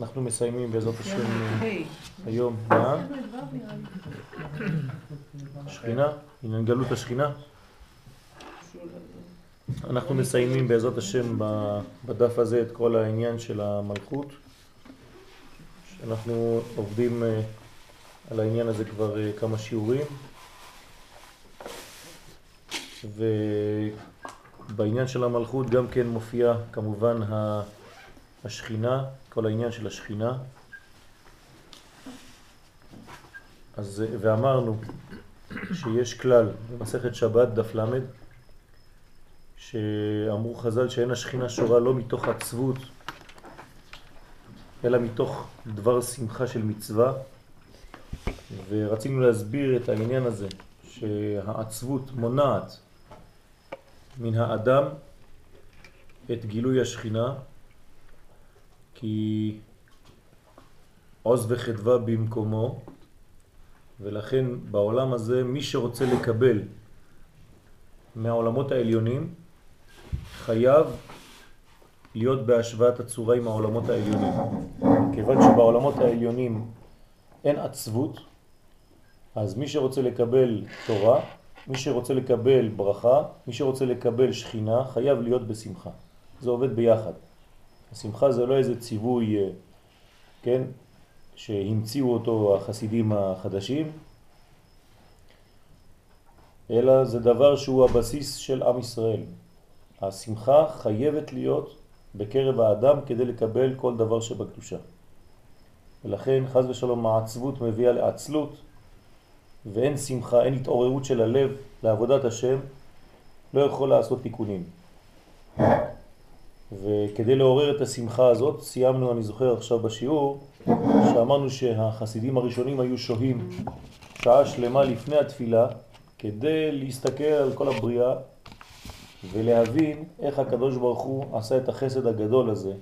אנחנו מסיימים בעזרת השם היום, מה? שכינה? עניין גלות השכינה? אנחנו מסיימים בעזרת השם בדף הזה את כל העניין של המלכות שאנחנו עובדים אה, על העניין הזה כבר אה, כמה שיעורים ובעניין של המלכות גם כן מופיע כמובן השכינה, כל העניין של השכינה. אז, ואמרנו שיש כלל במסכת שבת דף למד שאמרו חז"ל שאין השכינה שורה לא מתוך עצבות אלא מתוך דבר שמחה של מצווה. ורצינו להסביר את העניין הזה שהעצבות מונעת מן האדם את גילוי השכינה כי עוז וחדווה במקומו ולכן בעולם הזה מי שרוצה לקבל מהעולמות העליונים חייב להיות בהשוואת הצורה עם העולמות העליונים. כיוון שבעולמות העליונים אין עצבות, אז מי שרוצה לקבל תורה, מי שרוצה לקבל ברכה, מי שרוצה לקבל שכינה, חייב להיות בשמחה. זה עובד ביחד. השמחה זה לא איזה ציווי, אה, כן, שהמציאו אותו החסידים החדשים, אלא זה דבר שהוא הבסיס של עם ישראל. השמחה חייבת להיות בקרב האדם כדי לקבל כל דבר שבקדושה. ולכן חז ושלום העצבות מביאה לעצלות ואין שמחה, אין התעוררות של הלב לעבודת השם, לא יכול לעשות תיקונים. וכדי לעורר את השמחה הזאת, סיימנו, אני זוכר עכשיו בשיעור, שאמרנו שהחסידים הראשונים היו שוהים שעה שלמה לפני התפילה כדי להסתכל על כל הבריאה ולהבין איך הקדוש ברוך הוא עשה את החסד הגדול הזה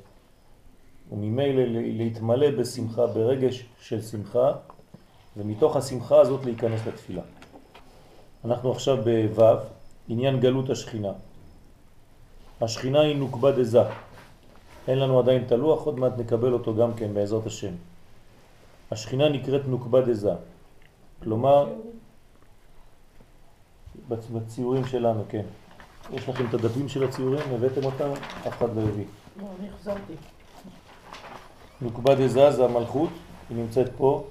וממילא להתמלא בשמחה, ברגש של שמחה ומתוך השמחה הזאת להיכנס לתפילה. אנחנו עכשיו בו' עניין גלות השכינה. השכינה היא נוקבה דזה. אין לנו עדיין תלוח, עוד מעט נקבל אותו גם כן בעזרת השם. השכינה נקראת נוקבה דזה. כלומר, בציורים שלנו, כן. יש לכם את הדפים של הציורים? הבאתם אותם? אף אחד לא הביא. לא, אני. נוקבה דזה זה המלכות, היא נמצאת פה.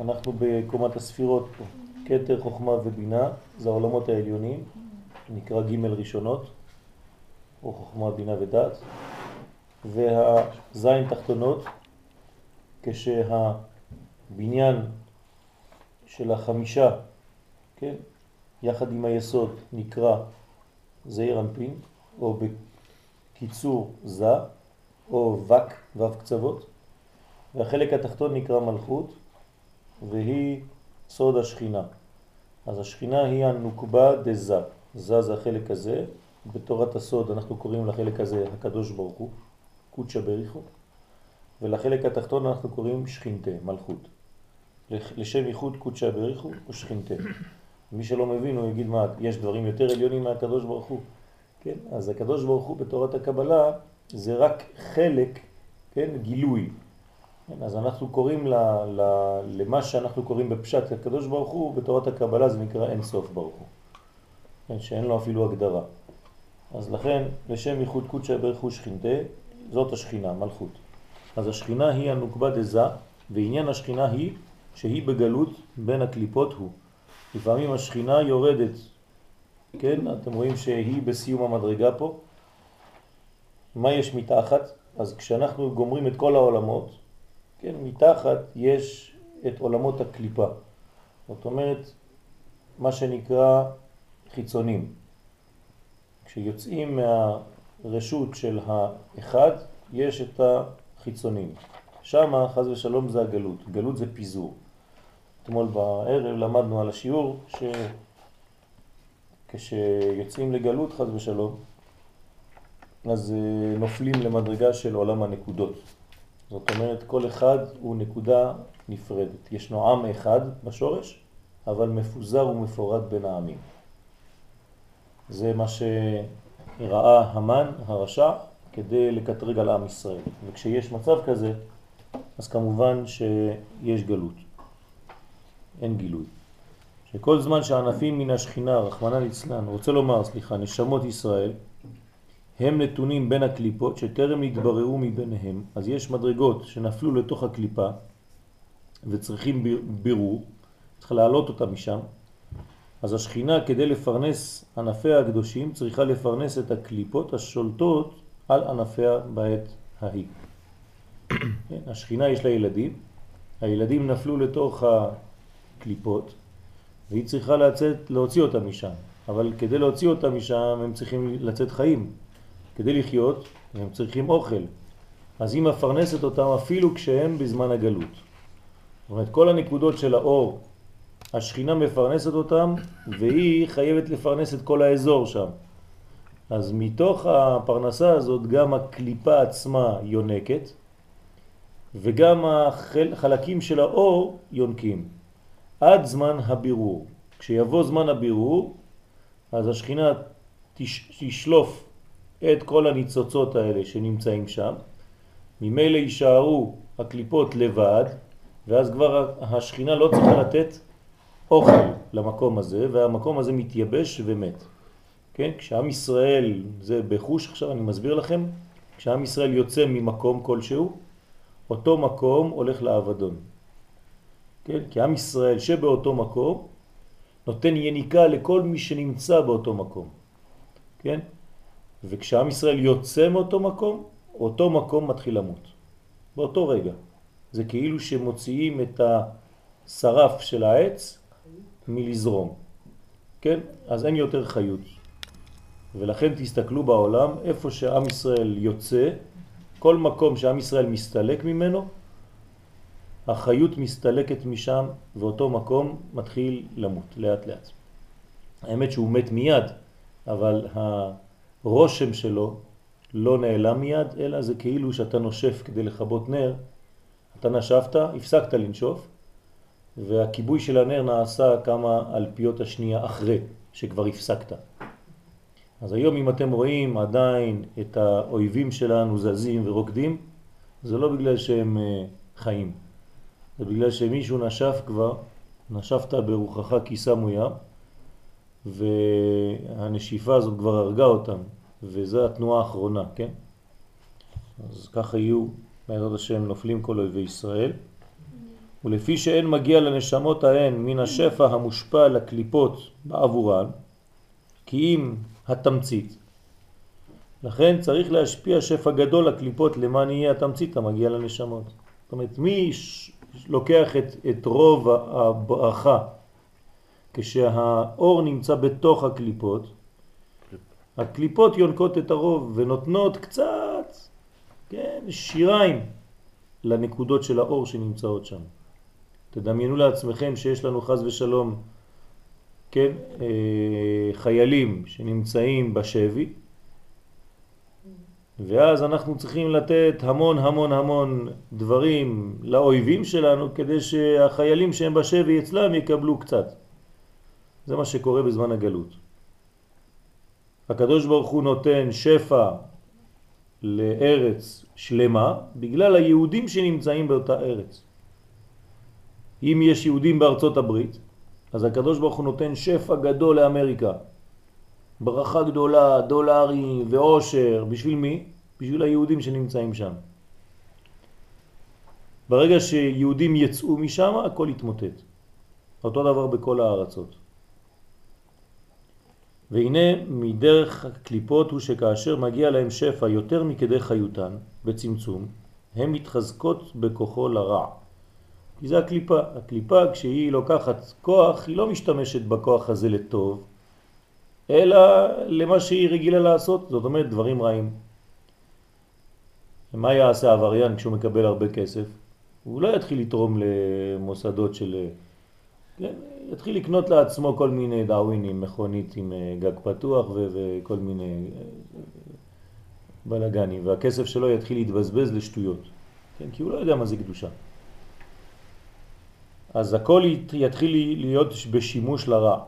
אנחנו בקומת הספירות פה. קטר, חוכמה ובינה, זה העולמות העליונים, נקרא ג' ראשונות, או חוכמה, בינה ודעת. והזין תחתונות, כשהבניין של החמישה, כן, יחד עם היסוד נקרא זעיר אנפין, או בקיצור זה, או וק, וו קצוות, והחלק התחתון נקרא מלכות, והיא סוד השכינה. אז השכינה היא הנוקבה דזה, זה זה החלק הזה, בתורת הסוד אנחנו קוראים לחלק הזה הקדוש ברוך הוא, קודשא בריחו, ולחלק התחתון אנחנו קוראים שכינתה, מלכות. לשם ייחוד קודשא בריחו ושכינתה. מי שלא מבין הוא יגיד מה, יש דברים יותר עליונים מהקדוש ברוך הוא. כן? אז הקדוש ברוך הוא בתורת הקבלה זה רק חלק, כן? גילוי. כן? אז אנחנו קוראים ל, ל, למה שאנחנו קוראים בפשט הקדוש ברוך הוא, בתורת הקבלה זה נקרא אין סוף ברוך הוא. כן? שאין לו אפילו הגדרה. אז לכן, לשם ייחוד קודשא הוא שכינתה, זאת השכינה, מלכות. אז השכינה היא הנוקבה דזה, ועניין השכינה היא שהיא בגלות בין הקליפות הוא. לפעמים השכינה יורדת, כן? אתם רואים שהיא בסיום המדרגה פה. מה יש מתחת? אז כשאנחנו גומרים את כל העולמות, כן, מתחת יש את עולמות הקליפה. זאת אומרת, מה שנקרא חיצונים. כשיוצאים מהרשות של האחד, יש את החיצונים. שם, חז ושלום, זה הגלות. גלות זה פיזור. אתמול בערב למדנו על השיעור שכשיוצאים לגלות, חז ושלום, אז אה, נופלים למדרגה של עולם הנקודות. זאת אומרת, כל אחד הוא נקודה נפרדת. ישנו עם אחד בשורש, אבל מפוזר ומפורד בין העמים. זה מה שראה המן, הרשע, כדי לקטרג על עם ישראל. וכשיש מצב כזה, אז כמובן שיש גלות, אין גילוי. שכל זמן שהענפים מן השכינה, רחמנא ליצלן, רוצה לומר, סליחה, נשמות ישראל, הם נתונים בין הקליפות שטרם נתבררו מביניהם, אז יש מדרגות שנפלו לתוך הקליפה וצריכים בירור, צריך להעלות אותה משם, אז השכינה כדי לפרנס ענפיה הקדושים צריכה לפרנס את הקליפות השולטות על ענפיה בעת ההיא. כן, השכינה יש לה ילדים, הילדים נפלו לתוך הקליפות והיא צריכה לצאת, להוציא אותם משם, אבל כדי להוציא אותם משם הם צריכים לצאת חיים. כדי לחיות הם צריכים אוכל. אז היא מפרנסת אותם אפילו כשהם בזמן הגלות. זאת אומרת, כל הנקודות של האור, השכינה מפרנסת אותם והיא חייבת לפרנס את כל האזור שם. אז מתוך הפרנסה הזאת גם הקליפה עצמה יונקת וגם החלקים של האור יונקים עד זמן הבירור. כשיבוא זמן הבירור אז השכינה תשלוף את כל הניצוצות האלה שנמצאים שם, ממילא יישארו הקליפות לבד, ואז כבר השכינה לא צריכה לתת אוכל למקום הזה, והמקום הזה מתייבש ומת. כן? כשעם ישראל, זה בחוש עכשיו, אני מסביר לכם, כשעם ישראל יוצא ממקום כלשהו, אותו מקום הולך לאבדון. כן? כי עם ישראל שבאותו מקום נותן יניקה לכל מי שנמצא באותו מקום. כן? וכשעם ישראל יוצא מאותו מקום, אותו מקום מתחיל למות. באותו רגע. זה כאילו שמוציאים את השרף של העץ מלזרום. כן? אז אין יותר חיות. ולכן תסתכלו בעולם, איפה שעם ישראל יוצא, כל מקום שעם ישראל מסתלק ממנו, החיות מסתלקת משם ואותו מקום מתחיל למות לאט לאט. האמת שהוא מת מיד, אבל הרושם שלו לא נעלם מיד, אלא זה כאילו שאתה נושף כדי לכבות נר, אתה נשפת, הפסקת לנשוף, והכיבוי של הנר נעשה כמה אלפיות השנייה אחרי שכבר הפסקת. אז היום אם אתם רואים עדיין את האויבים שלנו זזים ורוקדים, זה לא בגלל שהם אה, חיים, זה בגלל שמישהו נשף כבר, נשפת ברוחך כי שמו ים, והנשיפה הזאת כבר הרגה אותם, וזו התנועה האחרונה, כן? אז ככה יהיו, בעזרת השם, נופלים כל אויבי ישראל. ולפי שאין מגיע לנשמות ההן מן השפע המושפע לקליפות בעבורן, כי אם התמצית. לכן צריך להשפיע שפע גדול לקליפות למען יהיה התמצית המגיע לנשמות. זאת אומרת, מי לוקח את, את רוב הברכה כשהאור נמצא בתוך הקליפות, הקליפות יונקות את הרוב ונותנות קצת, כן, שיריים לנקודות של האור שנמצאות שם. תדמיינו לעצמכם שיש לנו חז ושלום, כן, אה, חיילים שנמצאים בשבי, ואז אנחנו צריכים לתת המון המון המון דברים לאויבים שלנו כדי שהחיילים שהם בשבי אצלם יקבלו קצת. זה מה שקורה בזמן הגלות. הקדוש ברוך הוא נותן שפע לארץ שלמה בגלל היהודים שנמצאים באותה ארץ. אם יש יהודים בארצות הברית, אז הקדוש ברוך הוא נותן שפע גדול לאמריקה. ברכה גדולה, דולרי ועושר, בשביל מי? בשביל היהודים שנמצאים שם. ברגע שיהודים יצאו משם, הכל יתמוטט. אותו דבר בכל הארצות. והנה מדרך הקליפות הוא שכאשר מגיע להם שפע יותר מכדי חיותן, בצמצום, הן מתחזקות בכוחו לרע. כי זה הקליפה. הקליפה כשהיא לוקחת כוח, היא לא משתמשת בכוח הזה לטוב, אלא למה שהיא רגילה לעשות, זאת אומרת דברים רעים. מה יעשה עבריין כשהוא מקבל הרבה כסף? הוא לא יתחיל לתרום למוסדות של... כן, יתחיל לקנות לעצמו כל מיני דאווינים, מכונית עם אה, גג פתוח ו- וכל מיני אה, בלגנים, והכסף שלו יתחיל להתבזבז לשטויות, כן? כי הוא לא יודע מה זה קדושה. אז הכל יתחיל להיות בשימוש לרע.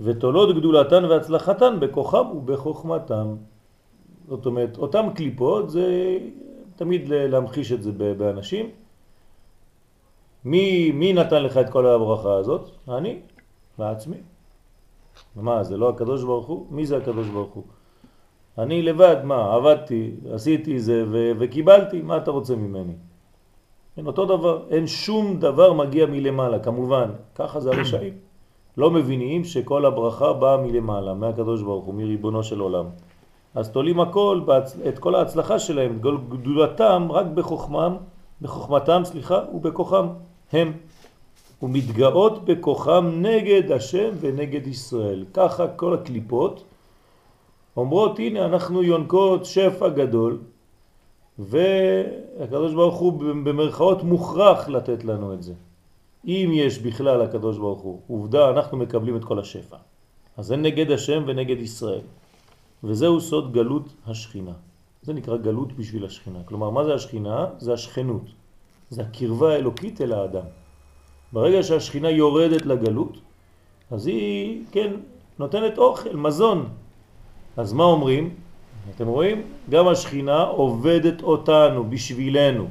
ותולות גדולתן והצלחתן בכוחם ובחוכמתם. זאת אומרת, אותם קליפות זה תמיד להמחיש את זה באנשים. מי, מי נתן לך את כל הברכה הזאת? אני, לעצמי. מה, זה לא הקדוש ברוך הוא? מי זה הקדוש ברוך הוא? אני לבד, מה, עבדתי, עשיתי זה וקיבלתי, מה אתה רוצה ממני? אין אותו דבר, אין שום דבר מגיע מלמעלה, כמובן, ככה זה הרשעים. לא מבינים שכל הברכה באה מלמעלה, מהקדוש ברוך הוא, מריבונו של עולם. אז תולים הכל, את כל ההצלחה שלהם, גדולתם רק בחוכמם, בחוכמתם, סליחה, ובכוחם הם. ומתגאות בכוחם נגד השם ונגד ישראל. ככה כל הקליפות אומרות, הנה אנחנו יונקות שפע גדול, והקדוש ברוך הוא במרכאות מוכרח לתת לנו את זה. אם יש בכלל הקדוש ברוך הוא, עובדה אנחנו מקבלים את כל השפע. אז זה נגד השם ונגד ישראל. וזהו סוד גלות השכינה. זה נקרא גלות בשביל השכינה. כלומר, מה זה השכינה? זה השכנות. זה הקרבה האלוקית אל האדם. ברגע שהשכינה יורדת לגלות, אז היא, כן, נותנת אוכל, מזון. אז מה אומרים? אתם רואים? גם השכינה עובדת אותנו, בשבילנו.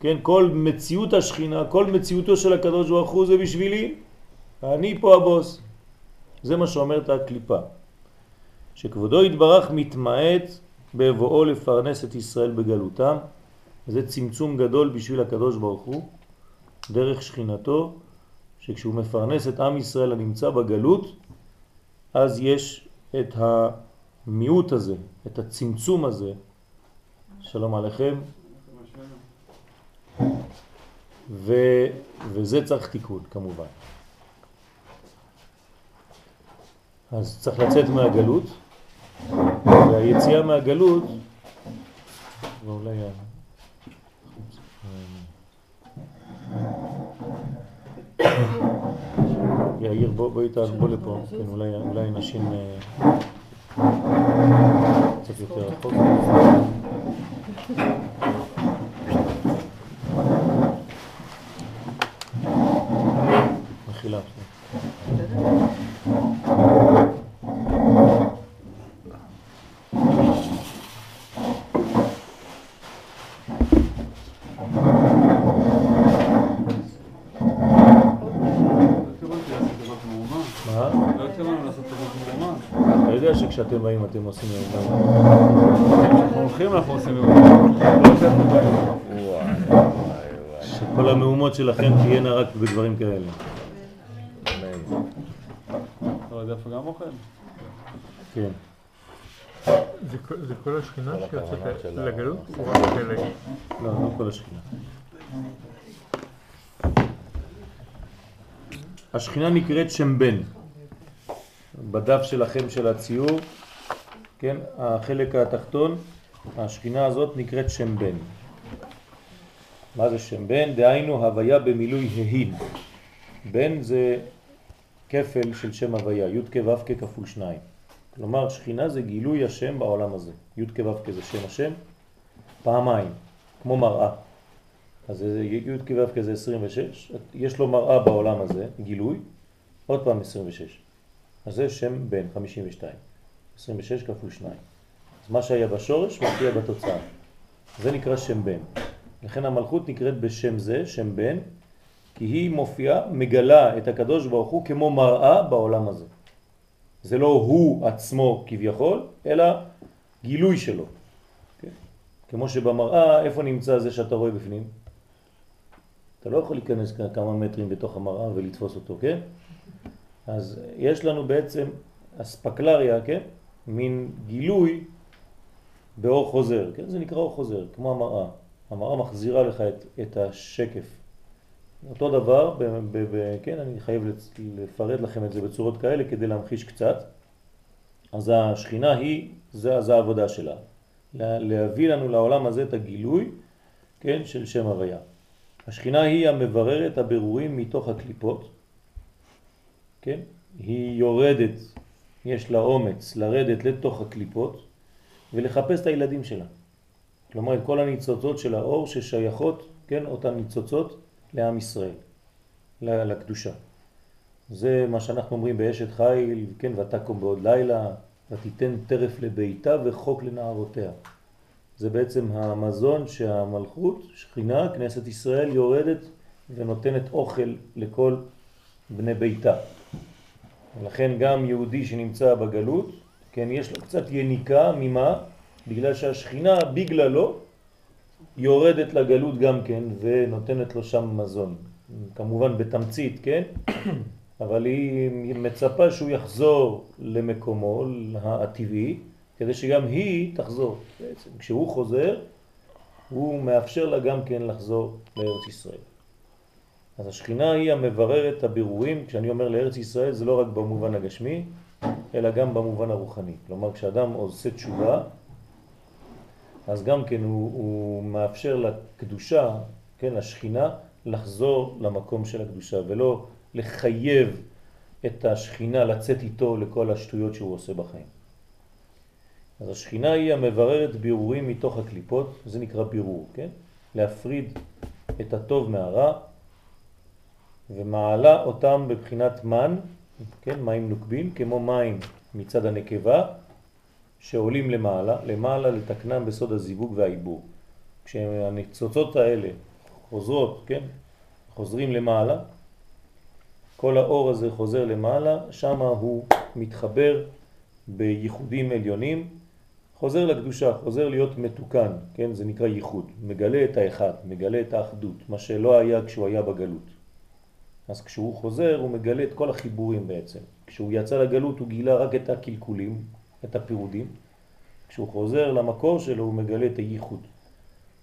כן, כל מציאות השכינה, כל מציאותו של הקדוש ברוך הוא זה בשבילי, אני פה הבוס. זה מה שאומרת הקליפה. שכבודו יתברך מתמעט בבואו לפרנס את ישראל בגלותם, זה צמצום גדול בשביל הקדוש ברוך הוא, דרך שכינתו, שכשהוא מפרנס את עם ישראל הנמצא בגלות, אז יש את המיעוט הזה, את הצמצום הזה, שלום עליכם, ו, וזה צריך תיקון כמובן. אז צריך לצאת מהגלות, והיציאה מהגלות, ואולי... יאיר, בוא, בוא בוא לפה, כן, אולי, נשים אה, קצת יותר רחוק. מחילה. כשאתם באים אתם עושים יום כשאנחנו הולכים אנחנו עושים יום שכל המהומות שלכם תהיינה רק בדברים כאלה. אבל זה איפה גם אוכל? כן. זה כל השכינה שיוצאת לגלות? לא, לא כל השכינה. השכינה נקראת שם בן. בדף שלכם של הציור, כן, החלק התחתון, השכינה הזאת נקראת שם בן. מה זה שם בן? דהיינו הוויה במילוי ההין. בן זה כפל של שם הוויה, י' כ' ו' כ' כפול שניים. כלומר שכינה זה גילוי השם בעולם הזה. י' כ' ו' כ' זה שם השם פעמיים, כמו מראה. אז י' כ' ו' כ' זה 26, יש לו מראה בעולם הזה, גילוי, עוד פעם 26. אז זה שם בן, 52. 26 כפול 2. אז מה שהיה בשורש מופיע בתוצאה. זה נקרא שם בן. לכן המלכות נקראת בשם זה, שם בן, כי היא מופיעה, מגלה את הקדוש ברוך הוא כמו מראה בעולם הזה. זה לא הוא עצמו כביכול, אלא גילוי שלו. כן? כמו שבמראה, איפה נמצא זה שאתה רואה בפנים? אתה לא יכול להיכנס כמה מטרים בתוך המראה ולתפוס אותו, כן? אז יש לנו בעצם אספקלריה, כן? מין גילוי באור חוזר, כן? זה נקרא אור חוזר, כמו המראה. המראה מחזירה לך את, את השקף. אותו דבר, ב, ב, ב, כן, אני חייב לפרט לכם את זה בצורות כאלה כדי להמחיש קצת. אז השכינה היא, זה, זה העבודה שלה. להביא לנו לעולם הזה את הגילוי, כן, של שם הוויה. השכינה היא המבררת הבירורים מתוך הקליפות, כן? היא יורדת, יש לה אומץ לרדת לתוך הקליפות ולחפש את הילדים שלה. כלומר, את כל הניצוצות של האור ששייכות, כן, אותן ניצוצות לעם ישראל, לקדושה. זה מה שאנחנו אומרים באשת חיל, כן, ותקום בעוד לילה, ותיתן טרף לביתה וחוק לנערותיה. זה בעצם המזון שהמלכות, שכינה, כנסת ישראל, יורדת ונותנת אוכל לכל בני ביתה. ולכן גם יהודי שנמצא בגלות, כן, יש לו קצת יניקה, ממה? בגלל שהשכינה בגללו יורדת לגלות גם כן ונותנת לו שם מזון. כמובן בתמצית, כן? אבל היא מצפה שהוא יחזור למקומו הטבעי, כדי שגם היא תחזור. בעצם כשהוא חוזר, הוא מאפשר לה גם כן לחזור לארץ ישראל. אז השכינה היא המבררת הבירורים, כשאני אומר לארץ ישראל זה לא רק במובן הגשמי, אלא גם במובן הרוחני. כלומר, כשאדם עושה תשובה, אז גם כן הוא, הוא מאפשר לקדושה, כן, לשכינה, לחזור למקום של הקדושה, ולא לחייב את השכינה לצאת איתו לכל השטויות שהוא עושה בחיים. אז השכינה היא המבררת בירורים מתוך הקליפות, זה נקרא בירור, כן? להפריד את הטוב מהרע, ומעלה אותם בבחינת מן, כן, מים נוקבים, כמו מים מצד הנקבה, שעולים למעלה, למעלה לתקנם בסוד הזיווג והעיבור. כשהניצוצות האלה חוזרות, כן, חוזרים למעלה, כל האור הזה חוזר למעלה, שם הוא מתחבר בייחודים עליונים, חוזר לקדושה, חוזר להיות מתוקן, כן, זה נקרא ייחוד, מגלה את האחד, מגלה את האחדות, מה שלא היה כשהוא היה בגלות. אז כשהוא חוזר הוא מגלה את כל החיבורים בעצם. כשהוא יצא לגלות הוא גילה רק את הקלקולים, את הפירודים. כשהוא חוזר למקור שלו הוא מגלה את הייחוד.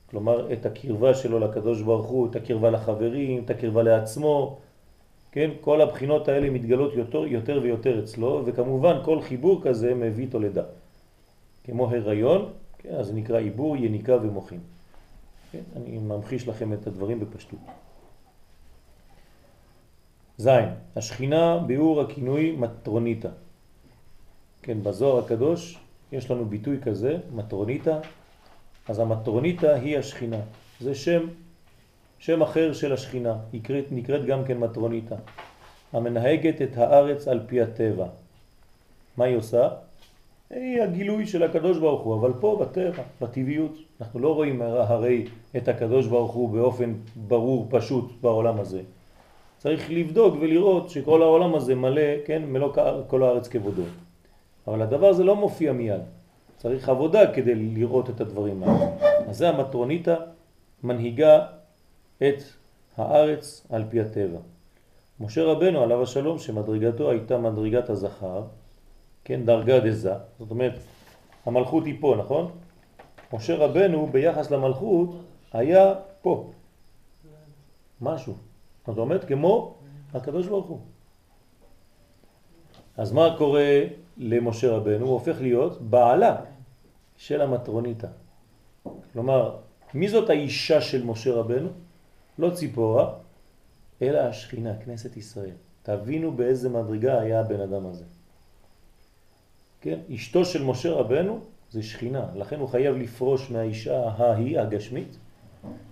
כלומר את הקרבה שלו לקדוש ברוך הוא, את הקרבה לחברים, את הקרבה לעצמו. כן, כל הבחינות האלה מתגלות יותר, יותר ויותר אצלו, וכמובן כל חיבור כזה מביא תולדה. כמו הריון, כן, אז נקרא עיבור, יניקה ומוחין. כן, אני ממחיש לכם את הדברים בפשטות. זין, השכינה ביאור הכינוי מטרוניטה. כן, בזוהר הקדוש יש לנו ביטוי כזה, מטרוניטה, אז המטרוניטה היא השכינה. זה שם, שם אחר של השכינה, נקראת, נקראת גם כן מטרוניטה, המנהגת את הארץ על פי הטבע. מה היא עושה? היא הגילוי של הקדוש ברוך הוא, אבל פה בטבע, בטבעיות, אנחנו לא רואים הרי את הקדוש ברוך הוא באופן ברור, פשוט בעולם הזה. צריך לבדוק ולראות שכל העולם הזה מלא, כן, מלוא כל הארץ כבודו. אבל הדבר הזה לא מופיע מיד. צריך עבודה כדי לראות את הדברים האלה. אז זה המטרוניטה מנהיגה את הארץ על פי הטבע. משה רבנו עליו השלום שמדרגתו הייתה מדרגת הזכר, כן, דרגה דזה, זאת אומרת המלכות היא פה, נכון? משה רבנו ביחס למלכות היה פה, משהו. זאת אומרת, כמו הקדוש ברוך הוא. אז מה קורה למשה רבנו? הוא הופך להיות בעלה של המטרוניתה. כלומר, מי זאת האישה של משה רבנו? לא ציפורה, אלא השכינה, כנסת ישראל. תבינו באיזה מדרגה היה הבן אדם הזה. כן? אשתו של משה רבנו זה שכינה, לכן הוא חייב לפרוש מהאישה ההיא הגשמית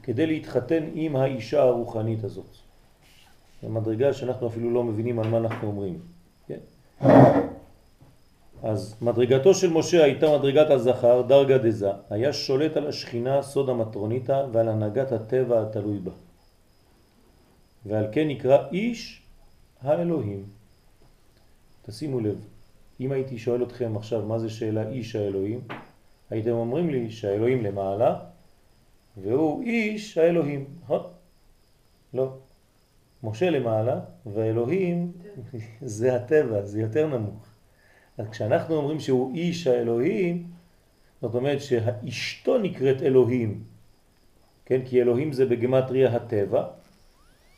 כדי להתחתן עם האישה הרוחנית הזאת. מדרגה שאנחנו אפילו לא מבינים על מה אנחנו אומרים. כן? אז מדרגתו של משה הייתה מדרגת הזכר, דרגה דזה, היה שולט על השכינה, סוד המטרוניתה, ועל הנהגת הטבע התלוי בה. ועל כן נקרא איש האלוהים. תשימו לב, אם הייתי שואל אתכם עכשיו מה זה שאלה איש האלוהים, הייתם אומרים לי שהאלוהים למעלה, והוא איש האלוהים, נכון? לא. משה למעלה, והאלוהים זה הטבע, זה יותר נמוך. אז כשאנחנו אומרים שהוא איש האלוהים, זאת אומרת שהאשתו נקראת אלוהים, כן? כי אלוהים זה בגמטריה הטבע,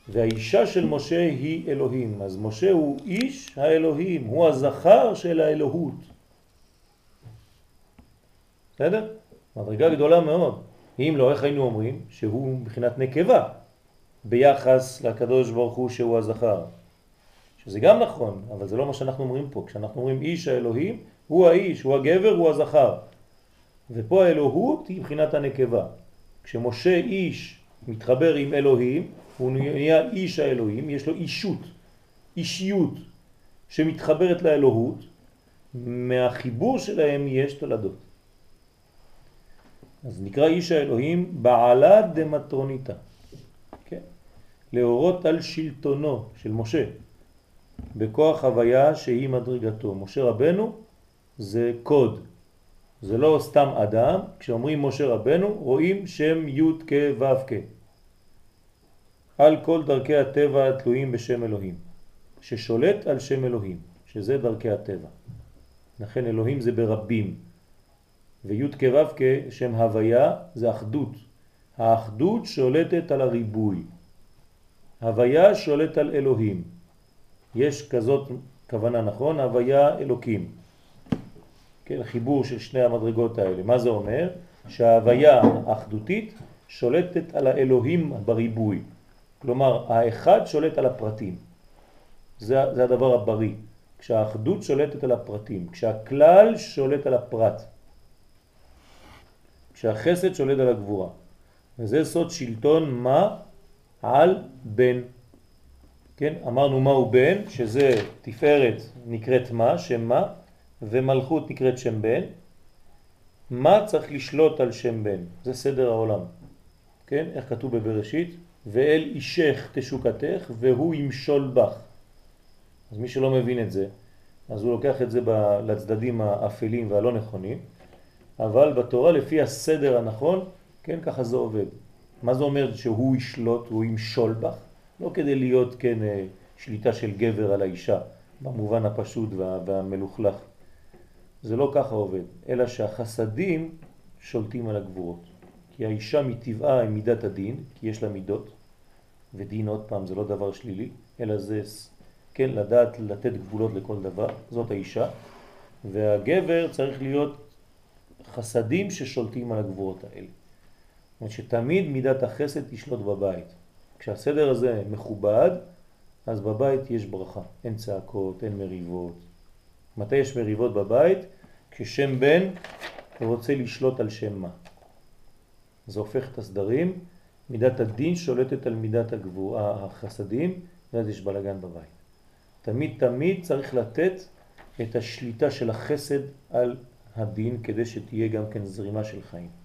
והאישה של משה היא אלוהים. אז משה הוא איש האלוהים, הוא הזכר של האלוהות. בסדר? מדרגה גדולה מאוד. אם לא, איך היינו אומרים? שהוא מבחינת נקבה. ביחס לקדוש ברוך הוא שהוא הזכר. שזה גם נכון, אבל זה לא מה שאנחנו אומרים פה. כשאנחנו אומרים איש האלוהים, הוא האיש, הוא הגבר, הוא הזכר. ופה האלוהות היא מבחינת הנקבה. כשמשה איש מתחבר עם אלוהים, הוא נהיה איש האלוהים, יש לו אישות, אישיות שמתחברת לאלוהות, מהחיבור שלהם יש תולדות. אז נקרא איש האלוהים בעלה דמטרוניתא? להורות על שלטונו של משה, בכוח הוויה שהיא מדרגתו. משה רבנו זה קוד, זה לא סתם אדם, כשאומרים משה רבנו רואים שם י' כ' ו' כ'. על כל דרכי הטבע התלויים בשם אלוהים, ששולט על שם אלוהים, שזה דרכי הטבע. לכן אלוהים זה ברבים, וי' כ' ו' כ' שם הוויה זה אחדות. האחדות שולטת על הריבוי. הוויה שולט על אלוהים. יש כזאת כוונה נכון, הוויה אלוקים. כן, חיבור של שני המדרגות האלה. מה זה אומר? שההוויה האחדותית שולטת על האלוהים בריבוי. כלומר, האחד שולט על הפרטים. זה, זה הדבר הבריא. כשהאחדות שולטת על הפרטים, כשהכלל שולט על הפרט, כשהחסד שולט על הגבורה. וזה סוד שלטון מה על בן. כן, אמרנו מהו בן, שזה תפארת נקראת מה, שם מה, ומלכות נקראת שם בן. מה צריך לשלוט על שם בן? זה סדר העולם. כן, איך כתוב בבראשית? ואל אישך תשוקתך והוא ימשול בך. אז מי שלא מבין את זה, אז הוא לוקח את זה לצדדים האפלים והלא נכונים, אבל בתורה לפי הסדר הנכון, כן, ככה זה עובד. מה זה אומר שהוא ישלוט, הוא ימשול בך? לא כדי להיות, כן, אה, שליטה של גבר על האישה, במובן הפשוט וה, והמלוכלך. זה לא ככה עובד, אלא שהחסדים שולטים על הגבורות. כי האישה מטבעה היא מידת הדין, כי יש לה מידות, ודין עוד פעם זה לא דבר שלילי, אלא זה, כן, לדעת לתת גבולות לכל דבר, זאת האישה, והגבר צריך להיות חסדים ששולטים על הגבורות האלה. שתמיד מידת החסד תשלוט בבית. כשהסדר הזה מכובד, אז בבית יש ברכה, אין צעקות, אין מריבות. מתי יש מריבות בבית? כששם בן רוצה לשלוט על שם מה. זה הופך את הסדרים, מידת הדין שולטת על מידת הגבור, החסדים, ואז יש בלגן בבית. תמיד תמיד צריך לתת את השליטה של החסד על הדין כדי שתהיה גם כן זרימה של חיים.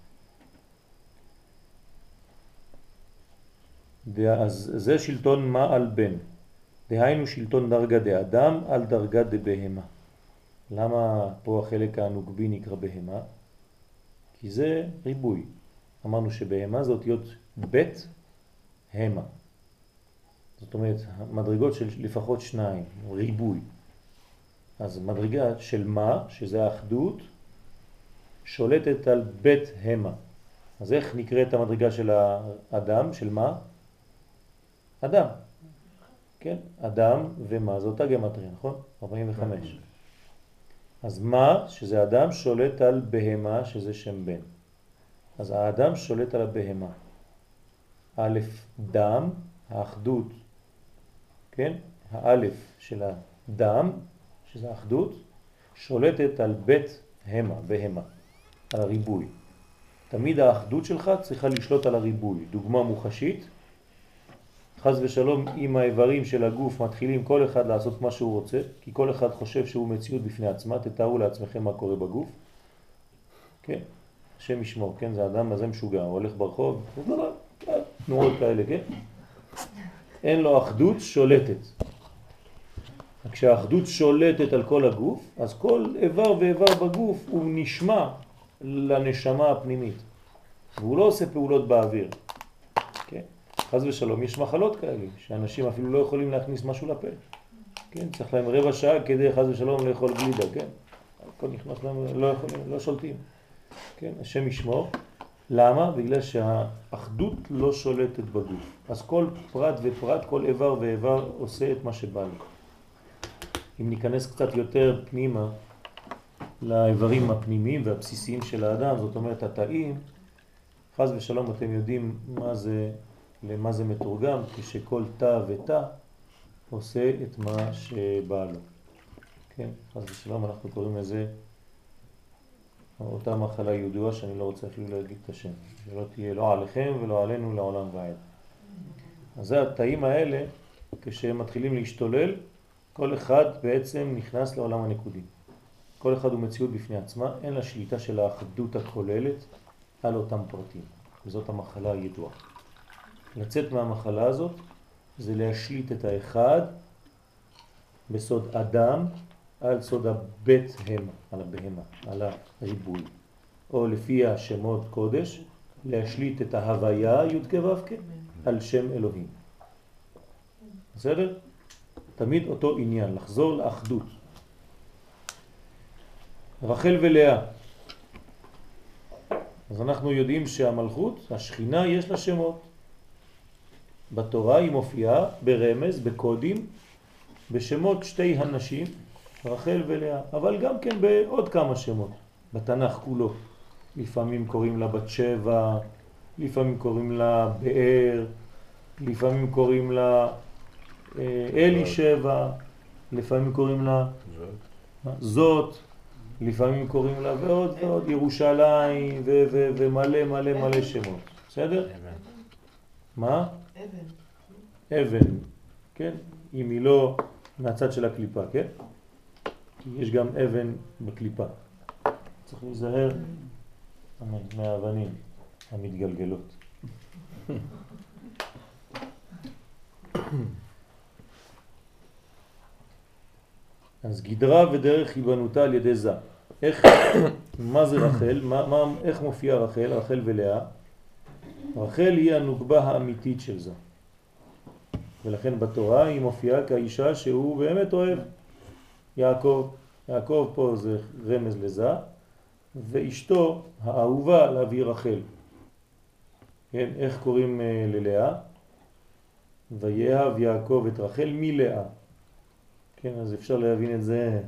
אז זה שלטון מה על בן, דהיינו שלטון דרגה דאדם על דרגה דבהמה. למה פה החלק הנוגבי נקרא בהמה? כי זה ריבוי. אמרנו שבהמה זה אותיות בית המה. זאת אומרת, מדרגות של לפחות שניים, ריבוי. אז מדרגה של מה, שזה האחדות, שולטת על בית המה. אז איך נקראת המדרגה של האדם, של מה? אדם. כן? אדם ומה, זו אותה גמטריה, נכון? 45. אז מה, שזה אדם, שולט על בהמה, שזה שם בן. אז האדם שולט על הבהמה. א', דם, האחדות, כן? האלף של הדם, שזה האחדות, שולטת על בית המה, בהמה, על הריבוי. תמיד האחדות שלך צריכה לשלוט על הריבוי. דוגמה מוחשית, חז ושלום אם האיברים של הגוף מתחילים כל אחד לעשות מה שהוא רוצה, כי כל אחד חושב שהוא מציאות בפני עצמה, תתארו לעצמכם מה קורה בגוף. כן, השם ישמור, כן, זה אדם הזה משוגע, הוא הולך ברחוב, תנועות כאלה, כן? אין לו אחדות שולטת. כשהאחדות שולטת על כל הגוף, אז כל איבר ואיבר בגוף הוא נשמע לנשמה הפנימית. והוא לא עושה פעולות באוויר. חז ושלום, יש מחלות כאלה, שאנשים אפילו לא יכולים להכניס משהו לפה. כן? צריך להם רבע שעה כדי חז ושלום לאכול גלידה, כן? הכל נכנס להם, לא יכולים, לא שולטים. כן? השם ישמור. למה? בגלל שהאחדות לא שולטת בגוף. אז כל פרט ופרט, כל איבר ואיבר עושה את מה שבא לו. אם ניכנס קצת יותר פנימה לאיברים הפנימיים והבסיסיים של האדם, זאת אומרת התאים, חז ושלום אתם יודעים מה זה, למה זה מתורגם, כשכל תא ותא עושה את מה שבא לו. כן, חז ושלום אנחנו קוראים לזה אותה מחלה ידועה שאני לא רוצה אפילו להגיד את השם, שלא תהיה לא עליכם ולא עלינו לעולם ועד. אז זה התאים האלה, כשהם מתחילים להשתולל, כל אחד בעצם נכנס לעולם הנקודי. כל אחד הוא מציאות בפני עצמה, אין לה שליטה של האחדות הכוללת, על אותם פרטים. וזאת המחלה הידועה. לצאת מהמחלה הזאת זה להשליט את האחד בסוד אדם על סוד הבית המה, על הבהמה, על הריבוי. או לפי השמות קודש, להשליט את ההוויה י' כו' על שם אלוהים. בסדר? תמיד אותו עניין, לחזור לאחדות. רחל ולאה. אז אנחנו יודעים שהמלכות, השכינה, יש לה שמות. בתורה היא מופיעה ברמז, בקודים, בשמות שתי הנשים, רחל ולאה, אבל גם כן בעוד כמה שמות, בתנ"ך כולו. לפעמים קוראים לה בת שבע, לפעמים קוראים לה באר, לפעמים קוראים לה אה, אלי שבע, לפעמים קוראים לה זאת, לפעמים קוראים לה ועוד ועוד, ירושלים ומלא מלא מלא שמות, בסדר? מה? אבן. כן? אם היא לא מהצד של הקליפה, כן? כי יש גם אבן בקליפה. צריך להיזהר מהאבנים המתגלגלות. אז גדרה ודרך היבנותה על ידי זה. איך, מה זה רחל? מה, מה, איך מופיע רחל, רחל ולאה? רחל היא הנוגבה האמיתית של זה. ולכן בתורה היא מופיעה כאישה שהוא באמת אוהב. יעקב, יעקב פה זה רמז לזה, ואשתו האהובה להביא רחל. כן, איך קוראים אה, ללאה? ויאהב יעקב את רחל מלאה. כן, אז אפשר להבין את זה,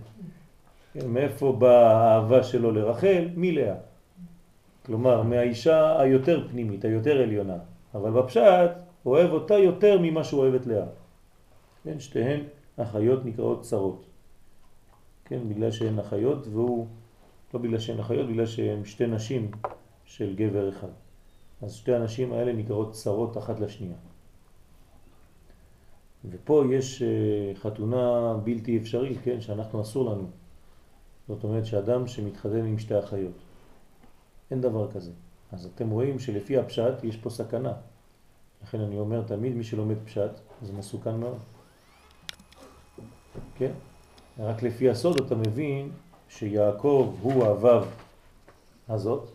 כן, מאיפה באה האהבה שלו לרחל? מלאה. כלומר, מהאישה היותר פנימית, היותר עליונה. אבל בפשט, אוהב אותה יותר ממה שהוא אוהב את לאה. כן, שתיהן אחיות נקראות צרות. כן, בגלל שהן אחיות והוא, לא בגלל שהן אחיות, בגלל שהן שתי נשים של גבר אחד. אז שתי הנשים האלה נקראות צרות אחת לשנייה. ופה יש אה, חתונה בלתי אפשרית, כן, שאנחנו אסור לנו. זאת אומרת שאדם שמתחתן עם שתי אחיות. אין דבר כזה. אז אתם רואים שלפי הפשט יש פה סכנה. לכן אני אומר תמיד מי שלומד פשט זה מסוכן מאוד. כן? רק לפי הסוד אתה מבין שיעקב הוא הוו הזאת,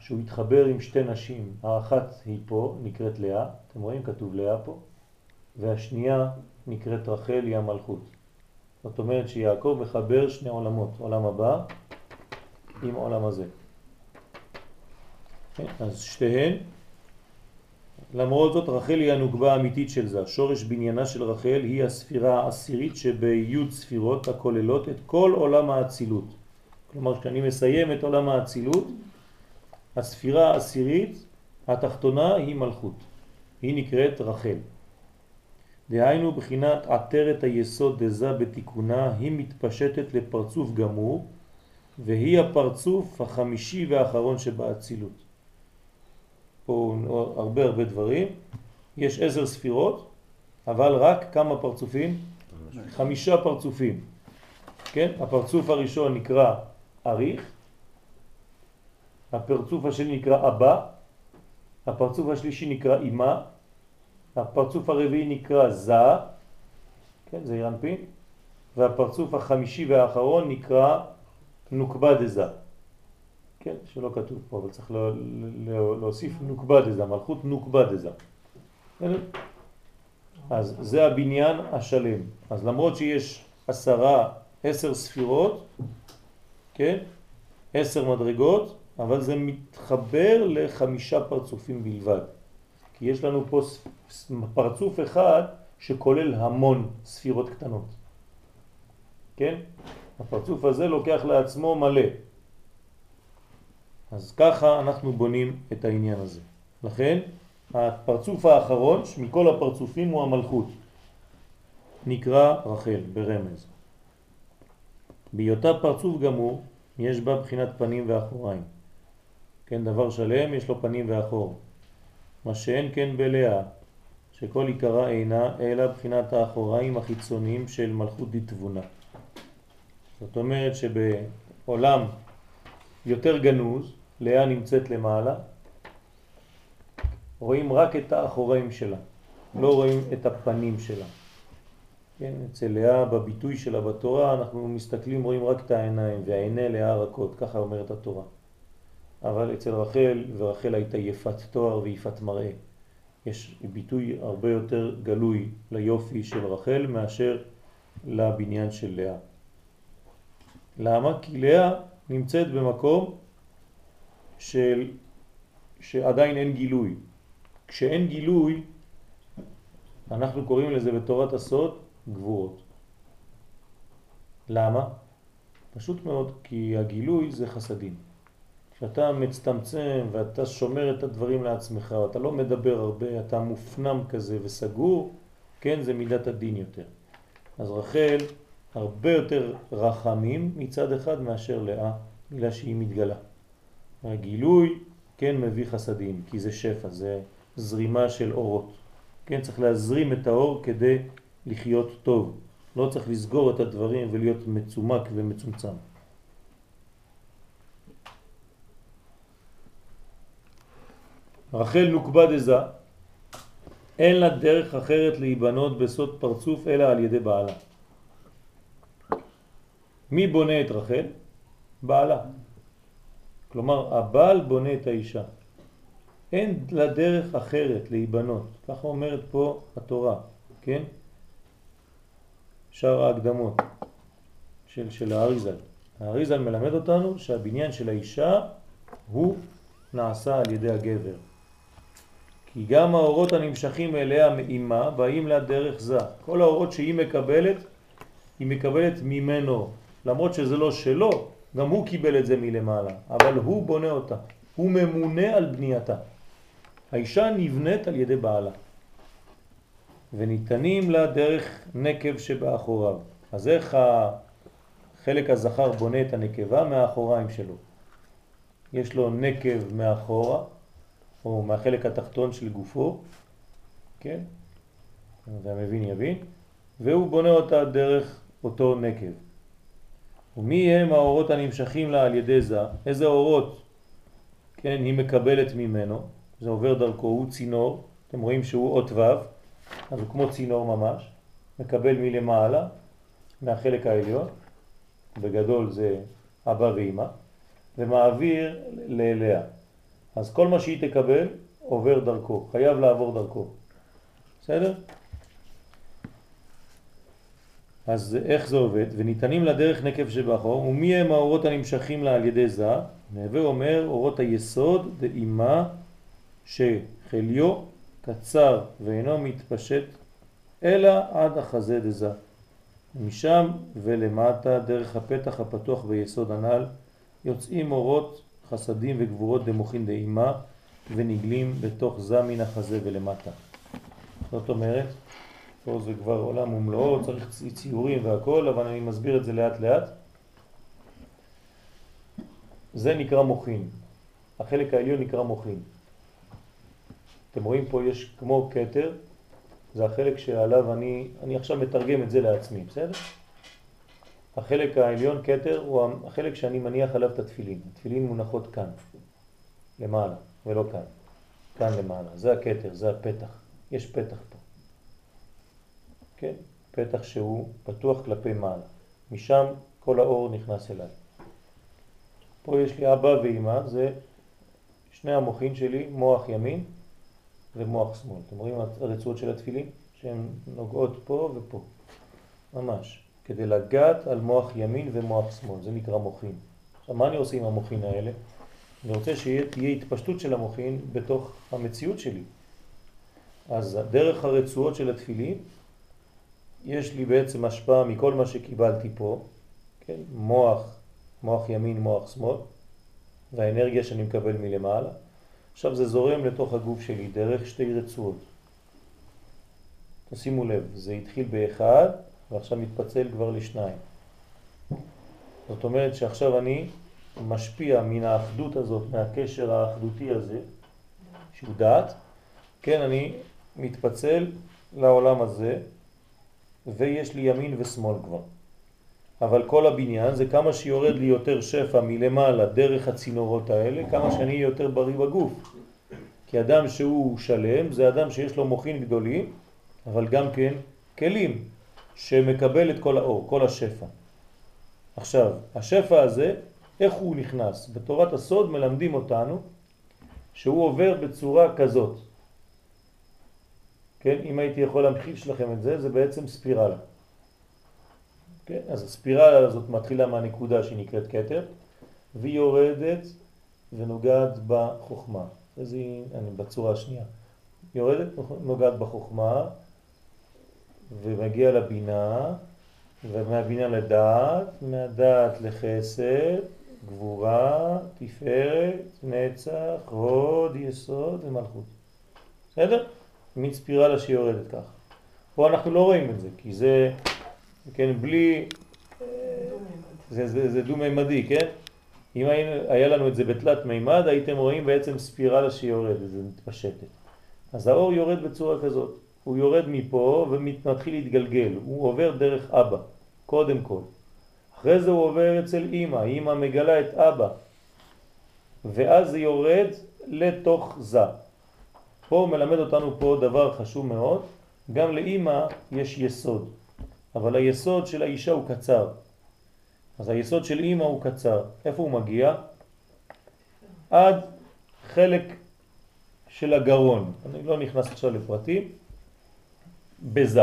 שהוא התחבר עם שתי נשים, האחת היא פה, נקראת לאה, אתם רואים כתוב לאה פה, והשנייה נקראת רחל, היא המלכות. זאת אומרת שיעקב מחבר שני עולמות, עולם הבא עם עולם הזה. כן, אז שתיהן, למרות זאת רחל היא הנוגבה האמיתית של זה. שורש בניינה של רחל היא הספירה העשירית שביוד ספירות הכוללות את כל עולם האצילות. כלומר, כשאני מסיים את עולם האצילות, הספירה העשירית התחתונה היא מלכות. היא נקראת רחל. דהיינו בחינת עטרת היסוד דזה בתיקונה היא מתפשטת לפרצוף גמור והיא הפרצוף החמישי והאחרון שבאצילות. פה הרבה הרבה דברים. יש עשר ספירות, אבל רק כמה פרצופים? חמישה פרצופים. כן? הפרצוף הראשון נקרא אריך, הפרצוף השני נקרא אבא, הפרצוף השלישי נקרא אימה, הפרצוף הרביעי נקרא זה, כן, זה אירנפין, והפרצוף החמישי והאחרון נקרא נוקבה דזה. כן, שלא כתוב פה, אבל צריך לא, לא, להוסיף נוקבה דזה, מלכות נוקבה דזה. אז זה הבניין השלם. אז למרות שיש עשרה, עשר ספירות, כן, עשר מדרגות, אבל זה מתחבר לחמישה פרצופים בלבד. כי יש לנו פה פרצוף אחד שכולל המון ספירות קטנות. כן? הפרצוף הזה לוקח לעצמו מלא. אז ככה אנחנו בונים את העניין הזה. לכן הפרצוף האחרון מכל הפרצופים הוא המלכות. נקרא רחל ברמז. בהיותה פרצוף גמור יש בה בחינת פנים ואחוריים. כן, דבר שלם יש לו פנים ואחור. מה שאין כן בלאה, שכל עיקרה אינה אלא בחינת האחוריים החיצוניים של מלכות דתבונה. זאת אומרת שבעולם יותר גנוז, לאה נמצאת למעלה, רואים רק את האחוריים שלה, לא רואים את הפנים שלה. כן, אצל לאה בביטוי שלה בתורה אנחנו מסתכלים, רואים רק את העיניים, והעיני לאה רכות, ככה אומרת התורה. אבל אצל רחל, ורחל הייתה יפת תואר ויפת מראה. יש ביטוי הרבה יותר גלוי ליופי של רחל מאשר לבניין של לאה. למה? כי לאה נמצאת במקום של, שעדיין אין גילוי. כשאין גילוי, אנחנו קוראים לזה בתורת הסוד גבורות. למה? פשוט מאוד, כי הגילוי זה חסדים. כשאתה מצטמצם ואתה שומר את הדברים לעצמך, אתה לא מדבר הרבה, אתה מופנם כזה וסגור, כן, זה מידת הדין יותר. אז רחל הרבה יותר רחמים מצד אחד מאשר לאה, בגלל שהיא מתגלה. הגילוי כן מביא חסדים, כי זה שפע, זה זרימה של אורות. כן, צריך להזרים את האור כדי לחיות טוב. לא צריך לסגור את הדברים ולהיות מצומק ומצומצם. רחל נוקבה דזה, אין לה דרך אחרת להיבנות בסוד פרצוף אלא על ידי בעלה. מי בונה את רחל? בעלה. כלומר, הבעל בונה את האישה. אין לה דרך אחרת להיבנות, ככה אומרת פה התורה, כן? שאר ההקדמות של, של האריזל. האריזל מלמד אותנו שהבניין של האישה הוא נעשה על ידי הגבר. כי גם האורות הנמשכים אליה מאימה באים לה דרך זה. כל האורות שהיא מקבלת, היא מקבלת ממנו. למרות שזה לא שלו, גם הוא קיבל את זה מלמעלה, אבל הוא בונה אותה. הוא ממונה על בנייתה. האישה נבנית על ידי בעלה. וניתנים לה דרך נקב שבאחוריו. אז איך החלק הזכר בונה את הנקבה? מהאחוריים שלו. יש לו נקב מאחורה, או מהחלק התחתון של גופו, כן? והמבין יבין, והוא בונה אותה דרך אותו נקב. ומי הם האורות הנמשכים לה על ידי זה? איזה אורות, כן, היא מקבלת ממנו? זה עובר דרכו, הוא צינור, אתם רואים שהוא אות ו', אז הוא כמו צינור ממש, מקבל מלמעלה, מהחלק העליון, בגדול זה אבא ואמא, ומעביר לאליה. אז כל מה שהיא תקבל עובר דרכו, חייב לעבור דרכו. בסדר? אז איך זה עובד? וניתנים לדרך נקב שבאחור, ומי הם האורות הנמשכים לה על ידי זה? נהווה אומר אורות היסוד דאימה שחליו קצר ואינו מתפשט אלא עד החזה דזה. משם ולמטה דרך הפתח הפתוח ביסוד הנ"ל יוצאים אורות חסדים וגבורות דמוכין דאימה ונגלים בתוך זה מן החזה ולמטה. זאת אומרת, פה זה כבר עולם ומלואו, צריך ציורים והכל, אבל אני מסביר את זה לאט לאט. זה נקרא מוכין. החלק העליון נקרא מוכין. אתם רואים פה יש כמו קטר, זה החלק שעליו אני, אני עכשיו מתרגם את זה לעצמי, בסדר? החלק העליון, קטר, הוא החלק שאני מניח עליו את התפילין. התפילין מונחות כאן, למעלה, ולא כאן. כאן למעלה. זה הקטר, זה הפתח. יש פתח. כן? פתח שהוא פתוח כלפי מעלה. משם כל האור נכנס אליי. פה יש לי אבא ואמא, זה שני המוחים שלי, מוח ימין ומוח שמאל. אתם רואים הרצועות של התפילין? שהן נוגעות פה ופה. ממש. כדי לגעת על מוח ימין ומוח שמאל, זה נקרא מוחין. עכשיו, מה אני עושה עם המוחין האלה? אני רוצה שתהיה התפשטות של המוחין בתוך המציאות שלי. אז דרך הרצועות של התפילין, יש לי בעצם השפעה מכל מה שקיבלתי פה, כן? מוח, מוח ימין, מוח שמאל, והאנרגיה שאני מקבל מלמעלה. עכשיו זה זורם לתוך הגוף שלי דרך שתי רצועות. תשימו לב, זה התחיל באחד ועכשיו מתפצל כבר לשניים. זאת אומרת שעכשיו אני משפיע מן האחדות הזאת, מהקשר האחדותי הזה, שהוא דעת, כן, אני מתפצל לעולם הזה, ויש לי ימין ושמאל כבר. אבל כל הבניין זה כמה שיורד לי יותר שפע מלמעלה דרך הצינורות האלה, כמה שאני יותר בריא בגוף. כי אדם שהוא שלם זה אדם שיש לו מוחין גדולים, אבל גם כן כלים שמקבל את כל האור, כל השפע. עכשיו, השפע הזה, איך הוא נכנס? בתורת הסוד מלמדים אותנו שהוא עובר בצורה כזאת. כן, אם הייתי יכול להמחיש לכם את זה, זה בעצם ספירלה. כן, אז הספירלה הזאת מתחילה מהנקודה שהיא נקראת כתר, והיא יורדת ונוגעת בחוכמה. אז היא, אני בצורה השנייה. יורדת, נוגעת בחוכמה, ומגיע לבינה, ומהבינה לדעת, מהדעת לחסד, גבורה, תפארת, נצח, הוד, יסוד ומלכות. בסדר? מין ספירלה שיורדת ככה. פה אנחנו לא רואים את זה, כי זה, כן, בלי... זה, זה, זה דו-מימדי, כן? אם היה לנו את זה בתלת מימד, הייתם רואים בעצם ספירלה שיורדת, זה מתפשטת. אז האור יורד בצורה כזאת. הוא יורד מפה ומתחיל להתגלגל, הוא עובר דרך אבא, קודם כל. אחרי זה הוא עובר אצל אמא, אמא מגלה את אבא, ואז זה יורד לתוך זה. פה מלמד אותנו פה דבר חשוב מאוד, גם לאמא יש יסוד, אבל היסוד של האישה הוא קצר. אז היסוד של אמא הוא קצר. איפה הוא מגיע? עד חלק של הגרון. אני לא נכנס עכשיו לפרטים. בזה.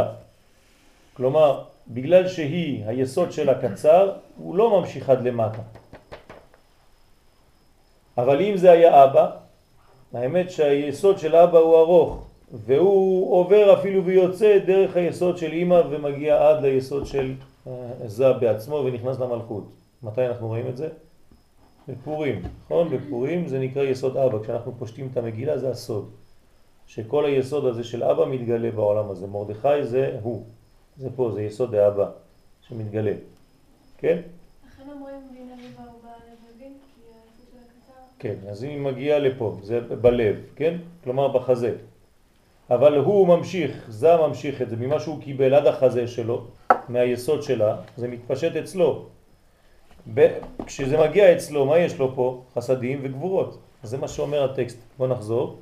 כלומר, בגלל שהיא, היסוד שלה קצר, הוא לא ממשיך עד למטה. אבל אם זה היה אבא, האמת שהיסוד של אבא הוא ארוך, והוא עובר אפילו ויוצא דרך היסוד של אמא ומגיע עד ליסוד של אה, זה בעצמו ונכנס למלכות. מתי אנחנו רואים את זה? בפורים, נכון? בפורים זה נקרא יסוד אבא, כשאנחנו פושטים את המגילה זה הסוד. שכל היסוד הזה של אבא מתגלה בעולם הזה. מרדכי זה הוא, זה פה, זה יסוד האבא שמתגלה. כן? לכן אומרים בין הלב האהובה לבבין, כי היסוד של הקצר... כן, אז היא מגיעה לפה, זה בלב, כן? כלומר בחזה. אבל הוא ממשיך, זה ממשיך את זה, ממה שהוא קיבל עד החזה שלו, מהיסוד שלה, זה מתפשט אצלו. ב... כשזה מגיע אצלו, מה יש לו פה? חסדים וגבורות. זה מה שאומר הטקסט. בוא נחזור.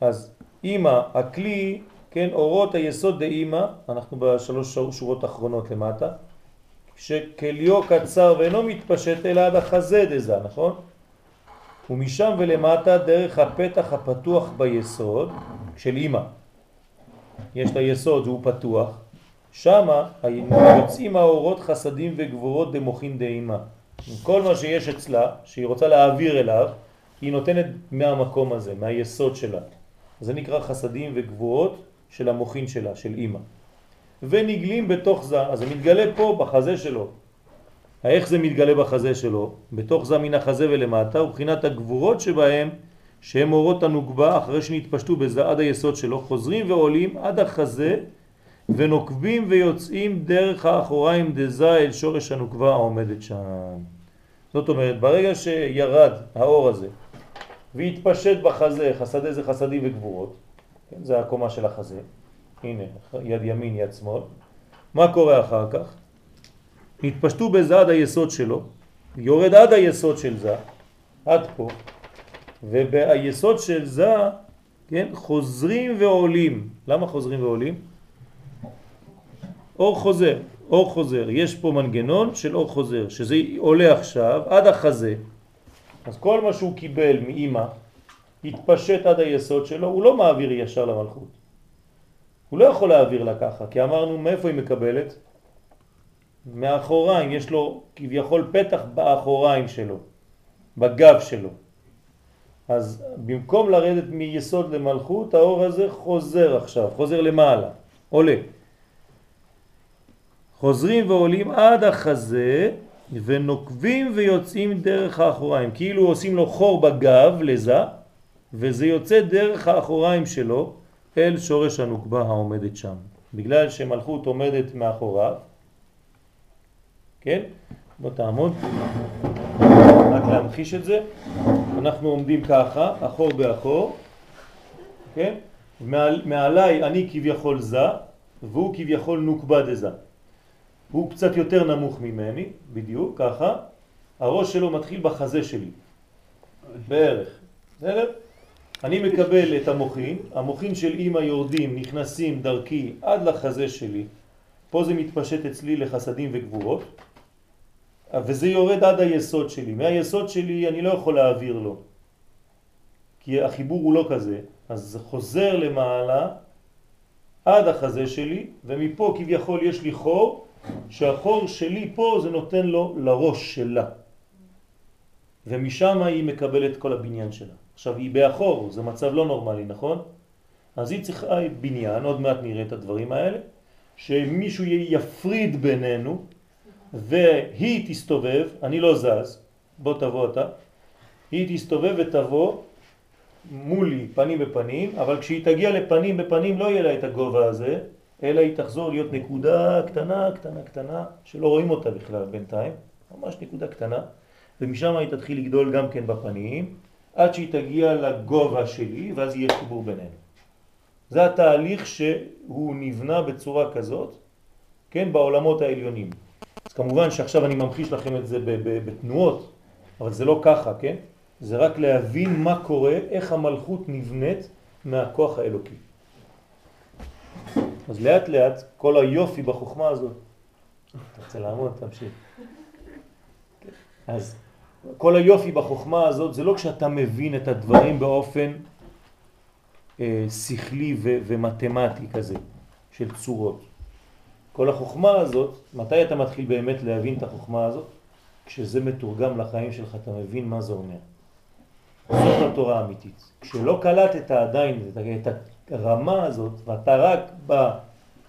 אז אימא, הכלי, כן, אורות היסוד דאימא, אנחנו בשלוש שורות האחרונות למטה, שכליו קצר ואינו מתפשט אלא עד החזה דזה, נכון? ומשם ולמטה דרך הפתח הפתוח ביסוד של אימא. יש לה יסוד והוא פתוח, שמה יוצאים האורות חסדים וגבורות דמוכין דאימא. כל מה שיש אצלה, שהיא רוצה להעביר אליו, היא נותנת מהמקום הזה, מהיסוד שלה. זה נקרא חסדים וגבורות של המוכין שלה, של אימא. ונגלים בתוך זה, אז זה מתגלה פה בחזה שלו. איך זה מתגלה בחזה שלו? בתוך זה מן החזה ולמטה, ובחינת הגבורות שבהם, שהם אורות הנוגבה, אחרי שנתפשטו בזה עד היסוד שלו, חוזרים ועולים עד החזה, ונוקבים ויוצאים דרך האחוריים דזה אל שורש הנוקבה העומדת שם. זאת אומרת, ברגע שירד האור הזה והתפשט בחזה, חסדי זה חסדים וגבורות, כן, זה הקומה של החזה, הנה, יד ימין, יד שמאל, מה קורה אחר כך? התפשטו בזה עד היסוד שלו, יורד עד היסוד של זה, עד פה, וביסוד של זה, כן, חוזרים ועולים. למה חוזרים ועולים? אור חוזר, אור חוזר. יש פה מנגנון של אור חוזר, שזה עולה עכשיו עד החזה, אז כל מה שהוא קיבל מאימא התפשט עד היסוד שלו, הוא לא מעביר ישר למלכות. הוא לא יכול להעביר לה ככה, כי אמרנו מאיפה היא מקבלת? מאחוריים, יש לו כביכול פתח באחוריים שלו, בגב שלו. אז במקום לרדת מיסוד למלכות, האור הזה חוזר עכשיו, חוזר למעלה, עולה. חוזרים ועולים עד החזה ונוקבים ויוצאים דרך האחוריים, כאילו עושים לו חור בגב לזה, וזה יוצא דרך האחוריים שלו אל שורש הנוקבה העומדת שם. בגלל שמלכות עומדת מאחוריו, כן? בוא תעמוד, רק להמחיש את זה. אנחנו עומדים ככה, אחור באחור, כן? מעל, מעליי אני כביכול זה, והוא כביכול נוקבה דזה. הוא קצת יותר נמוך ממני, בדיוק, ככה, הראש שלו מתחיל בחזה שלי, בערך, בסדר? אני מקבל את המוחין, המוחין של אימא יורדים, נכנסים דרכי עד לחזה שלי, פה זה מתפשט אצלי לחסדים וגבורות, וזה יורד עד היסוד שלי. מהיסוד שלי אני לא יכול להעביר לו, כי החיבור הוא לא כזה, אז זה חוזר למעלה עד החזה שלי, ומפה כביכול יש לי חור, שהחור שלי פה זה נותן לו לראש שלה. ומשם היא מקבלת כל הבניין שלה. עכשיו היא באחור, זה מצב לא נורמלי, נכון? אז היא צריכה בניין, עוד מעט נראה את הדברים האלה, שמישהו יפריד בינינו והיא תסתובב, אני לא זז, בוא תבוא אתה, היא תסתובב ותבוא מולי פנים בפנים, אבל כשהיא תגיע לפנים בפנים לא יהיה לה את הגובה הזה, אלא היא תחזור להיות נקודה קטנה, קטנה, קטנה, שלא רואים אותה בכלל בינתיים, ממש נקודה קטנה, ומשם היא תתחיל לגדול גם כן בפנים, עד שהיא תגיע לגובה שלי, ואז יהיה חיבור בינינו. זה התהליך שהוא נבנה בצורה כזאת, כן, בעולמות העליונים. אז כמובן שעכשיו אני ממחיש לכם את זה בתנועות, אבל זה לא ככה, כן? זה רק להבין מה קורה, איך המלכות נבנית מהכוח האלוקי. אז לאט לאט כל היופי בחוכמה הזאת, אתה רוצה לעמוד, תמשיך. אז כל היופי בחוכמה הזאת זה לא כשאתה מבין את הדברים באופן אה, שכלי ו- ומתמטי כזה, של צורות. כל החוכמה הזאת, מתי אתה מתחיל באמת להבין את החוכמה הזאת? כשזה מתורגם לחיים שלך, אתה מבין מה זה אומר. זאת התורה האמיתית. כשלא קלטת עדיין את הרמה הזאת, ואתה רק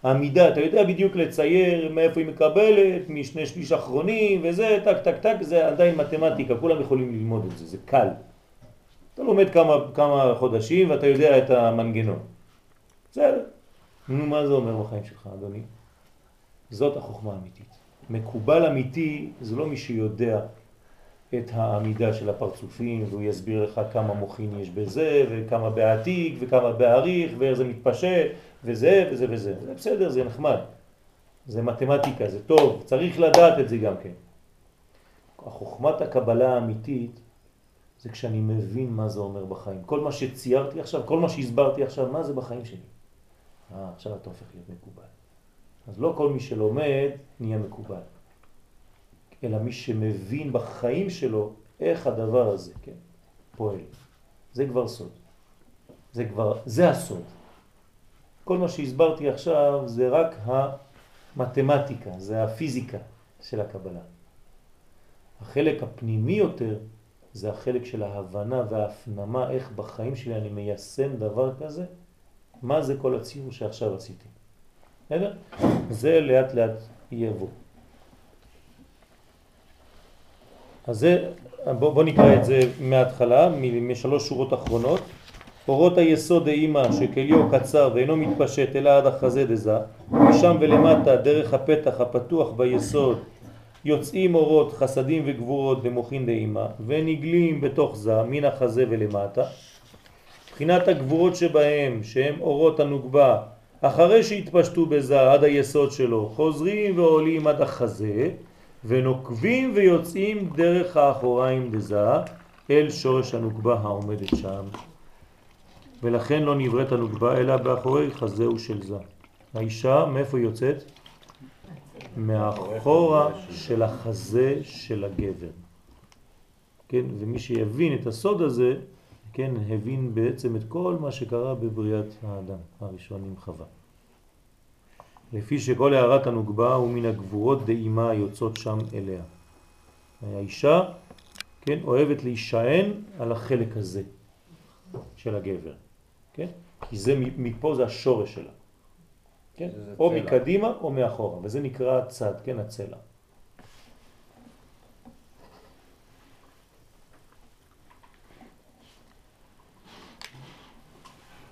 בעמידה, אתה יודע בדיוק לצייר מאיפה היא מקבלת, משני שליש אחרונים וזה, טק טק טק, זה עדיין מתמטיקה, כולם יכולים ללמוד את זה, זה קל. אתה לומד כמה, כמה חודשים ואתה יודע את המנגנון. בסדר. נו, מה זה אומר בחיים שלך, אדוני? זאת החוכמה האמיתית. מקובל אמיתי זה לא מי שיודע את העמידה של הפרצופים והוא יסביר לך כמה מוכין יש בזה וכמה בעתיק וכמה בעריך ואיך זה מתפשט וזה וזה וזה. זה בסדר, זה נחמד. זה מתמטיקה, זה טוב, צריך לדעת את זה גם כן. החוכמת הקבלה האמיתית זה כשאני מבין מה זה אומר בחיים. כל מה שציירתי עכשיו, כל מה שהסברתי עכשיו, מה זה בחיים שלי? אה, עכשיו אתה הופך להיות מקובל. אז לא כל מי שלומד נהיה מקובל, אלא מי שמבין בחיים שלו איך הדבר הזה, כן, פועל. זה כבר סוד. זה כבר, זה הסוד. כל מה שהסברתי עכשיו זה רק המתמטיקה, זה הפיזיקה של הקבלה. החלק הפנימי יותר זה החלק של ההבנה וההפנמה, איך בחיים שלי אני מיישם דבר כזה, מה זה כל הציור שעכשיו עשיתי. בסדר? זה לאט לאט יבוא. אז זה, בוא, בוא נקרא את זה מההתחלה, משלוש שורות אחרונות. אורות היסוד דאימא שכליו קצר ואינו מתפשט אלא עד החזה דזה, משם ולמטה דרך הפתח הפתוח ביסוד יוצאים אורות חסדים וגבורות דמוכין דאימא ונגלים בתוך זה מן החזה ולמטה. מבחינת הגבורות שבהם שהם אורות הנוגבה אחרי שהתפשטו בזה עד היסוד שלו חוזרים ועולים עד החזה ונוקבים ויוצאים דרך האחוריים דזה אל שורש הנוגבה העומדת שם. ולכן לא נבראת הנוגבה אלא באחורי חזהו של זה. האישה מאיפה יוצאת? מאחורה של החזה של הגבר. כן, ומי שיבין את הסוד הזה, כן, הבין בעצם את כל מה שקרה בבריאת האדם הראשון עם חווה. לפי שכל הערת הנוגבה הוא מן הגבורות דאימה היוצאות שם אליה. האישה, כן, אוהבת להישען על החלק הזה של הגבר, כן? כי זה מפה זה השורש שלה. כן? או צלע. מקדימה או מאחורה, וזה נקרא צד, כן, הצלע.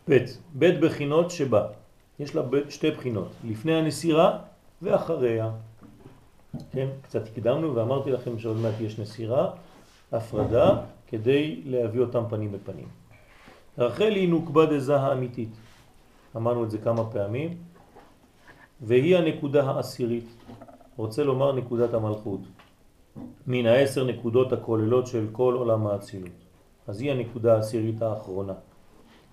ב', ב' בחינות שבה, יש לה שתי בחינות, לפני הנסירה ואחריה. כן, קצת הקדמנו ואמרתי לכם שעוד מעט יש נסירה, הפרדה, כדי להביא אותם פנים בפנים. רחל היא נוקבה דזה האמיתית. אמרנו את זה כמה פעמים. והיא הנקודה העשירית. רוצה לומר נקודת המלכות. מן העשר נקודות הכוללות של כל עולם האצילות. אז היא הנקודה העשירית האחרונה.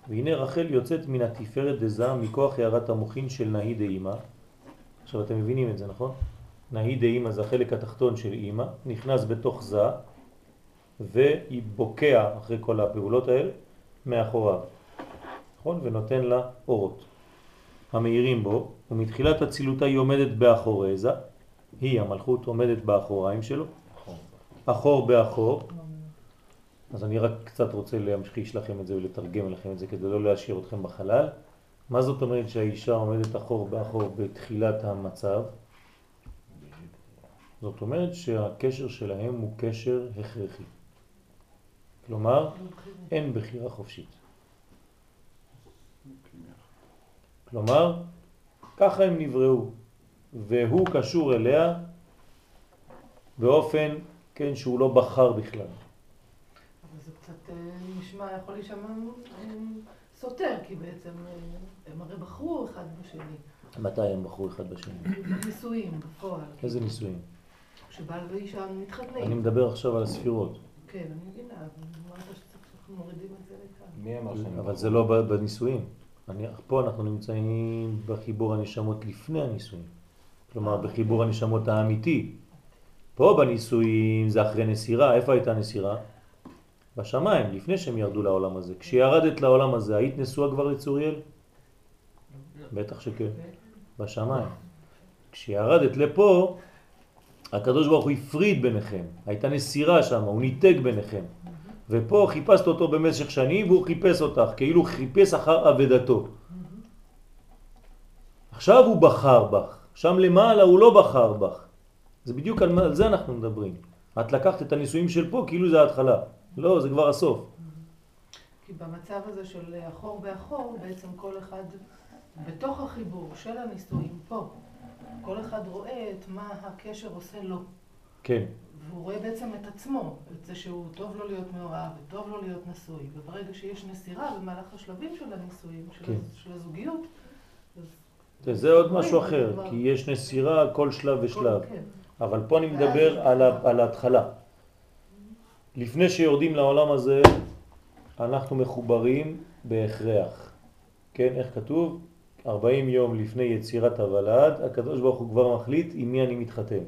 והנה רחל יוצאת מן התפארת דזה מכוח הערת המוחין של נהי דאימא. עכשיו אתם מבינים את זה, נכון? נהי דאימא זה החלק התחתון של אימא, נכנס בתוך זה והיא בוקע אחרי כל הפעולות האלה מאחוריו, נכון? ונותן לה אורות המאירים בו, ומתחילת הצילותה היא עומדת באחורי זה, היא המלכות עומדת באחוריים שלו, אחור באחור, אז אני רק קצת רוצה להמחיש לכם את זה ולתרגם לכם את זה כדי לא להשאיר אתכם בחלל. מה זאת אומרת שהאישה עומדת אחור באחור בתחילת המצב? זאת אומרת שהקשר שלהם הוא קשר הכרחי. כלומר, אין בחירה חופשית. כלומר, ככה הם נבראו, והוא קשור אליה באופן, כן, שהוא לא בחר בכלל. אבל זה קצת אה, נשמע, יכול להישמע אה, סותר, כי בעצם אה, הם הרי בחרו אחד בשני. מתי הם בחרו אחד בשני? בנישואים, בפועל. איזה נישואים? כשבעל ואישה מתחתנים. אני מדבר עכשיו על הספירות. כן, אני מבינה, אבל אמרת שאנחנו מורידים את זה לכאן. מי אמר שאני... אבל זה לא בנישואים. אני, פה אנחנו נמצאים בחיבור הנשמות לפני הנישואים. כלומר, בחיבור הנשמות האמיתי. פה בנישואים זה אחרי נסירה. איפה הייתה נסירה? בשמיים, לפני שהם ירדו לעולם הזה. כשירדת לעולם הזה, היית נשואה כבר לצוריאל? בטח שכן. בשמיים. כשירדת לפה, הקדוש ברוך הוא הפריד ביניכם. הייתה נסירה שם, הוא ניתק ביניכם. ופה חיפשת אותו במשך שנים והוא חיפש אותך, כאילו חיפש אחר עבדתו. עכשיו הוא בחר בך, שם למעלה הוא לא בחר בך. זה בדיוק על, על זה אנחנו מדברים. את לקחת את הניסויים של פה כאילו זה ההתחלה. לא, זה כבר הסוף. כי במצב הזה של אחור באחור, בעצם כל אחד, בתוך החיבור של הנישואים פה, כל אחד רואה את מה הקשר עושה לו. כן, והוא רואה בעצם את עצמו, את זה שהוא טוב לו להיות מאוהב, וטוב לו להיות נשוי. וברגע שיש נסירה במהלך השלבים של הנישואים, של, כן. של הזוגיות, אז זה, זה עוד משהו אחר, כי יש נסירה כל שלב ושלב. כל- כן. אבל פה אני מדבר על, ה, על ההתחלה. לפני שיורדים לעולם הזה, אנחנו מחוברים בהכרח. כן, איך כתוב? 40 יום לפני יצירת הוולד, הקדוש ברוך הוא כבר מחליט עם מי אני מתחתן.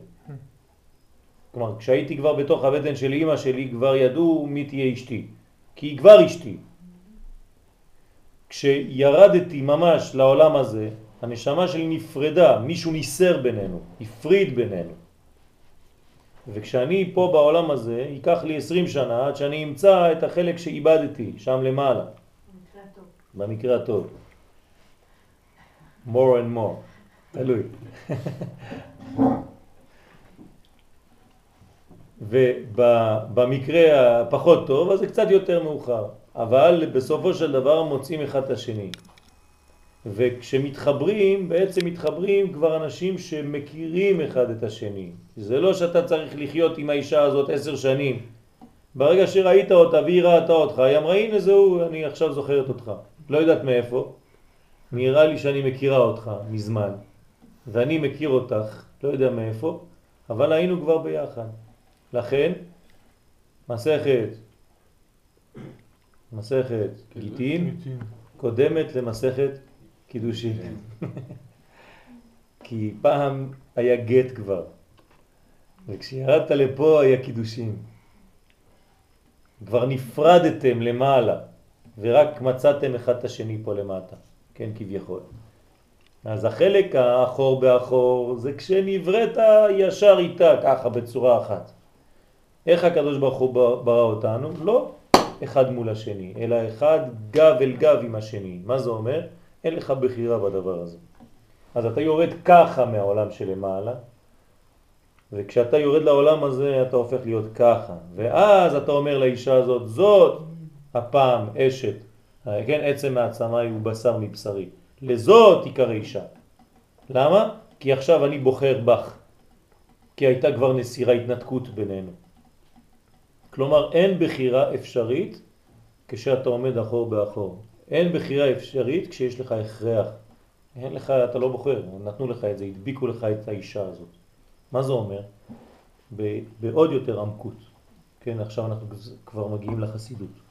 כלומר, כשהייתי כבר בתוך הבטן של אמא שלי, כבר ידעו מי תהיה אשתי. כי היא כבר אשתי. כשירדתי ממש לעולם הזה, הנשמה שלי נפרדה, מישהו ניסר בינינו, הפריד בינינו. וכשאני פה בעולם הזה, ייקח לי 20 שנה עד שאני אמצא את החלק שאיבדתי, שם למעלה, במקרה הטוב. במקרה הטוב. More and more, תלוי. ובמקרה הפחות טוב, אז זה קצת יותר מאוחר. אבל בסופו של דבר מוצאים אחד את השני. וכשמתחברים, בעצם מתחברים כבר אנשים שמכירים אחד את השני. זה לא שאתה צריך לחיות עם האישה הזאת עשר שנים. ברגע שראית אותה והיא ראתה אותך, היא אמרה, הנה זהו, אני עכשיו זוכרת אותך. לא יודעת מאיפה. נראה לי שאני מכירה אותך מזמן. ואני מכיר אותך, לא יודע מאיפה, אבל היינו כבר ביחד. לכן, מסכת, מסכת גיטין. קודמת למסכת קידושין. כי פעם היה גט כבר, וכשירדת לפה היה קידושין. כבר נפרדתם למעלה, ורק מצאתם אחד את השני פה למטה, כן, כביכול. אז החלק האחור באחור זה כשנבראת ישר איתה, ככה, בצורה אחת. איך הקדוש ברוך הוא ברא אותנו? לא אחד מול השני, אלא אחד גב אל גב עם השני. מה זה אומר? אין לך בחירה בדבר הזה. אז אתה יורד ככה מהעולם שלמעלה, וכשאתה יורד לעולם הזה אתה הופך להיות ככה. ואז אתה אומר לאישה הזאת, זאת הפעם אשת, כן, עצם מעצמה הוא בשר מבשרי. לזאת תיקרא אישה. למה? כי עכשיו אני בוחר בך. כי הייתה כבר נסירה התנתקות בינינו. כלומר, אין בחירה אפשרית כשאתה עומד אחור באחור. אין בחירה אפשרית כשיש לך הכרח. אין לך, אתה לא בוחר, נתנו לך את זה, הדביקו לך את האישה הזאת. מה זה אומר? בעוד יותר עמקות. כן, עכשיו אנחנו כבר מגיעים לחסידות.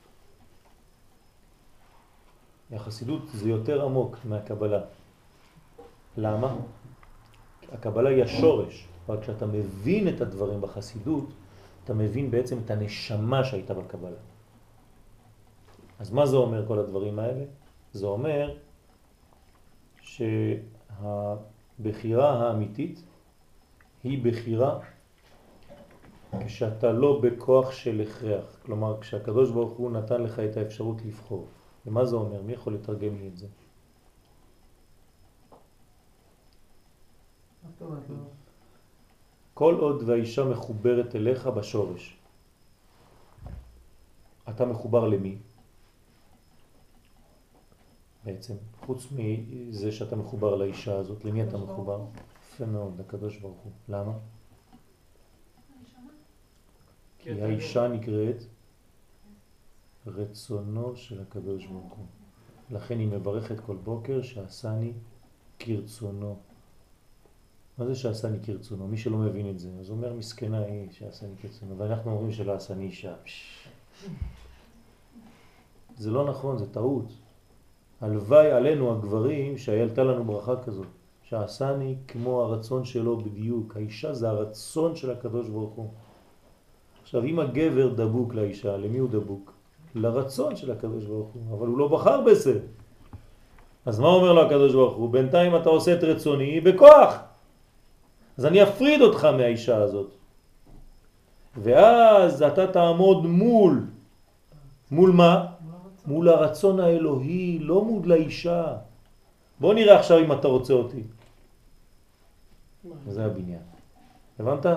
החסידות זה יותר עמוק מהקבלה. למה? הקבלה היא השורש, אבל כשאתה מבין את הדברים בחסידות, אתה מבין בעצם את הנשמה שהייתה בקבלה. אז מה זה אומר כל הדברים האלה? זה אומר שהבחירה האמיתית היא בחירה כשאתה לא בכוח של הכרח. כלומר, כשהקדוש ברוך הוא נתן לך את האפשרות לבחור. ומה זה אומר? מי יכול לתרגם לי את זה? כל עוד והאישה מחוברת אליך בשורש. אתה מחובר למי? בעצם, חוץ מזה שאתה מחובר לאישה הזאת, למי אתה מחובר? יפה מאוד, לקדוש ברוך הוא. למה? כי האישה נקראת רצונו של הקדוש ברוך הוא. לכן היא מברכת כל בוקר שעשני כרצונו. מה זה שעשני כרצונו? מי שלא מבין את זה, אז אומר מסכנה היא שעשני כרצונו, ואנחנו אומרים שלא עשני אישה. זה לא נכון, זה טעות. הלוואי עלינו הגברים שהייתה לנו ברכה כזאת, שעשני כמו הרצון שלו בדיוק. האישה זה הרצון של הקדוש ברוך הוא. עכשיו, אם הגבר דבוק לאישה, למי הוא דבוק? לרצון של הקדוש ברוך הוא, אבל הוא לא בחר בזה. אז מה אומר לו הקדוש ברוך הוא? בינתיים אתה עושה את רצוני בכוח. אז אני אפריד אותך מהאישה הזאת. ואז אתה תעמוד מול, מול מה? מול הרצון האלוהי, לא מול לאישה. בוא נראה עכשיו אם אתה רוצה אותי. זה הבניין. הבנת?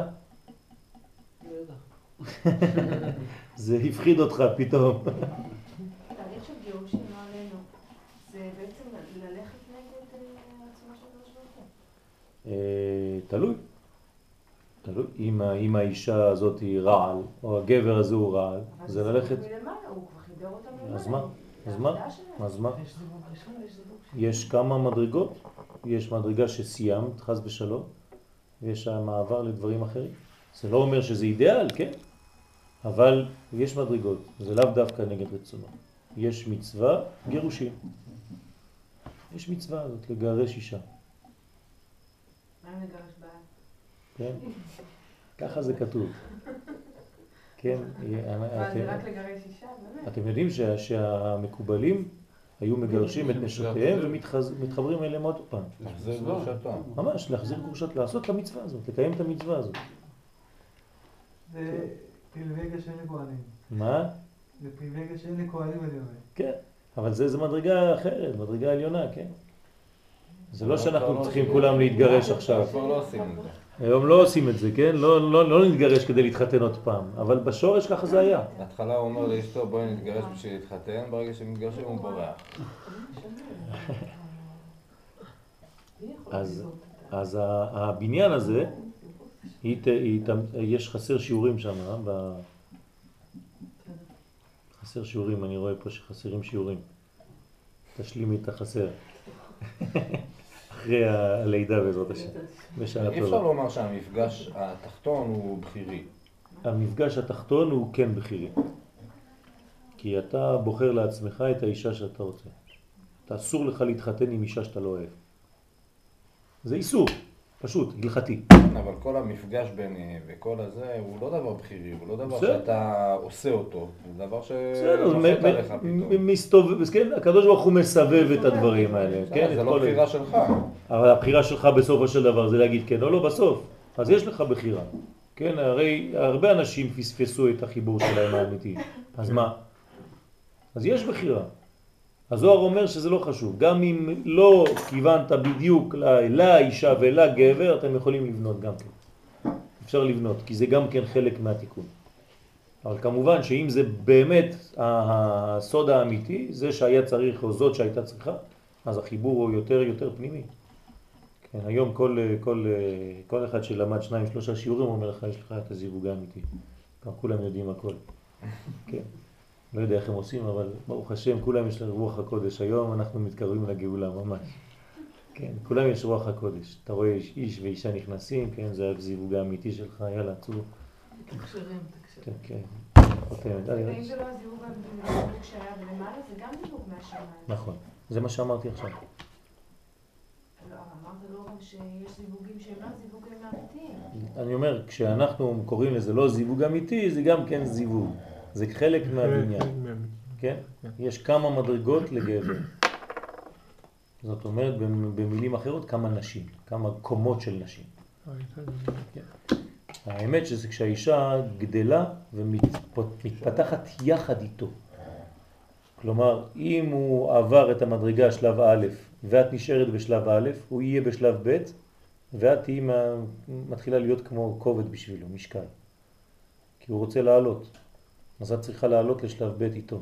זה הפחיד אותך פתאום. תהליך של גירושים עלינו, זה בעצם ללכת נגד רצונו של הקדוש ברוך הוא? תלוי. תלוי. אם האישה הזאת היא רעל, או הגבר הזה הוא רעל, זה ללכת... אז מה? אז מה? אז מה? יש כמה מדרגות. יש מדרגה שסיימת, חס ושלום, ויש מעבר לדברים אחרים. זה לא אומר שזה אידאל, כן? אבל יש מדרגות, זה לאו דווקא נגד רצונו. יש מצווה, גירושים. יש מצווה הזאת, לגרש אישה. מה עם לגרש בעל? כן, ככה זה כתוב. כן, זה רק לגרש אישה, באמת. אתם יודעים שהמקובלים היו מגרשים את נשותיהם ומתחברים אליהם עוד פעם. להחזיר גרושתם. ממש, להחזיר גרושת, לעשות את המצווה הזאת, לקיים את המצווה הזאת. פריבילגיה שאין לכהנים. מה? זה פריבילגיה שאין לכהנים, אני אומר. כן, אבל זה מדרגה אחרת, מדרגה עליונה, כן. זה לא שאנחנו צריכים כולם להתגרש עכשיו. כבר לא עושים את זה. היום לא עושים את זה, כן? לא, לא, לא נתגרש כדי להתחתן עוד פעם, אבל בשורש ככה זה היה. בהתחלה הוא אומר לאשתו בואי נתגרש בשביל להתחתן, ברגע שמתגרשים הוא בורח. אז, אז הבניין הזה, היא, היא, יש חסר שיעורים שם, ב... חסר שיעורים, אני רואה פה שחסרים שיעורים. תשלימי את החסר. אחרי הלידה בעזרת השם. בשנה טובה. אי אפשר לומר שהמפגש התחתון הוא בחירי. המפגש התחתון הוא כן בחירי. כי אתה בוחר לעצמך את האישה שאתה רוצה. אתה אסור לך להתחתן עם אישה שאתה לא אוהב. זה איסור, פשוט, הלכתי. אבל כל המפגש ביניהם וכל הזה הוא לא דבר בחירי, הוא לא דבר שאתה עושה אותו, זה דבר שנוחת עליך פתאום. מסתובב, כן, הקדוש ברוך הוא מסבב את הדברים האלה. כן, זה לא בחירה שלך. אבל הבחירה שלך בסופו של דבר זה להגיד כן או לא בסוף. אז יש לך בחירה. כן, הרי הרבה אנשים פספסו את החיבור שלהם האמיתי. אז מה? אז יש בחירה. הזוהר אומר שזה לא חשוב, גם אם לא כיוונת בדיוק לאישה ולגבר, אתם יכולים לבנות גם כן. אפשר לבנות, כי זה גם כן חלק מהתיקון. אבל כמובן שאם זה באמת הסוד האמיתי, זה שהיה צריך או זאת שהייתה צריכה, אז החיבור הוא יותר יותר פנימי. כן, היום כל, כל, כל אחד שלמד שניים שלושה שיעורים אומר לך, יש לך את הזיווג האמיתי. כולם יודעים הכל. כן. לא יודע איך הם עושים, אבל ברוך השם, כולם יש להם רוח הקודש. היום אנחנו מתקרבים לגאולה ממש. כן, כולם יש רוח הקודש. אתה רואה איש, איש ואישה נכנסים, כן, זה הזיווג האמיתי שלך, יאללה, צאו. תקשרים, כן, תקשרים. כן. חותמת. ואם זה לא הזיווג שהיה למעלה, זה גם זיווג מהשמיים. נכון, זה מה שאמרתי עכשיו. לא, אמרת גם שיש זיווגים שהם לא זיווגים אמיתיים. אני אומר, כשאנחנו קוראים לזה לא זיווג אמיתי, זה גם כן זיווג. זה חלק מהבניין, כן? יש כמה מדרגות לגבר. זאת אומרת, במילים אחרות, כמה נשים, כמה קומות של נשים. כן. האמת שזה כשהאישה גדלה ומתפתחת יחד איתו. כלומר, אם הוא עבר את המדרגה שלב א' ואת נשארת בשלב א', הוא יהיה בשלב ב', ואת תהיי מתחילה להיות כמו כובד בשבילו, משקל. כי הוא רוצה לעלות. אז את צריכה לעלות לשלב ב' איתו.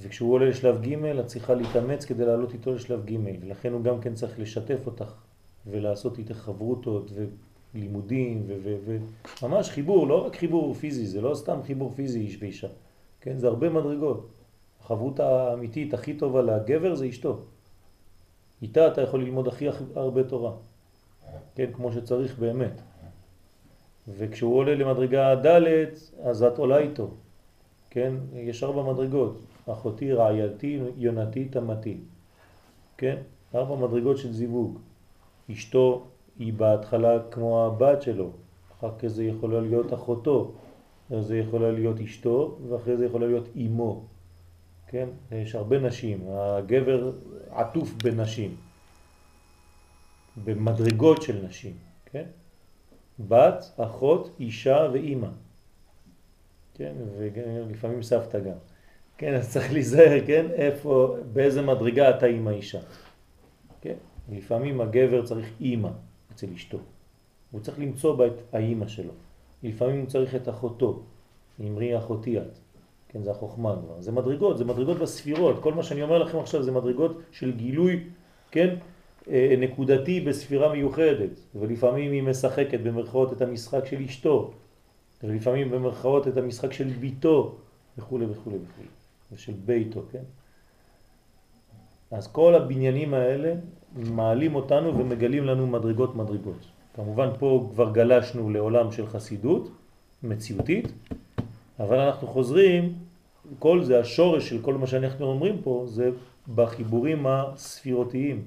וכשהוא עולה לשלב ג' את צריכה להתאמץ כדי לעלות איתו לשלב ג', ולכן הוא גם כן צריך לשתף אותך ולעשות איתך חברותות ולימודים וממש חיבור, לא רק חיבור פיזי, זה לא סתם חיבור פיזי איש ואישה, כן? זה הרבה מדרגות. החברות האמיתית הכי טובה לגבר זה אשתו. איתה אתה יכול ללמוד הכי הרבה תורה, כן? כמו שצריך באמת. וכשהוא עולה למדרגה ד' אז את עולה איתו, כן? יש ארבע מדרגות, אחותי, רעייתי, יונתי, תמתי, כן? ארבע מדרגות של זיווג. אשתו היא בהתחלה כמו הבת שלו, אחר כך זה יכולה להיות אחותו, זה יכולה להיות אשתו, ואחרי זה יכולה להיות אימו, כן? יש הרבה נשים, הגבר עטוף בנשים, במדרגות של נשים, כן? בת, אחות, אישה ואימא. כן, ולפעמים סבתא גם. כן, אז צריך להיזהר, כן, איפה, באיזה מדרגה אתה עם האישה. כן, לפעמים הגבר צריך אימא אצל אשתו. הוא צריך למצוא בה את האימא שלו. לפעמים הוא צריך את אחותו, אמרי אחותי את. כן, זה החוכמה כבר. זה מדרגות, זה מדרגות בספירות. כל מה שאני אומר לכם עכשיו זה מדרגות של גילוי, כן, נקודתי בספירה מיוחדת, ולפעמים היא משחקת במרכאות את המשחק של אשתו, ולפעמים במרכאות את המשחק של ביתו, וכו' וכו' וכו', ושל ביתו, כן? אז כל הבניינים האלה מעלים אותנו ומגלים לנו מדרגות מדרגות. כמובן פה כבר גלשנו לעולם של חסידות, מציאותית, אבל אנחנו חוזרים, כל זה, השורש של כל מה שאנחנו אומרים פה, זה בחיבורים הספירותיים,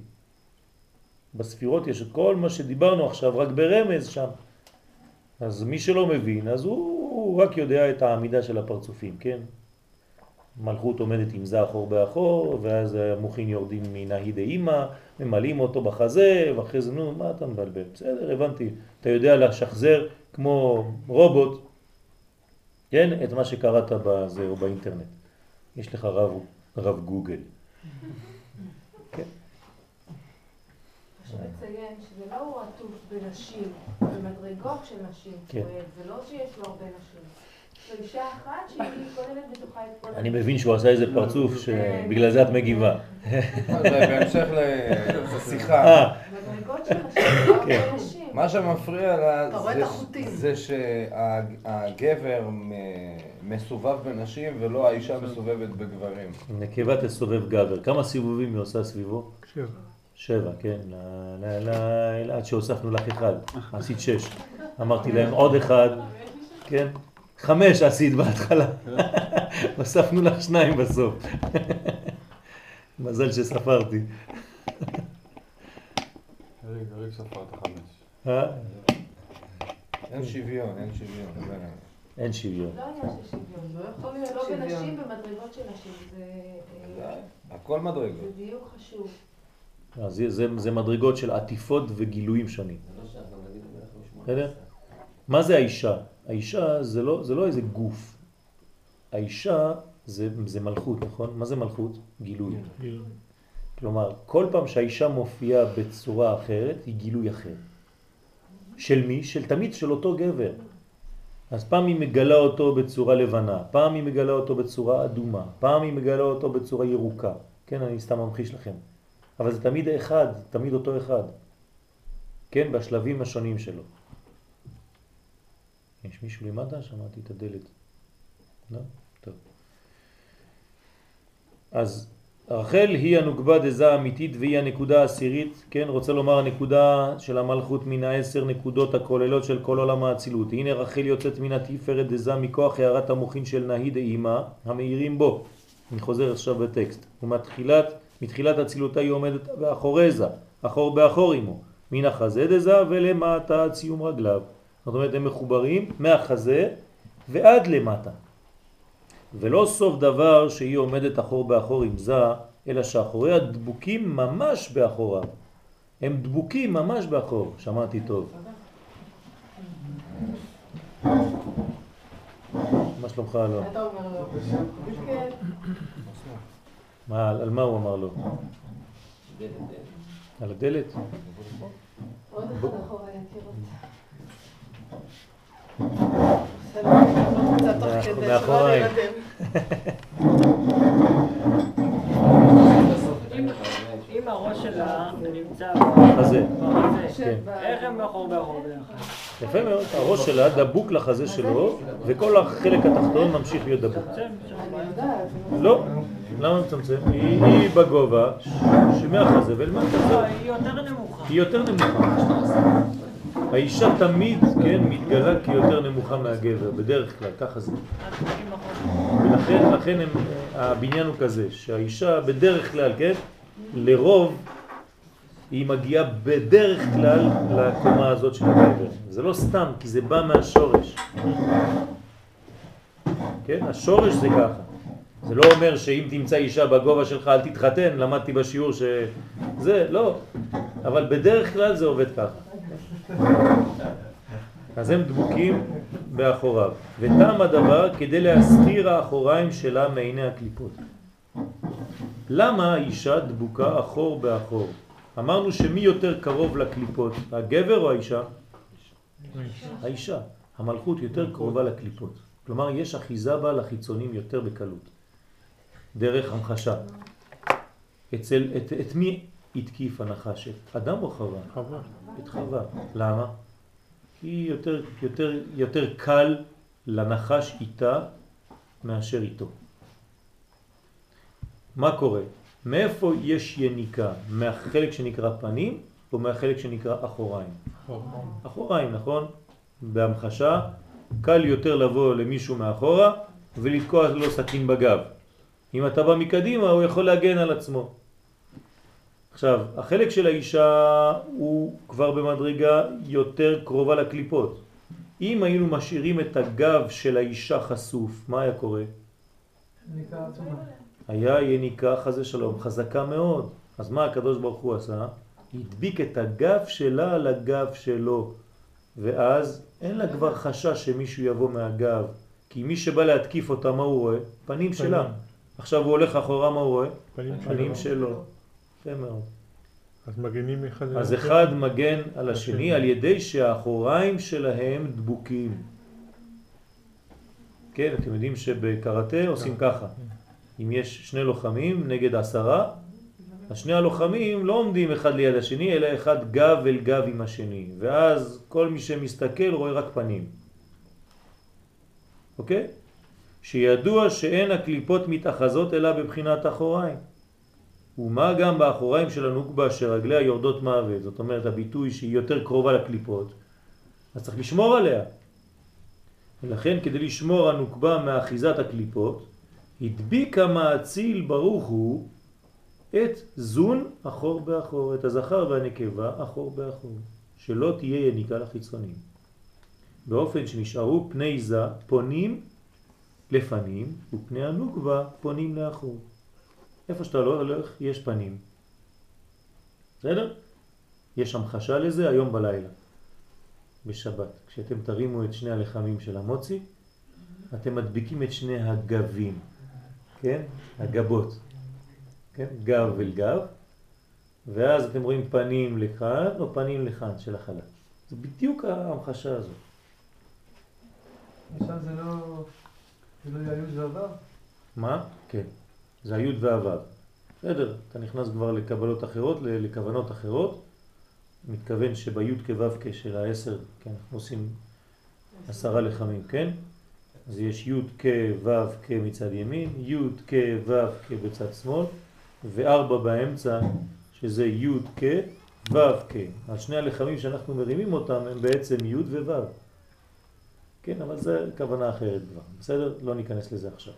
בספירות יש את כל מה שדיברנו עכשיו, רק ברמז שם. אז מי שלא מבין, אז הוא, הוא רק יודע את העמידה של הפרצופים, כן? מלכות עומדת עם זה אחור באחור, ואז המוחין יורדים מנהי דאימא, ממלאים אותו בחזה, ואחרי זה, נו, מה אתה מבלבל? בסדר, הבנתי. אתה יודע לשחזר כמו רובוט, כן? את מה שקראת בזה או באינטרנט. יש לך רב, רב גוגל. לציין שזה לא הוא עטוף בנשים, זה מדרגות של נשים, כן. זה לא שיש לו הרבה נשים. אני מבין שהוא עשה איזה פרצוף כן. שבגלל זה את מגיבה. בהמשך לשיחה. אה. כן. נשים, מה שמפריע לה זה שהגבר מסובב בנשים ולא האישה מסובבת בגברים. נקבה תסובב גבר. כמה סיבובים היא עושה סביבו? שבע. שבע, כן, עד שהוספנו לך אחד, עשית שש. אמרתי להם עוד אחד, כן, חמש עשית בהתחלה, הוספנו לך שניים בסוף. מזל שספרתי. אריק ספרת חמש. אה? אין שוויון, אין שוויון. אין שוויון. לא עניין של שוויון, לא יכול להיות לא בנשים במדרגות של נשים, זה... הכל מדרגות. זה דיוק חשוב. אז זה, זה, זה מדרגות של עטיפות וגילויים שונים. בסדר? מה זה האישה? האישה זה לא, זה לא איזה גוף. האישה זה, זה מלכות, נכון? מה זה מלכות? גילוי. כלומר, כל פעם שהאישה מופיעה בצורה אחרת, היא גילוי אחר. של מי? של תמיד של אותו גבר. אז פעם היא מגלה אותו בצורה לבנה, פעם היא מגלה אותו בצורה אדומה, פעם היא מגלה אותו בצורה ירוקה. כן, אני סתם ממחיש לכם. אבל זה תמיד אחד, תמיד אותו אחד. כן, בשלבים השונים שלו. יש מישהו למטה? שמעתי את הדלת. לא? טוב. אז רחל היא הנוגבה דזה האמיתית והיא הנקודה העשירית, כן, רוצה לומר הנקודה של המלכות מן העשר נקודות הכוללות של כל עולם האצילות. הנה רחל יוצאת מן התפארת דזה מכוח הערת המוחין של נהי דאימה המאירים בו. אני חוזר עכשיו בטקסט. ומתחילת, מתחילת אצילותה היא עומדת באחורי זה, אחור באחור עמו, מן החזה דזה ולמטה עד סיום רגליו. זאת אומרת הם מחוברים מהחזה ועד למטה. ולא סוף דבר שהיא עומדת אחור באחור עם זה, אלא שאחוריה דבוקים ממש באחורה. הם דבוקים ממש באחור, שמעתי טוב. מה שלומך אלון? אתה אומר לו? כן. מה, על מה הוא אמר לו? על הדלת? עוד אחד אחורה יקירות. מאחוריים. אם- הראש שלה נמצא חזה. בחזה, כן. איך הם מאחור באחור ביחד? יפה מאוד, הראש שלה דבוק לחזה שלו, וכל החלק התחתון ממשיך להיות דבוק. לא, למה מצמצם? היא בגובה שמהחזה ולמטה לא. היא יותר נמוכה. היא יותר נמוכה. האישה תמיד, כן, מתגלה כיותר נמוכה מהגבר, בדרך כלל, ככה זה. עד 90%. ולכן לכן הבניין הוא כזה, שהאישה בדרך כלל, כן, לרוב היא מגיעה בדרך כלל לקומה הזאת של הגבר. זה לא סתם, כי זה בא מהשורש. כן, השורש זה ככה. זה לא אומר שאם תמצא אישה בגובה שלך אל תתחתן, למדתי בשיעור שזה, לא. אבל בדרך כלל זה עובד ככה. אז הם דבוקים באחוריו. וטעם הדבר כדי להסתיר האחוריים שלה מעיני הקליפות. למה האישה דבוקה אחור באחור? אמרנו שמי יותר קרוב לקליפות, הגבר או האישה? האישה. המלכות יותר קרובה לקליפות. כלומר, יש אחיזה בה לחיצונים יותר בקלות. דרך המחשה. אצל, את, את מי התקיף הנחש? את אדם או חווה? חבל. את חווה. למה? כי יותר, יותר, יותר קל לנחש איתה מאשר איתו. מה קורה? מאיפה יש יניקה? מהחלק שנקרא פנים או מהחלק שנקרא אחוריים? אחוריים, נכון? בהמחשה קל יותר לבוא למישהו מאחורה ולתקוע לו סכין בגב. אם אתה בא מקדימה הוא יכול להגן על עצמו. עכשיו, החלק של האישה הוא כבר במדרגה יותר קרובה לקליפות. אם היינו משאירים את הגב של האישה חשוף, מה היה קורה? היה יניקה חזה שלום, חזקה מאוד. אז מה הקדוש ברוך הוא עשה? הדביק את הגב שלה על הגב שלו, ואז אין לה כבר חשש שמישהו יבוא מהגב, כי מי שבא להתקיף אותה, מה הוא רואה? פנים שלה. עכשיו הוא הולך אחורה, מה הוא רואה? פנים פנים שלו. יפה מאוד. אז מגנים אחד אז. אחד מגן על השני השני. על ידי שהאחוריים שלהם דבוקים. כן, אתם יודעים שבקראטה עושים ככה. אם יש שני לוחמים נגד עשרה, אז שני הלוחמים לא עומדים אחד ליד השני, אלא אחד גב אל גב עם השני. ואז כל מי שמסתכל רואה רק פנים. אוקיי? שידוע שאין הקליפות מתאחזות אלא בבחינת אחוריים. ומה גם באחוריים של הנוקבה שרגליה יורדות מוות, זאת אומרת הביטוי שהיא יותר קרובה לקליפות, אז צריך לשמור עליה. ולכן כדי לשמור הנוקבה מאחיזת הקליפות, הדביק המאציל ברוך הוא את זון אחור באחור, את הזכר והנקבה אחור באחור, שלא תהיה יניקה לחיצונים. באופן שנשארו פני זה פונים לפנים ופני הנוקבה פונים לאחור. איפה שאתה לא הולך יש פנים. בסדר? יש המחשה לזה היום בלילה, בשבת. כשאתם תרימו את שני הלחמים של המוצי, אתם מדביקים את שני הגבים, כן? הגבות, כן? גב אל גב, ואז אתם רואים פנים לכאן או פנים לכאן של החלה. זה בדיוק ההמחשה הזאת. עכשיו זה לא... זה לא יהיו ועבר? מה? כן. זה היוד והוו. בסדר, אתה נכנס כבר לקבלות אחרות, לכוונות אחרות. מתכוון שביוד כוו של העשר, כן, אנחנו עושים עשרה לחמים, כן? אז יש יוד כוו כמצד ימין, יוד כוו כבצד שמאל, וארבע באמצע, שזה י' כ' ו' כ'. אז שני הלחמים שאנחנו מרימים אותם הם בעצם י' וו'. כן, אבל זה כוונה אחרת כבר, בסדר? לא ניכנס לזה עכשיו.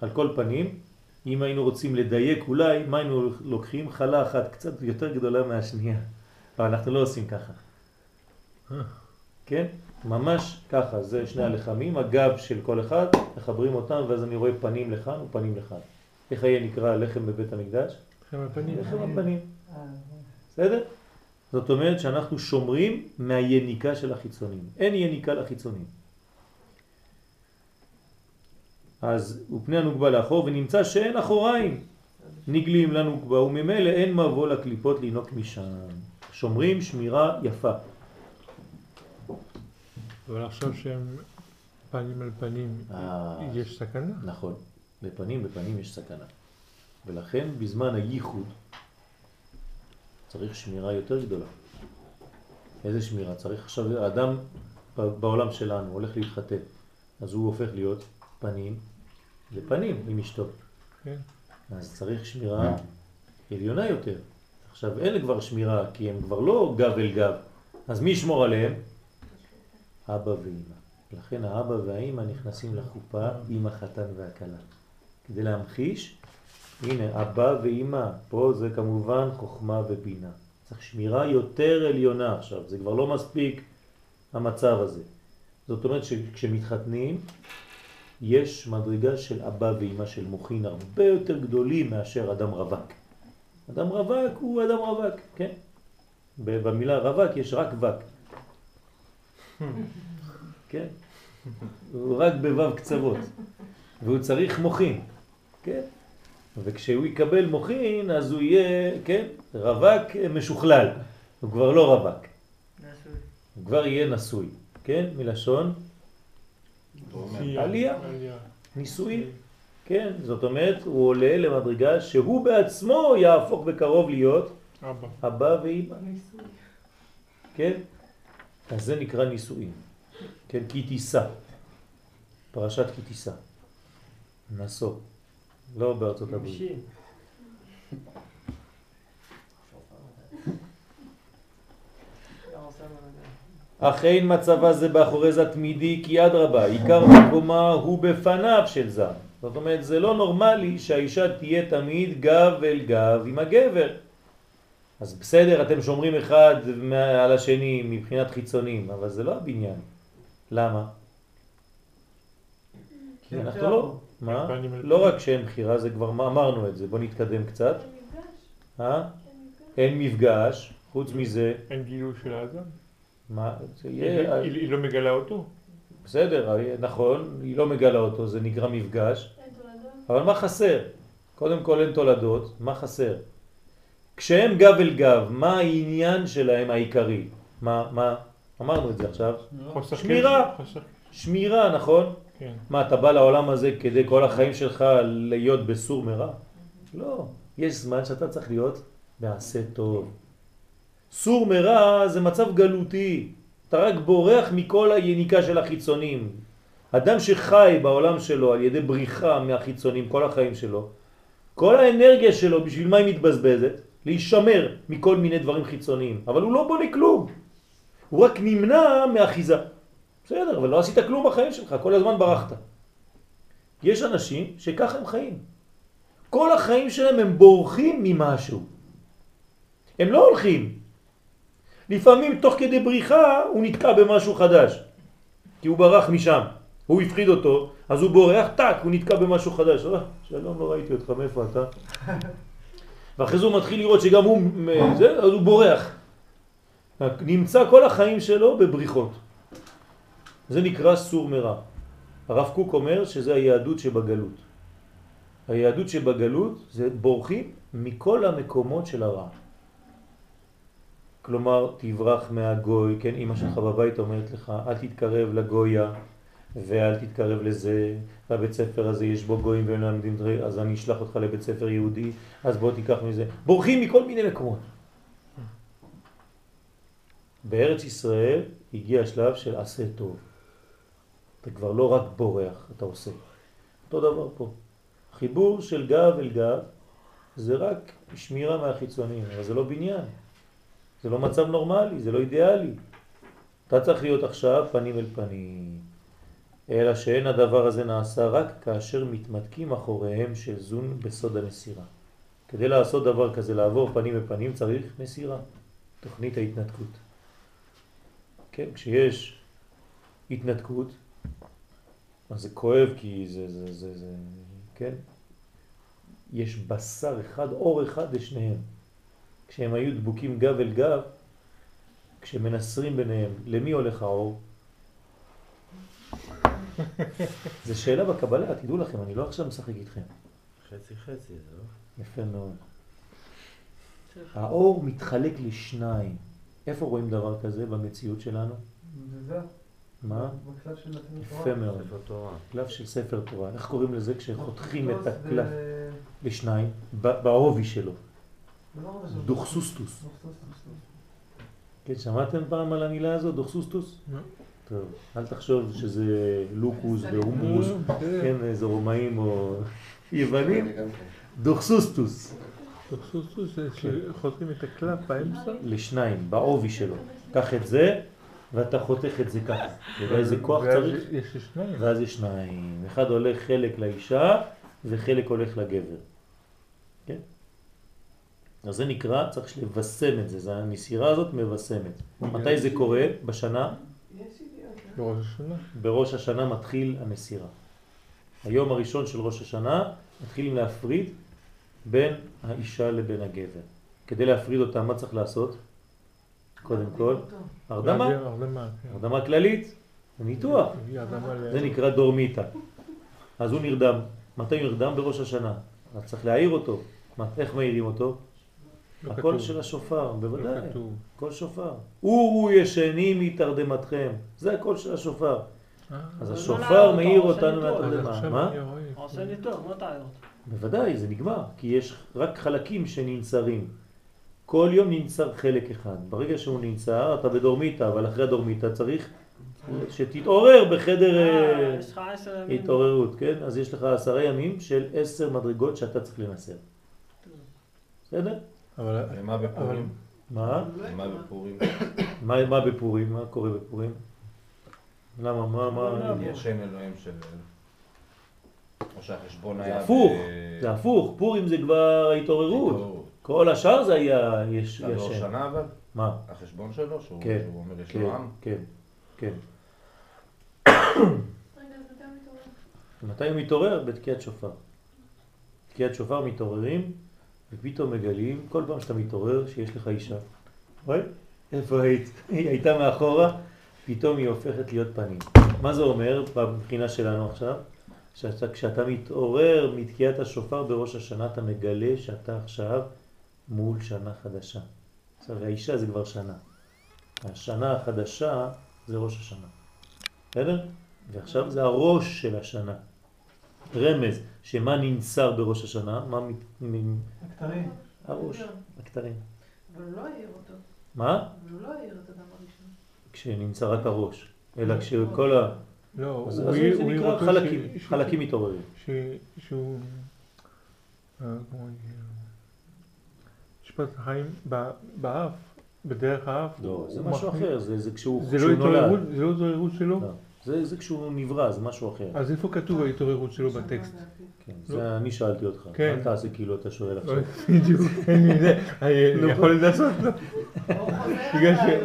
על כל פנים, אם היינו רוצים לדייק אולי, מה היינו לוקחים? חלה אחת קצת יותר גדולה מהשנייה. אבל אנחנו לא עושים ככה. כן? ממש ככה, זה שני הלחמים, הגב של כל אחד, מחברים אותם ואז אני רואה פנים לכאן ופנים לכאן. איך היה נקרא לחם בבית המקדש? לחם הפנים. לחם הפנים. בסדר? זאת אומרת שאנחנו שומרים מהיניקה של החיצונים. אין יניקה לחיצונים. אז הוא פני הנוגבה לאחור ונמצא שאין אחוריים נגלים לנוגבה וממילא אין מבוא לקליפות לינוק משם. שומרים שמירה יפה. אבל עכשיו שהם פנים על פנים, אה, יש סכנה. נכון, בפנים בפנים יש סכנה. ולכן בזמן הייחוד צריך שמירה יותר גדולה. איזה שמירה? צריך עכשיו, אדם בעולם שלנו הולך להתחתן, אז הוא הופך להיות פנים לפנים עם אשתו. כן. אז צריך שמירה עליונה יותר. עכשיו אין כבר שמירה, כי הם כבר לא גב אל גב. אז מי ישמור עליהם? אבא ואמא. לכן האבא והאמא נכנסים לחופה עם החתן והכלה. כדי להמחיש, הנה, אבא ואמא, פה זה כמובן חוכמה ובינה. צריך שמירה יותר עליונה עכשיו, זה כבר לא מספיק המצב הזה. זאת אומרת שכשמתחתנים, יש מדרגה של אבא ואמא של מוכין הרבה יותר גדולים מאשר אדם רווק. אדם רווק הוא אדם רווק, כן? במילה רווק יש רק וק. כן? הוא רק בוו קצוות, והוא צריך מוכין, כן? וכשהוא יקבל מוכין אז הוא יהיה, כן? רווק משוכלל, הוא כבר לא רווק. נשוי. הוא כבר יהיה נשוי, כן? מלשון עלייה. נישואין. כן, זאת אומרת, הוא עולה למדרגה שהוא בעצמו יהפוך בקרוב להיות אבא. אבא ואמא. כן? אז זה נקרא נישואין. כן, כי תישא. פרשת כי תישא. נשוא. לא בארצות הברית. אך אין מצבה זה באחורי זה תמידי כי עד רבה, עיקר מקומה הוא בפניו של זה. זאת אומרת, זה לא נורמלי שהאישה תהיה תמיד גב אל גב עם הגבר. אז בסדר, אתם שומרים אחד על השני מבחינת חיצונים, אבל זה לא הבניין. למה? כי אנחנו לא, מה? לא. רק שאין בחירה, זה כבר אמרנו את זה, בוא נתקדם קצת. אין מפגש, אה? אין מפגש. חוץ מזה, אין גילוי של האדם. מה, זה היא יהיה, היא- היא לא מגלה אותו. בסדר, נכון, היא לא מגלה אותו, זה נקרא מפגש, אין תולדות. אבל מה חסר? קודם כל אין תולדות, מה חסר? כשהם גב אל גב, מה העניין שלהם העיקרי? מה, מה? אמרנו את זה עכשיו. חוסר שמירה. שמירה, נכון? כן. מה, אתה בא לעולם הזה כדי כל החיים שלך להיות בסור מרע? לא. יש זמן שאתה צריך להיות בעשה טוב. סור מרע זה מצב גלותי. אתה רק בורח מכל היניקה של החיצונים. אדם שחי בעולם שלו על ידי בריחה מהחיצונים כל החיים שלו, כל האנרגיה שלו, בשביל מה היא מתבזבזת? להישמר מכל מיני דברים חיצוניים. אבל הוא לא בונה כלום. הוא רק נמנע מאחיזה. בסדר, אבל לא עשית כלום בחיים שלך, כל הזמן ברחת. יש אנשים שככה הם חיים. כל החיים שלהם הם בורחים ממשהו. הם לא הולכים. לפעמים תוך כדי בריחה הוא נתקע במשהו חדש. כי הוא ברח משם. הוא הפחיד אותו, אז הוא בורח, טק, הוא נתקע במשהו חדש. אה, שלום, לא ראיתי אותך, מאיפה אתה? ואחרי זה הוא מתחיל לראות שגם הוא, זה, אז הוא בורח. נמצא כל החיים שלו בבריחות. זה נקרא סור מרע. הרב קוק אומר שזה היהדות שבגלות. היהדות שבגלות זה בורחים מכל המקומות של הרע. כלומר, תברח מהגוי, כן, אמא שלך בבית אומרת לך, אל תתקרב לגויה ואל תתקרב לזה, בבית ספר הזה יש בו גויים והם לא לומדים דברים, אז אני אשלח אותך לבית ספר יהודי, אז בוא תיקח מזה. בורחים מכל מיני מקומות. בארץ ישראל הגיע השלב של עשה טוב. אתה כבר לא רק בורח, אתה עושה. אותו דבר פה. חיבור של גב אל גב, זה רק שמירה מהחיצונים, אבל זה לא בניין. זה לא מצב נורמלי, זה לא אידיאלי. אתה צריך להיות עכשיו פנים אל פנים. אלא שאין הדבר הזה נעשה רק כאשר מתמתקים אחוריהם של זון בסוד המסירה. כדי לעשות דבר כזה, לעבור פנים בפנים, צריך מסירה, תוכנית ההתנתקות. כן, כשיש התנתקות, אז זה כואב כי זה, זה, זה, זה, כן? יש בשר אחד, אור אחד לשניהם. כשהם היו דבוקים גב אל גב, כשמנסרים ביניהם, למי הולך האור? זו שאלה בקבלה, תדעו לכם, אני לא עכשיו משחק איתכם. חצי חצי, זה לא? יפה מאוד. האור מתחלק לשניים. איפה רואים דבר כזה במציאות שלנו? זה מה? בכלל של ספר יפה מאוד. ספר תורה. קלף של ספר תורה. איך קוראים לזה כשחותכים את הקלף לשניים? ב- בעובי שלו. לא דוכסוסטוס. דוכסוס, דוכסוס. כן, שמעתם פעם על המילה הזו? דוכסוסטוס? טוב, אל תחשוב שזה לוקוס והומוס, כן, איזה רומאים או יוונים. דוכסוסטוס. סוסוס זה שחותכים את הקלף באמצע. לשניים, בעובי שלו. קח את זה, ואתה חותך את זה ככה. אתה יודע איזה כוח ואז צריך? יש שניים. ואז יש שניים. אחד הולך חלק לאישה, וחלק הולך לגבר. כן? אז זה נקרא, צריך לבשם את זה, זה המסירה הזאת מבשמת. מתי זה קורה? בשנה? בראש השנה. בראש השנה מתחיל המסירה. היום הראשון של ראש השנה מתחילים להפריד בין האישה לבין הגבר. כדי להפריד אותם, מה צריך לעשות? קודם כל, הרדמה. כן. הרדמה כללית, ניתוח. זה נקרא דורמיטה. אז הוא נרדם. מתי הוא נרדם? בראש השנה. אז צריך להעיר אותו. מה, איך מעירים אותו? לא הקול כתוב. של השופר, בוודאי. לא כתוב. קול שופר. אורו ישנים מתרדמתכם. זה הקול של השופר. אה, אז השופר לא, מאיר אותנו מהתרדמה. מה? עושה ניתוח, מה אתה הערת? בוודאי, זה נגמר. כי יש רק חלקים שננצרים. כל יום ננצר חלק אחד. ברגע שהוא ננצר, אתה בדורמיטה, אבל אחרי הדורמיטה צריך שתתעורר בחדר אה, אה. התעוררות, כן? אז יש לך עשרה ימים של עשר מדרגות שאתה צריך לנסר. בסדר? אבל ומה בפורים? מה? מה בפורים? מה, מה בפורים? מה קורה בפורים? למה? מה? מה? ישן אלוהים של... או שהחשבון זה היה... הפוך, ב- זה הפוך. פורים זה כבר ההתעוררות. התעוררות. כל השאר זה היה יש- על ראש ישן. שנה אבל? מה? החשבון שלו? שהוא כן, שהוא אומר יש כן, לו עם? כן, כן. רגע, אז מתי הוא מתעורר? מתי הוא מתעורר? בתקיעת שופר. תקיעת שופר מתעוררים, ופתאום מגלים, כל פעם שאתה מתעורר, שיש לך אישה. רואה? איפה היית? היא הייתה מאחורה, פתאום היא הופכת להיות פנים. מה זה אומר בבחינה שלנו עכשיו? שאתה, כשאתה מתעורר מתקיעת השופר בראש השנה, אתה מגלה שאתה עכשיו מול שנה חדשה. עכשיו, האישה זה כבר שנה. השנה החדשה זה ראש השנה. בסדר? ועכשיו זה הראש של השנה. רמז, שמה ננצר בראש השנה? מה מת... מ- הכתרים. הראש, הכתרים. אבל הוא לא העיר אותו. מה? אבל הוא לא העיר את אדם הראשון. כשנמצא רק הראש. אלא כשכל ה... לא, אז הוא העיר- אותו חלקים, ש- חלקים מתעוררים. ש- שהוא... אה, שפת החיים ב- באף, בדרך האף. לא, זה משהו אחר, זה זה כשהוא זה כשהוא לא התעוררות, נולד. זה לא התעוררות שלו? לא. זה זה כשהוא נברא, זה משהו אחר. אז איפה כתוב ההתעוררות שלו בטקסט? כן, זה אני שאלתי אותך. כן. אל תעשה כאילו אתה שואל עכשיו. בדיוק, אין לי זה, אני יכול לנסות לו.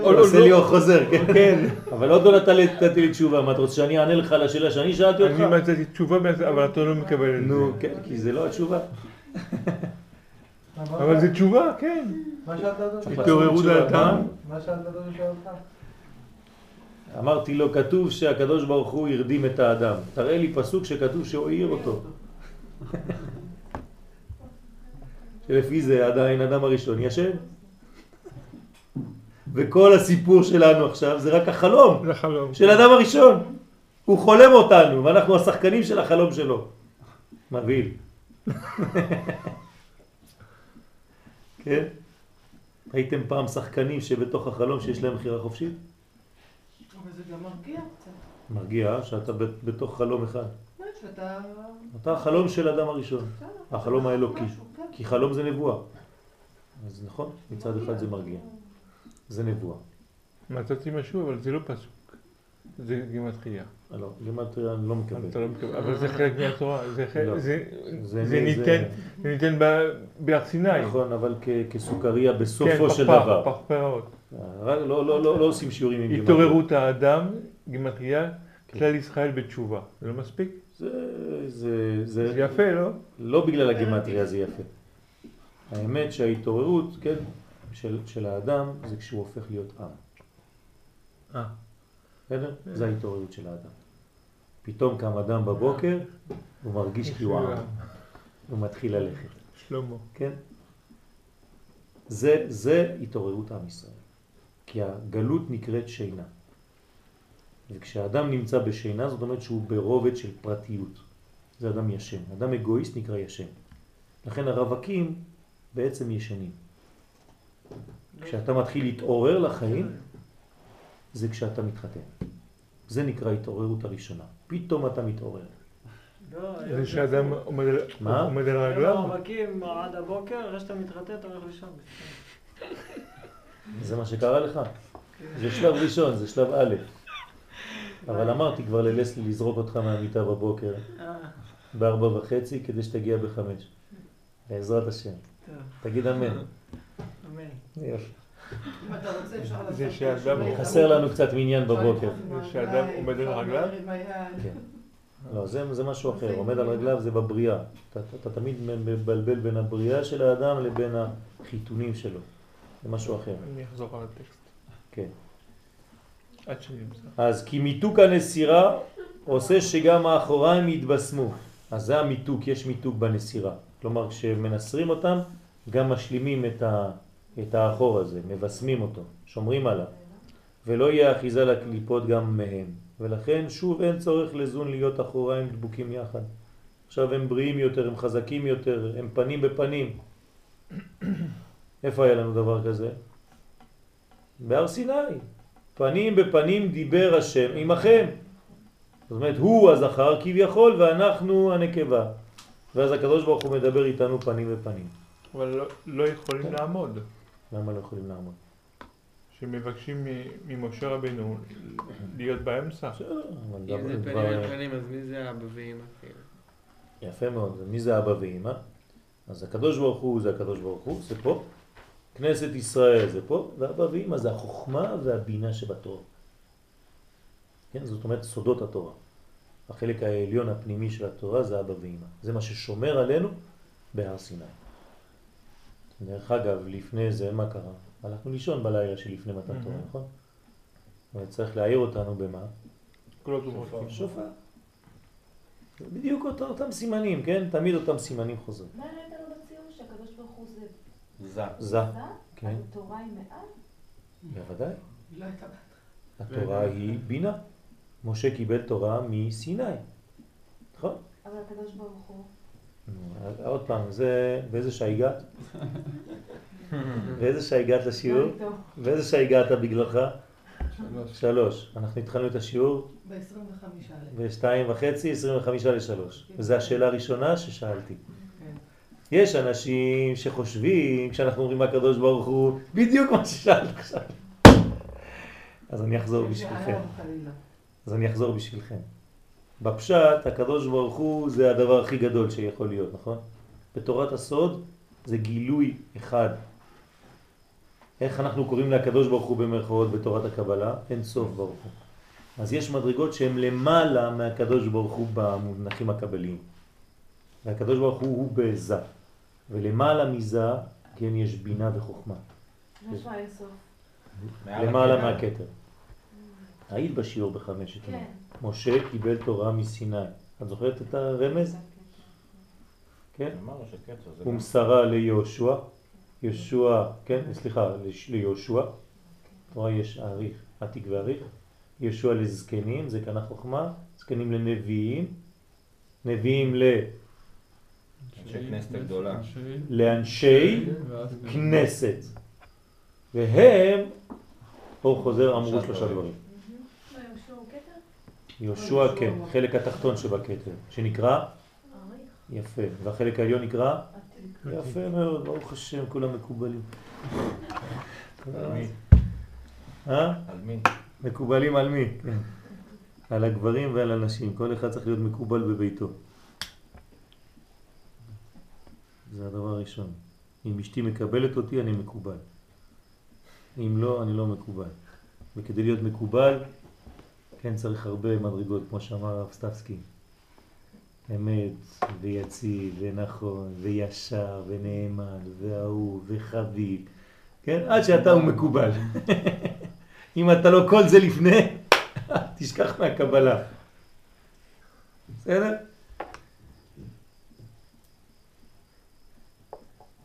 עושה לא- לי או חוזר, כן? כן. אבל עוד לא נתת לי- נתתי לי תשובה, מה אתה רוצה שאני אענה לך על השאלה שאני שאלתי אותך? אני מצאתי תשובה, אבל אתה לא מקבל את נו, זה. כן, כי זה לא התשובה. אבל זה תשובה, כן. מה שאלת אותו? התעוררות לעשות. הטעם. מה שאלת אותו אותך? אמרתי לו, כתוב שהקדוש ברוך הוא הרדים את האדם. תראה לי פסוק שכתוב שהוא העיר אותו. שלפי זה עדיין אדם הראשון ישן. וכל הסיפור שלנו עכשיו זה רק החלום זה חלום. של אדם הראשון. הוא חולם אותנו, ואנחנו השחקנים של החלום שלו. מבהיל. כן? הייתם פעם שחקנים שבתוך החלום שיש להם בחירה חופשית? אבל זה גם מרגיע קצת. מרגיע שאתה בתוך חלום אחד. שאתה... אתה החלום של אדם הראשון, בסדר, החלום האלוקי. משהו, כן. כי חלום זה נבואה. אז נכון, מצד אחד זה מרגיע. זה נבואה. מצאתי משהו, אבל זה לא פסוק. זה גימטריה. לא, גימטריה אני לא מקבל. לא מקבל, אבל זה חלק מהתורה. זה ניתן, זה ניתן ב- בהר סיני. נכון, אבל כסוכריה כן, בסופו של דבר. פרפרות. רק לא- לא לא- לא עושים שיעורים עם גימטריה. התעוררות האדם, גימטריה, כן. כלל ישראל בתשובה. זה לא מספיק? זה, זה, זה, זה יפה, לא? לא בגלל הגימטריה זה יפה. האמת שההתעוררות, כן, של, של האדם זה כשהוא הופך להיות עם. אה. בסדר? זה ההתעוררות של האדם. פתאום קם אדם בבוקר, הוא מרגיש כי הוא עם. הוא מתחיל ללכת, שלמה. כן? זה, זה התעוררות עם ישראל. כי הגלות נקראת שינה. וכשאדם נמצא בשינה, זאת אומרת שהוא ברובד של פרטיות. זה אדם ישן. אדם אגואיסט נקרא ישן. לכן הרווקים בעצם ישנים. כשאתה מתחיל להתעורר לחיים, זה כשאתה מתחתן. זה נקרא התעוררות הראשונה. פתאום אתה מתעורר. לא, זה שאדם עומד על- מה? עומד על הם רגליו? רווקים עד הבוקר, אחרי שאתה מתחתן אתה הולך לישון. זה מה שקרה לך. זה שלב ראשון, זה שלב א'. אבל אמרתי כבר ללסלי לזרוק אותך מהמיטה בבוקר אה, בארבע וחצי כדי שתגיע בחמש. בעזרת השם. תגיד אמן. אמן. יופי. אם אתה רוצה אפשר לעשות... זה שאדם-. חסר לנו קצת מניין בבוקר. זה שאדם עומד על רגליו? כן. לא, זה, זה משהו אחר. עומד על רגליו זה בבריאה. אתה, אתה, אתה תמיד מבלבל בין הבריאה של האדם לבין החיתונים שלו. זה משהו אחר. אני אחזור על הטקסט. כן. אז כי מיתוק הנסירה עושה שגם האחוריים יתבשמו. אז זה המיתוק, יש מיתוק בנסירה. כלומר, כשמנסרים אותם, גם משלימים את, ה, את האחור הזה, מבשמים אותו, שומרים עליו. ולא יהיה אחיזה לקליפות גם מהם. ולכן שוב אין צורך לזון להיות אחוריים דבוקים יחד. עכשיו הם בריאים יותר, הם חזקים יותר, הם פנים בפנים. איפה היה לנו דבר כזה? בהר סיני. פנים בפנים דיבר השם עמכם. זאת אומרת, הוא הזכר כביכול ואנחנו הנקבה. ואז הקדוש ברוך הוא מדבר איתנו פנים בפנים. אבל לא- לא יכולים לעמוד. למה לא יכולים לעמוד? שמבקשים מ- ממשה רבנו להיות באמצע. אם זה פנים על פנים, אז מי זה אבא ואמא? יפה מאוד. מי זה אבא ואמא? אז הקדוש ברוך הוא זה הקדוש ברוך הוא, זה פה. כנסת ישראל זה פה, ואבא ואמא זה החוכמה והבינה שבתורה. כן, זאת אומרת סודות התורה. החלק העליון הפנימי של התורה זה אבא ואמא. זה מה ששומר עלינו בהר סיני. דרך אגב, לפני זה מה קרה? הלכנו לישון בלילה שלפני מתן תורה, נכון? אבל צריך להעיר אותנו במה? קולות ומותקים. שופר. בדיוק אותו, אותם סימנים, כן? תמיד אותם סימנים חוזרים. מה הראית לנו בציור שהקדוש ברוך הוא זה זה. זה? כן, התורה היא מעל? בוודאי. לא. התורה היא בינה. משה קיבל תורה מסיני, נכון? אבל הקדוש ברוך הוא... עוד פעם, זה, באיזה שעה הגעת? באיזה שעה הגעת לשיעור? איתו? באיזה שעה הגעת בגללך? שלוש. שלוש. אנחנו התחלנו את השיעור ב-25 אלף. בשתיים וחצי, עשרים וחמישה לשלוש. וזו השאלה הראשונה ששאלתי. יש אנשים שחושבים, כשאנחנו אומרים הקדוש ברוך הוא, בדיוק מה ששאלת עכשיו. אז אני אחזור בשבילכם. אז אני אחזור בשבילכם. בפשט, הקדוש ברוך הוא זה הדבר הכי גדול שיכול להיות, נכון? בתורת הסוד זה גילוי אחד. איך אנחנו קוראים לקדוש ברוך הוא במרכאות בתורת הקבלה? אין סוף ברוך הוא. אז יש מדרגות שהן למעלה מהקדוש ברוך הוא במונחים הקבליים. והקדוש ברוך הוא הוא בזה. ולמעלה מזה, כן, יש בינה וחוכמה. אינסוף? למעלה מהכתר. היית בשיעור בחמש אתמול. כן. משה קיבל תורה מסיני. את זוכרת את הרמז? כן? זה... ומסרה ליהושע. יהושע, כן, סליחה, ליהושע. תורה יש אריך, עתיק ואריך. יהושע לזקנים, זה כאן החוכמה. זקנים לנביאים. נביאים ל... אנשי כנסת הגדולה. לאנשי כנסת. והם, פה חוזר, אמרו שלושה דברים. יהושע הוא כתר? יהושע כן, חלק התחתון שבכתר, שנקרא. יפה, והחלק העליון נקרא. יפה מאוד, ברוך השם, כולם מקובלים. על מי? אה? על מי? מקובלים על מי? כן. על הגברים ועל הנשים. כל אחד צריך להיות מקובל בביתו. זה הדבר הראשון. אם אשתי מקבלת אותי, אני מקובל. אם לא, אני לא מקובל. וכדי להיות מקובל, כן צריך הרבה מדרגות, כמו שאמר הרב סטפסקי. אמת, ויציב, ונכון, וישר, ונאמן, ואהוב, וחביב. כן? עד שאתה הוא מקובל. אם אתה לא כל זה לפני, תשכח מהקבלה. בסדר?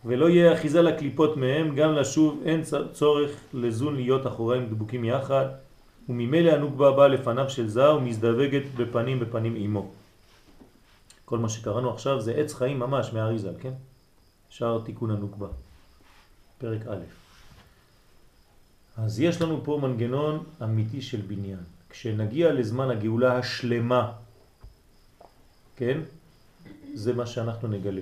ולא יהיה אחיזה לקליפות מהם, גם לשוב אין צורך לזון להיות אחוריהם דבוקים יחד, וממילא הנוקבה באה לפניו של זר ומזדווגת בפנים בפנים עמו. כל מה שקראנו עכשיו זה עץ חיים ממש מהאריזל, כן? שער תיקון הנוקבה, פרק א'. אז יש לנו פה מנגנון אמיתי של בניין. כשנגיע לזמן הגאולה השלמה, כן? זה מה שאנחנו נגלה.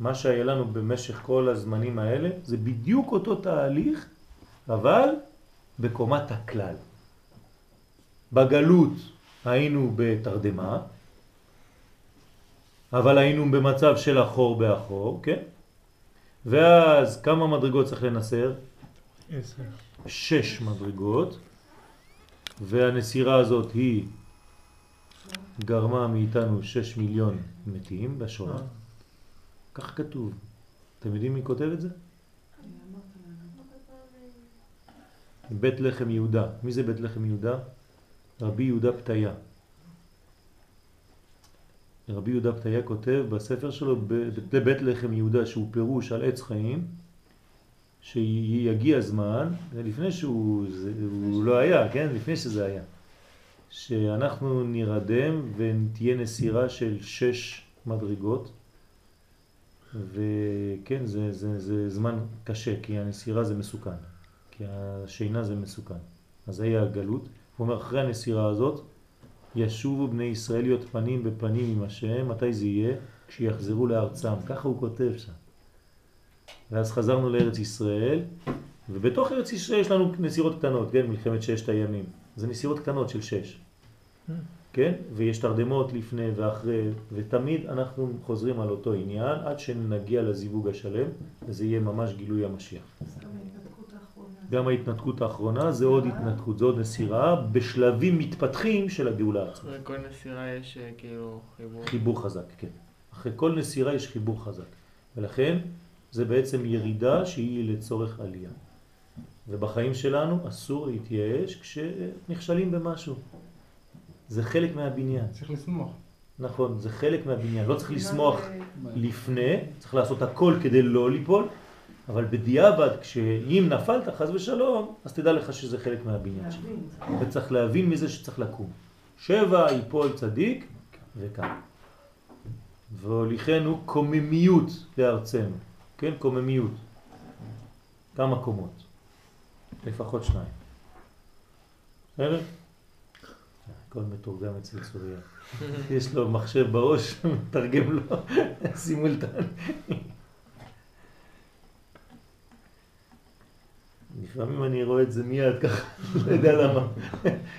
מה שהיה לנו במשך כל הזמנים האלה זה בדיוק אותו תהליך, אבל בקומת הכלל. בגלות היינו בתרדמה, אבל היינו במצב של אחור באחור, כן? ואז כמה מדרגות צריך לנסר? עשר. שש מדרגות, והנסירה הזאת היא גרמה מאיתנו שש מיליון מתים בשואה. כך כתוב. אתם יודעים מי כותב את זה? בית לחם יהודה. מי זה בית לחם יהודה? רבי יהודה פתיה. רבי יהודה פתיה כותב בספר שלו לבית לחם יהודה שהוא פירוש על עץ חיים שיגיע זמן, לפני שהוא זה, הוא לא היה, כן? לפני שזה היה, שאנחנו נרדם ותהיה נסירה של שש מדרגות וכן, זה, זה, זה זמן קשה, כי הנסירה זה מסוכן, כי השינה זה מסוכן. אז זה היה הגלות. הוא אומר, אחרי הנסירה הזאת, ישובו בני ישראל להיות פנים בפנים עם השם, מתי זה יהיה? כשיחזרו לארצם. ככה הוא כותב שם. ואז חזרנו לארץ ישראל, ובתוך ארץ ישראל יש לנו נסירות קטנות, כן? מלחמת ששת הימים. זה נסירות קטנות של שש. כן? ויש תרדמות לפני ואחרי, ותמיד אנחנו חוזרים על אותו עניין עד שנגיע לזיווג השלם, וזה יהיה ממש גילוי המשיח. גם ההתנתקות האחרונה זה עוד התנתקות, זה עוד נסירה בשלבים מתפתחים של הגאולה עצמה. אחרי כל נסירה יש אה, כאילו חיבור. חיבור חזק, כן. אחרי כל נסירה יש חיבור חזק. ולכן זה בעצם ירידה שהיא לצורך עלייה. ובחיים שלנו אסור להתייאש כשנכשלים במשהו. זה חלק מהבניין. צריך לשמוח. נכון, זה חלק מהבניין. לא צריך לשמוח לפני, צריך לעשות הכל כדי לא ליפול, אבל בדיעבד, כשאם נפלת חז ושלום, אז תדע לך שזה חלק מהבניין שלך. וצריך להבין מזה שצריך לקום. שבע יפול צדיק וקם. והוליכנו קוממיות לארצנו. כן, קוממיות. כמה קומות? לפחות שניים. בסדר? הכל מתורגם אצל צוריה. יש לו מחשב בראש, מתרגם לו סימולטן. לפעמים אני רואה את זה מיד ככה, לא יודע למה.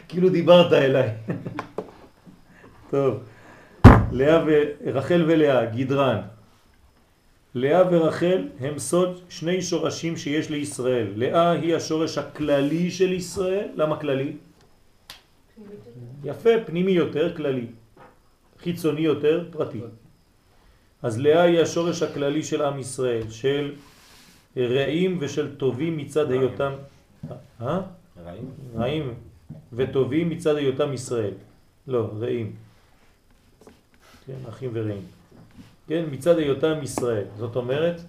כאילו דיברת אליי. טוב, לאה ורחל ולאה, גדרן. לאה ורחל הם סוד שני שורשים שיש לישראל. לאה היא השורש הכללי של ישראל. למה כללי? יפה, פנימי יותר, כללי. חיצוני יותר, פרטי. אז לאה היא השורש הכללי של עם ישראל, של רעים ושל טובים מצד היותם... אה? רעים? רעים וטובים מצד היותם ישראל. לא, רעים. כן, אחים ורעים. כן, מצד היותם ישראל. זאת אומרת,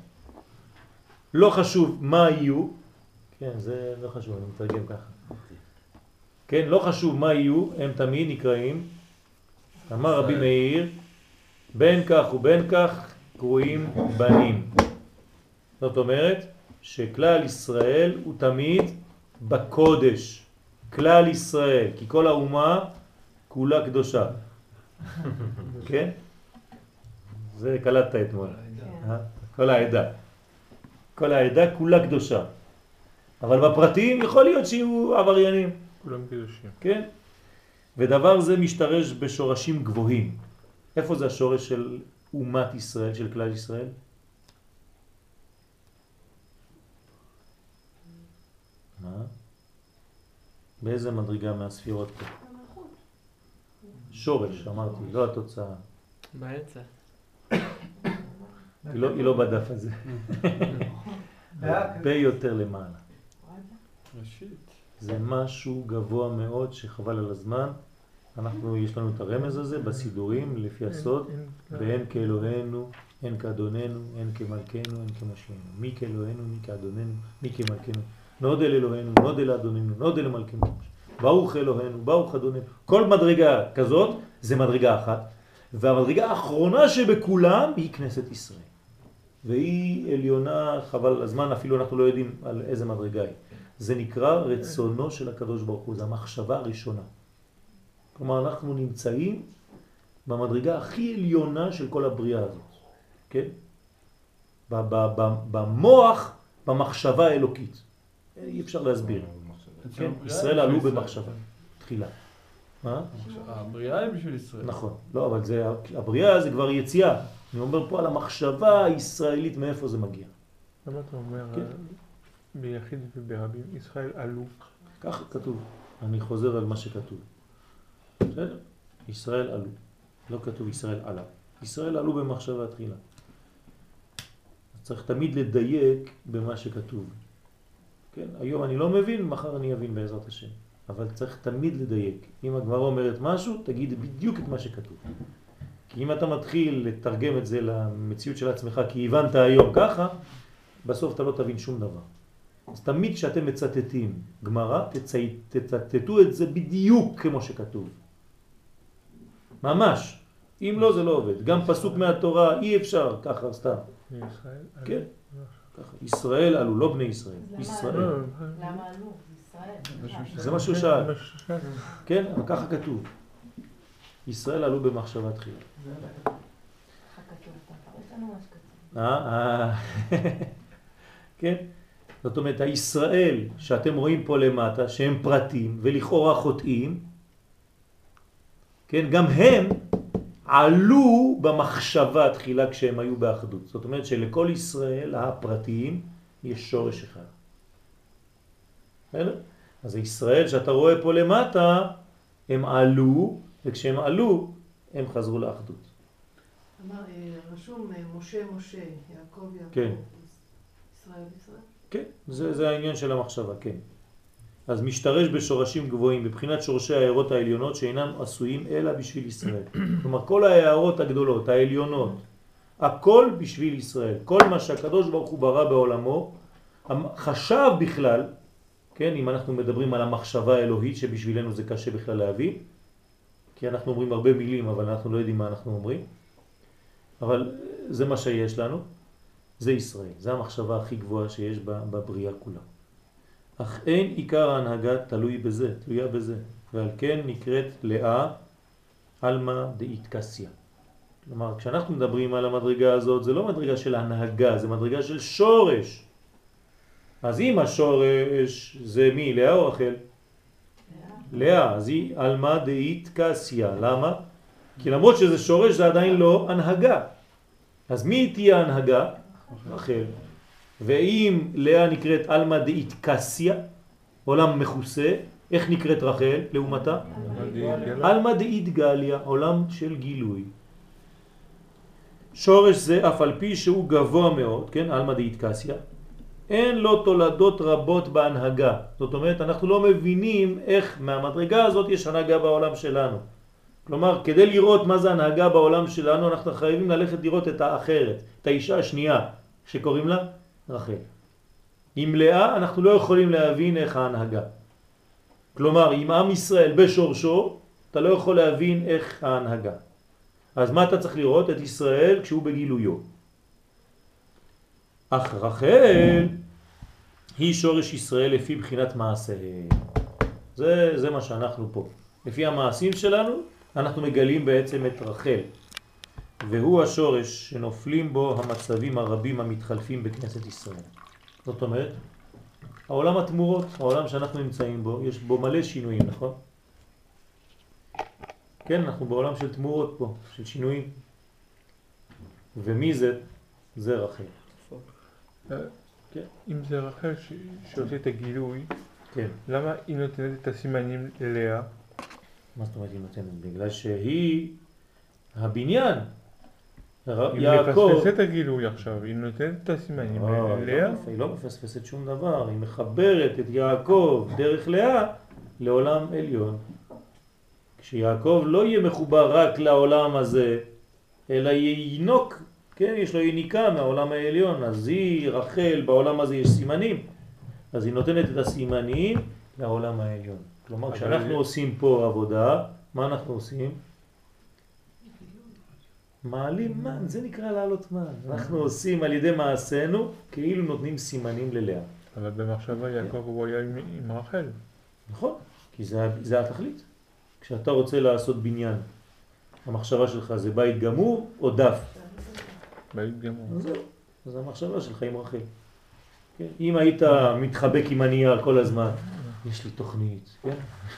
לא חשוב מה יהיו, כן, זה לא חשוב, אני מתרגם ככה. כן, לא חשוב מה יהיו, הם תמיד נקראים, אמר רבי מאיר, בין כך ובין כך קרואים בנים. זאת אומרת שכלל ישראל הוא תמיד בקודש, כלל ישראל, כי כל האומה כולה קדושה. כן? זה קלטת אתמול. אה? כל העדה. כל העדה כולה קדושה. אבל בפרטים יכול להיות שיהיו עבריינים, כולם קדושים. כן? ודבר זה משתרש בשורשים גבוהים. איפה זה השורש של אומת ישראל, של כלל ישראל? מה? באיזה מדרגה מהספירות פה? שורש, אמרתי, לא התוצאה. באמצע. היא לא, היא לא בדף הזה. הרבה יותר למעלה. ראשית. זה משהו גבוה מאוד שחבל על הזמן. אנחנו, יש לנו את הרמז הזה בסידורים לפי הסוד, אין- אין- ואין כאלוהינו, אין כאדוננו, אין כמלכנו, אין כמושיענו. מי כאלוהינו, מי כאדוננו, מי כמלכנו. נודה לאלוהינו, נודה לאדוננו, נודה למלכנו. ברוך אלוהינו, ברוך אדוננו. כל מדרגה כזאת זה מדרגה אחת, והמדרגה האחרונה שבכולם היא כנסת ישראל. והיא עליונה, חבל הזמן, אפילו אנחנו לא יודעים על איזה מדרגה היא. זה נקרא רצונו של הקדוש ברוך הוא, זה המחשבה הראשונה. כלומר, אנחנו נמצאים במדרגה הכי עליונה של כל הבריאה הזאת, כן? במוח, במחשבה האלוקית. אי אפשר להסביר. כן? ישראל עלו במחשבה, תחילה. מה? הבריאה היא בשביל ישראל. נכון. לא, אבל זה, הבריאה זה כבר יציאה. אני אומר פה על המחשבה הישראלית, מאיפה זה מגיע. למה אתה אומר, כן. אה, ביחיד וברבים, ישראל עלו? ככה כתוב. אני חוזר על מה שכתוב. בסדר? ישראל עלו. לא כתוב ישראל עלה. ישראל עלו במחשבה תחילה. צריך תמיד לדייק במה שכתוב. כן? היום אני לא מבין, מחר אני אבין בעזרת השם. אבל צריך תמיד לדייק. אם הגמרא אומרת משהו, תגיד בדיוק את מה שכתוב. כי אם אתה מתחיל לתרגם את זה למציאות של עצמך, כי הבנת היום ככה, בסוף אתה לא תבין שום דבר. אז תמיד כשאתם מצטטים גמרא, תצטטו את זה בדיוק כמו שכתוב. ממש. אם לא, זה לא עובד. גם פסוק מהתורה אי אפשר ככה סתם. כן. ישראל עלו, לא בני ישראל. אז למה ישראל. לא, למה עלו? זה ישראל. זה מה שהוא כן, שאל. כן, אבל ככה כתוב. ישראל עלו במחשבה תחילה. ככה כתוב, תפרט לנו מה שכתוב. אה, אה. כן? זאת אומרת, הישראל שאתם רואים פה למטה, שהם פרטים ולכאורה חוטאים, כן, גם הם עלו במחשבה תחילה כשהם היו באחדות. זאת אומרת שלכל ישראל הפרטיים יש שורש אחד. בסדר? אז הישראל שאתה רואה פה למטה, הם עלו, וכשהם עלו, הם חזרו לאחדות. אמר, אה, רשום אה, משה משה, יעקב יעקב. כן. ישראל ישראל. כן, זה, זה העניין של המחשבה, כן. אז משתרש בשורשים גבוהים, בבחינת שורשי ההערות העליונות שאינם עשויים אלא בשביל ישראל. כלומר, כל ההערות הגדולות, העליונות, הכל בשביל ישראל. כל מה שהקדוש ברוך הוא ברא בעולמו, חשב בכלל, כן, אם אנחנו מדברים על המחשבה האלוהית, שבשבילנו זה קשה בכלל להבין, כי אנחנו אומרים הרבה מילים, אבל אנחנו לא יודעים מה אנחנו אומרים, אבל זה מה שיש לנו. זה ישראל, זה המחשבה הכי גבוהה שיש בבריאה כולה. אך אין עיקר ההנהגה תלוי בזה, תלויה בזה, ועל כן נקראת לאה אלמה דאיטקסיה. כלומר, כשאנחנו מדברים על המדרגה הזאת, זה לא מדרגה של הנהגה, זה מדרגה של שורש. אז אם השורש זה מי, לאה או רחל? לאה, אז היא אלמה דאיטקסיה. למה? כי למרות שזה שורש זה עדיין לא הנהגה. אז מי תהיה ההנהגה? רחל. ואם לאה נקראת אלמה דאיטקסיה, עולם מכוסה, איך נקראת רחל לעומתה? אלמה דאיטגליה, עולם של גילוי. שורש זה אף על פי שהוא גבוה מאוד, כן, אלמה דאיטקסיה, אין לו תולדות רבות בהנהגה. זאת אומרת, אנחנו לא מבינים איך מהמדרגה הזאת יש הנהגה בעולם שלנו. כלומר, כדי לראות מה זה הנהגה בעולם שלנו, אנחנו חייבים ללכת לראות את האחרת, את האישה השנייה, שקוראים לה רחל. עם לאה אנחנו לא יכולים להבין איך ההנהגה. כלומר, עם עם ישראל בשורשו, אתה לא יכול להבין איך ההנהגה. אז מה אתה צריך לראות? את ישראל כשהוא בגילויו. אך רחל היא שורש ישראל לפי בחינת מעשיהם. זה, זה מה שאנחנו פה. לפי המעשים שלנו, אנחנו מגלים בעצם את רחל. והוא השורש שנופלים בו המצבים הרבים המתחלפים בכנסת ישראל. זאת אומרת, העולם התמורות, העולם שאנחנו נמצאים בו, יש בו מלא שינויים, נכון? כן, אנחנו בעולם של תמורות פה, של שינויים. ומי זה? זה רחל. כן. אם זה רחל ש- שעושה את הגילוי, כן. למה היא נותנת את הסימנים ללאה? מה זאת אומרת היא נותנת? בגלל שהיא הבניין. היא. מפספסת את הגילוי עכשיו, היא נותנת את הסימנים לא, ללאה. לא היא לא מפספסת שום דבר, היא מחברת את יעקב דרך לאה לעולם עליון. כשיעקב לא יהיה מחובר רק לעולם הזה, אלא ינוק, כן, יש לו יניקה מהעולם העליון, אז היא, רחל, בעולם הזה יש סימנים, אז היא נותנת את הסימנים לעולם העליון. כלומר, כשאנחנו עושים פה עבודה, מה אנחנו עושים? מעלים מן, זה נקרא לעלות מן. אנחנו עושים על ידי מעשינו כאילו נותנים סימנים ללאה. אבל במחשבה יעקב הוא היה עם- עם רחל. נכון, כי זה, זה התכלית. כשאתה רוצה לעשות בניין, המחשבה שלך זה בית גמור או דף? בית גמור. אז זהו, אז המחשבה שלך עם רחל. כן? אם היית מתחבק עם הנייר כל הזמן, יש לי תוכנית, כן?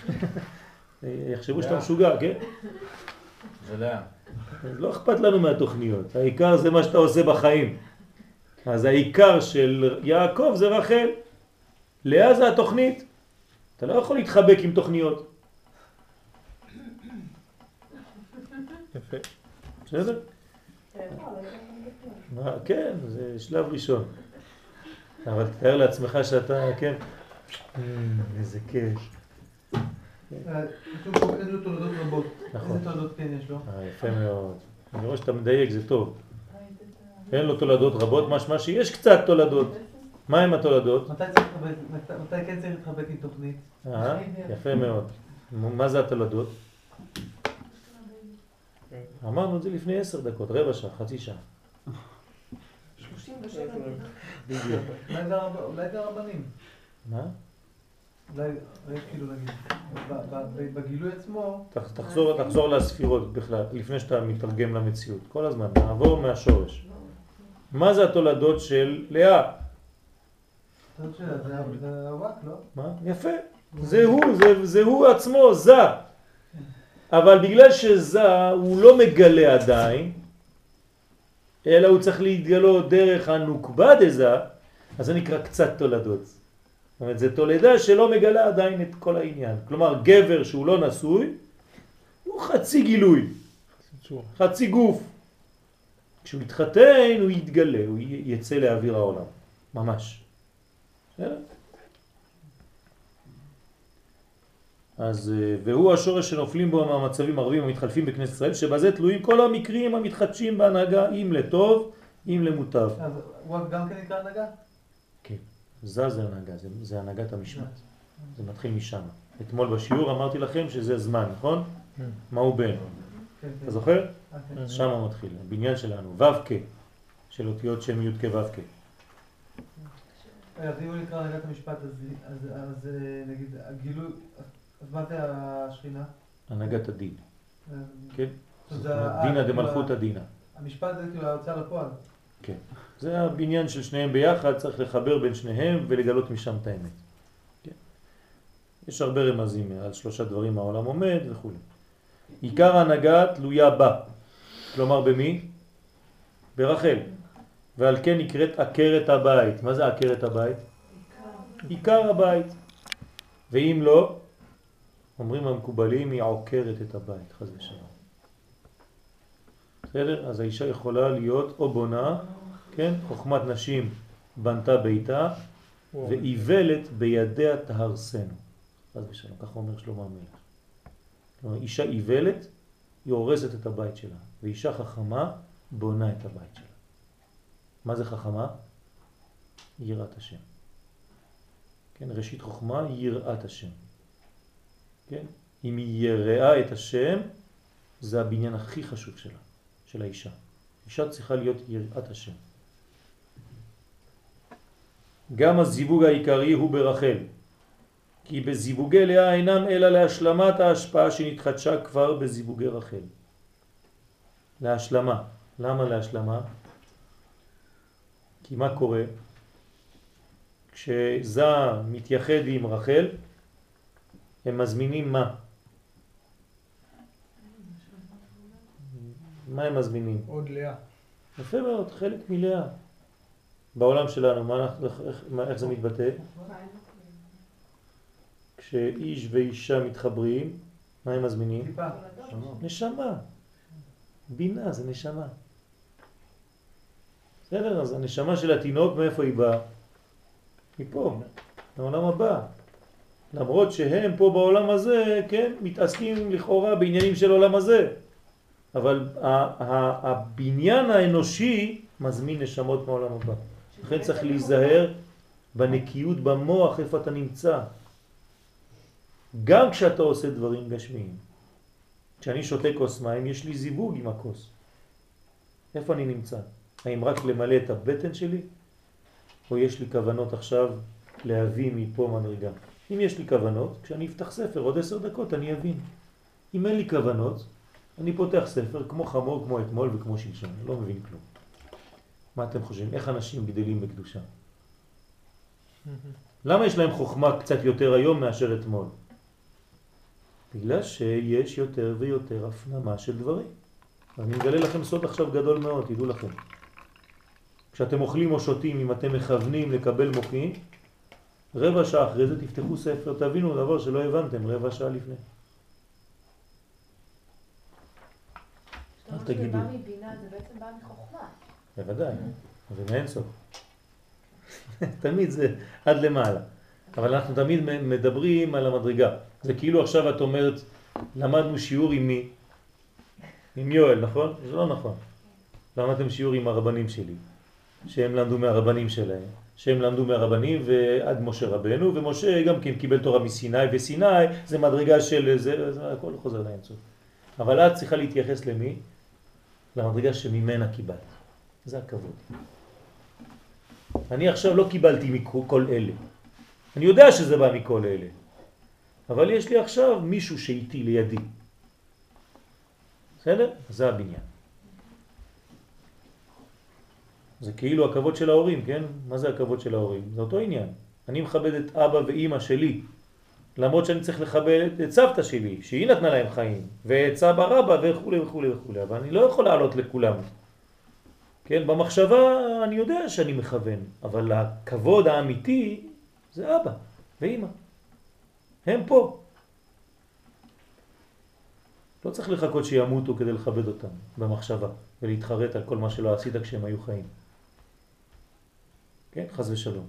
יחשבו שאתה משוגע, כן? זה לאן? לא אכפת לנו מהתוכניות, העיקר זה מה שאתה עושה בחיים. אז העיקר של יעקב זה רחל. לאה זה התוכנית. אתה לא יכול להתחבק עם תוכניות. יפה. בסדר? מה, כן, זה שלב ראשון. אבל תתאר לעצמך שאתה, כן, "אמ, איזה כיף. כתוב פה אין לו תולדות רבות. נכון. איזה תולדות כן יש לו? אה, יפה מאוד. אני רואה שאתה מדייק, זה טוב. אין לו תולדות רבות, משמע שיש קצת תולדות. מה עם התולדות? מתי כן צריך להתחבק עם תוכנית? אה, יפה מאוד. מה זה התולדות? אמרנו את זה לפני עשר דקות, רבע שעה, חצי שעה. 37 בדיוק. אולי זה הרב- אולי זה הרבנים. מה? אולי, כאילו נגיד, בגילוי עצמו, תחזור, לספירות בכלל, לפני שאתה מתרגם למציאות. כל הזמן, נעבור מהשורש. מה זה התולדות של לאה? זאת שאלה, זה הוואק, לא? מה? יפה. זה הוא, זה, זה הוא עצמו, זה. אבל בגלל שזה הוא לא מגלה עדיין, אלא הוא צריך להתגלות דרך הנוקבה דזה, אז זה נקרא קצת תולדות. זאת אומרת, זה תולדה שלא מגלה עדיין את כל העניין. כלומר, גבר שהוא לא נשוי, הוא חצי גילוי. חצי גוף. כשהוא יתחתן, הוא יתגלה, הוא יצא לאוויר העולם. ממש. אז, אה, והוא השורש שנופלים בו מהמצבים הרבים המתחלפים בכנסת ישראל, שבזה תלויים כל המקרים המתחדשים בהנהגה, אם לטוב, אם למוטב. אז וואק גם כן נקרא הנהגה? זה זה הנהגה, זה, זה הנהגת המשמעת. זה מתחיל משם. אתמול בשיעור אמרתי לכם שזה זמן, נכון? מה הוא בן? כן, כן. אתה זוכר? אה, כן. שם מתחיל, הבניין שלנו, ו"ק, של אותיות שם י' כו' כ. אז אם הוא נקרא הנהגת המשפט, אז, אה, נגיד הגילוי, אז מה זה השכינה? הנהגת הדין, אה, כן? דינא כאילו דמלכותא דינא. המשפט זה כאילו ההוצאה לפועל. כן. זה הבניין של שניהם ביחד, צריך לחבר בין שניהם ולגלות משם את האמת. כן. יש הרבה רמזים על שלושה דברים העולם עומד וכו'. עיקר ההנהגה תלויה בה. כלומר במי? ברחל. ועל כן נקראת עקרת הבית. מה זה עקרת הבית? עיקר הבית. ואם לא, אומרים המקובלים, היא עוקרת את הבית, חס ושלום. בסדר? אז האישה יכולה להיות או בונה, כן? חוכמת נשים בנתה ביתה. ואיוולת בידיה תהרסנו. חס ושלום, ככה אומר שלמה המלך. כלומר, אישה איוולת, היא הורסת את הבית שלה, ואישה חכמה בונה את הבית שלה. מה זה חכמה? יראת השם. כן, ראשית חוכמה יראת השם. כן? אם היא יראה את השם, זה הבניין הכי חשוב שלה, של האישה. אישה צריכה להיות יראת השם. גם הזיווג העיקרי הוא ברחל, כי בזיווגי לאה אינם אלא להשלמת ההשפעה שנתחדשה כבר בזיווגי רחל. להשלמה. למה להשלמה? כי מה קורה? כשזה מתייחד עם רחל, הם מזמינים מה? מה הם מזמינים? עוד לאה. יפה מאוד, חלק מלאה. בעולם שלנו, מה אנחנו, איך, מה, איך זה מתבטא? כשאיש ואישה מתחברים, מה הם מזמינים? נשמה. בינה זה נשמה. בסדר? אז הנשמה של התינוק, מאיפה היא באה? מפה, לעולם הבא. למרות שהם פה בעולם הזה, כן, מתעסקים לכאורה בעניינים של עולם הזה. אבל הבניין האנושי מזמין נשמות מעולם הבא. לכן צריך להיזהר בנקיות במוח איפה אתה נמצא. גם כשאתה עושה דברים גשמיים. כשאני שותה כוס מים יש לי זיווג עם הכוס. איפה אני נמצא? האם רק למלא את הבטן שלי? או יש לי כוונות עכשיו להביא מפה מדרגה? אם יש לי כוונות, כשאני אפתח ספר עוד עשר דקות אני אבין. אם אין לי כוונות, אני פותח ספר כמו חמור, כמו אתמול וכמו שלשום, לא מבין כלום. מה אתם חושבים? איך אנשים גדלים בקדושה? למה יש להם חוכמה קצת יותר היום מאשר אתמול? בגלל שיש יותר ויותר הפנמה של דברים. אני מגלה לכם סוד עכשיו גדול מאוד, תדעו לכם. כשאתם אוכלים או שותים, אם אתם מכוונים לקבל מוחין, רבע שעה אחרי זה תפתחו ספר, תבינו דבר שלא הבנתם רבע שעה לפני. אל תגידו. זה בא מבינה, זה בעצם בא מחוכמה. בוודאי, זה מאין סוף. תמיד זה עד למעלה. אבל אנחנו תמיד מדברים על המדרגה. זה כאילו עכשיו את אומרת, למדנו שיעור עם מי? עם יואל, נכון? זה לא נכון. למדתם שיעור עם הרבנים שלי, שהם למדו מהרבנים שלהם, שהם למדו מהרבנים ועד משה רבנו, ומשה גם כן קיבל תורה מסיני, וסיני זה מדרגה של זה, זה הכל חוזר לאמצעות. אבל את צריכה להתייחס למי? למדרגה שממנה קיבלת. זה הכבוד. אני עכשיו לא קיבלתי מכל אלה. אני יודע שזה בא מכל אלה. אבל יש לי עכשיו מישהו שאיתי לידי. בסדר? זה הבניין. זה כאילו הכבוד של ההורים, כן? מה זה הכבוד של ההורים? זה אותו עניין. אני מכבד את אבא ואימא שלי, למרות שאני צריך לכבד את סבתא שלי, שהיא נתנה להם חיים, ואת סבא רבא וכו' וכו' וכו', אבל אני לא יכול לעלות לכולם. כן, במחשבה אני יודע שאני מכוון, אבל הכבוד האמיתי זה אבא ואימא. הם פה. לא צריך לחכות שימותו כדי לכבד אותם במחשבה ולהתחרט על כל מה שלא עשית כשהם היו חיים. כן, חז ושלום.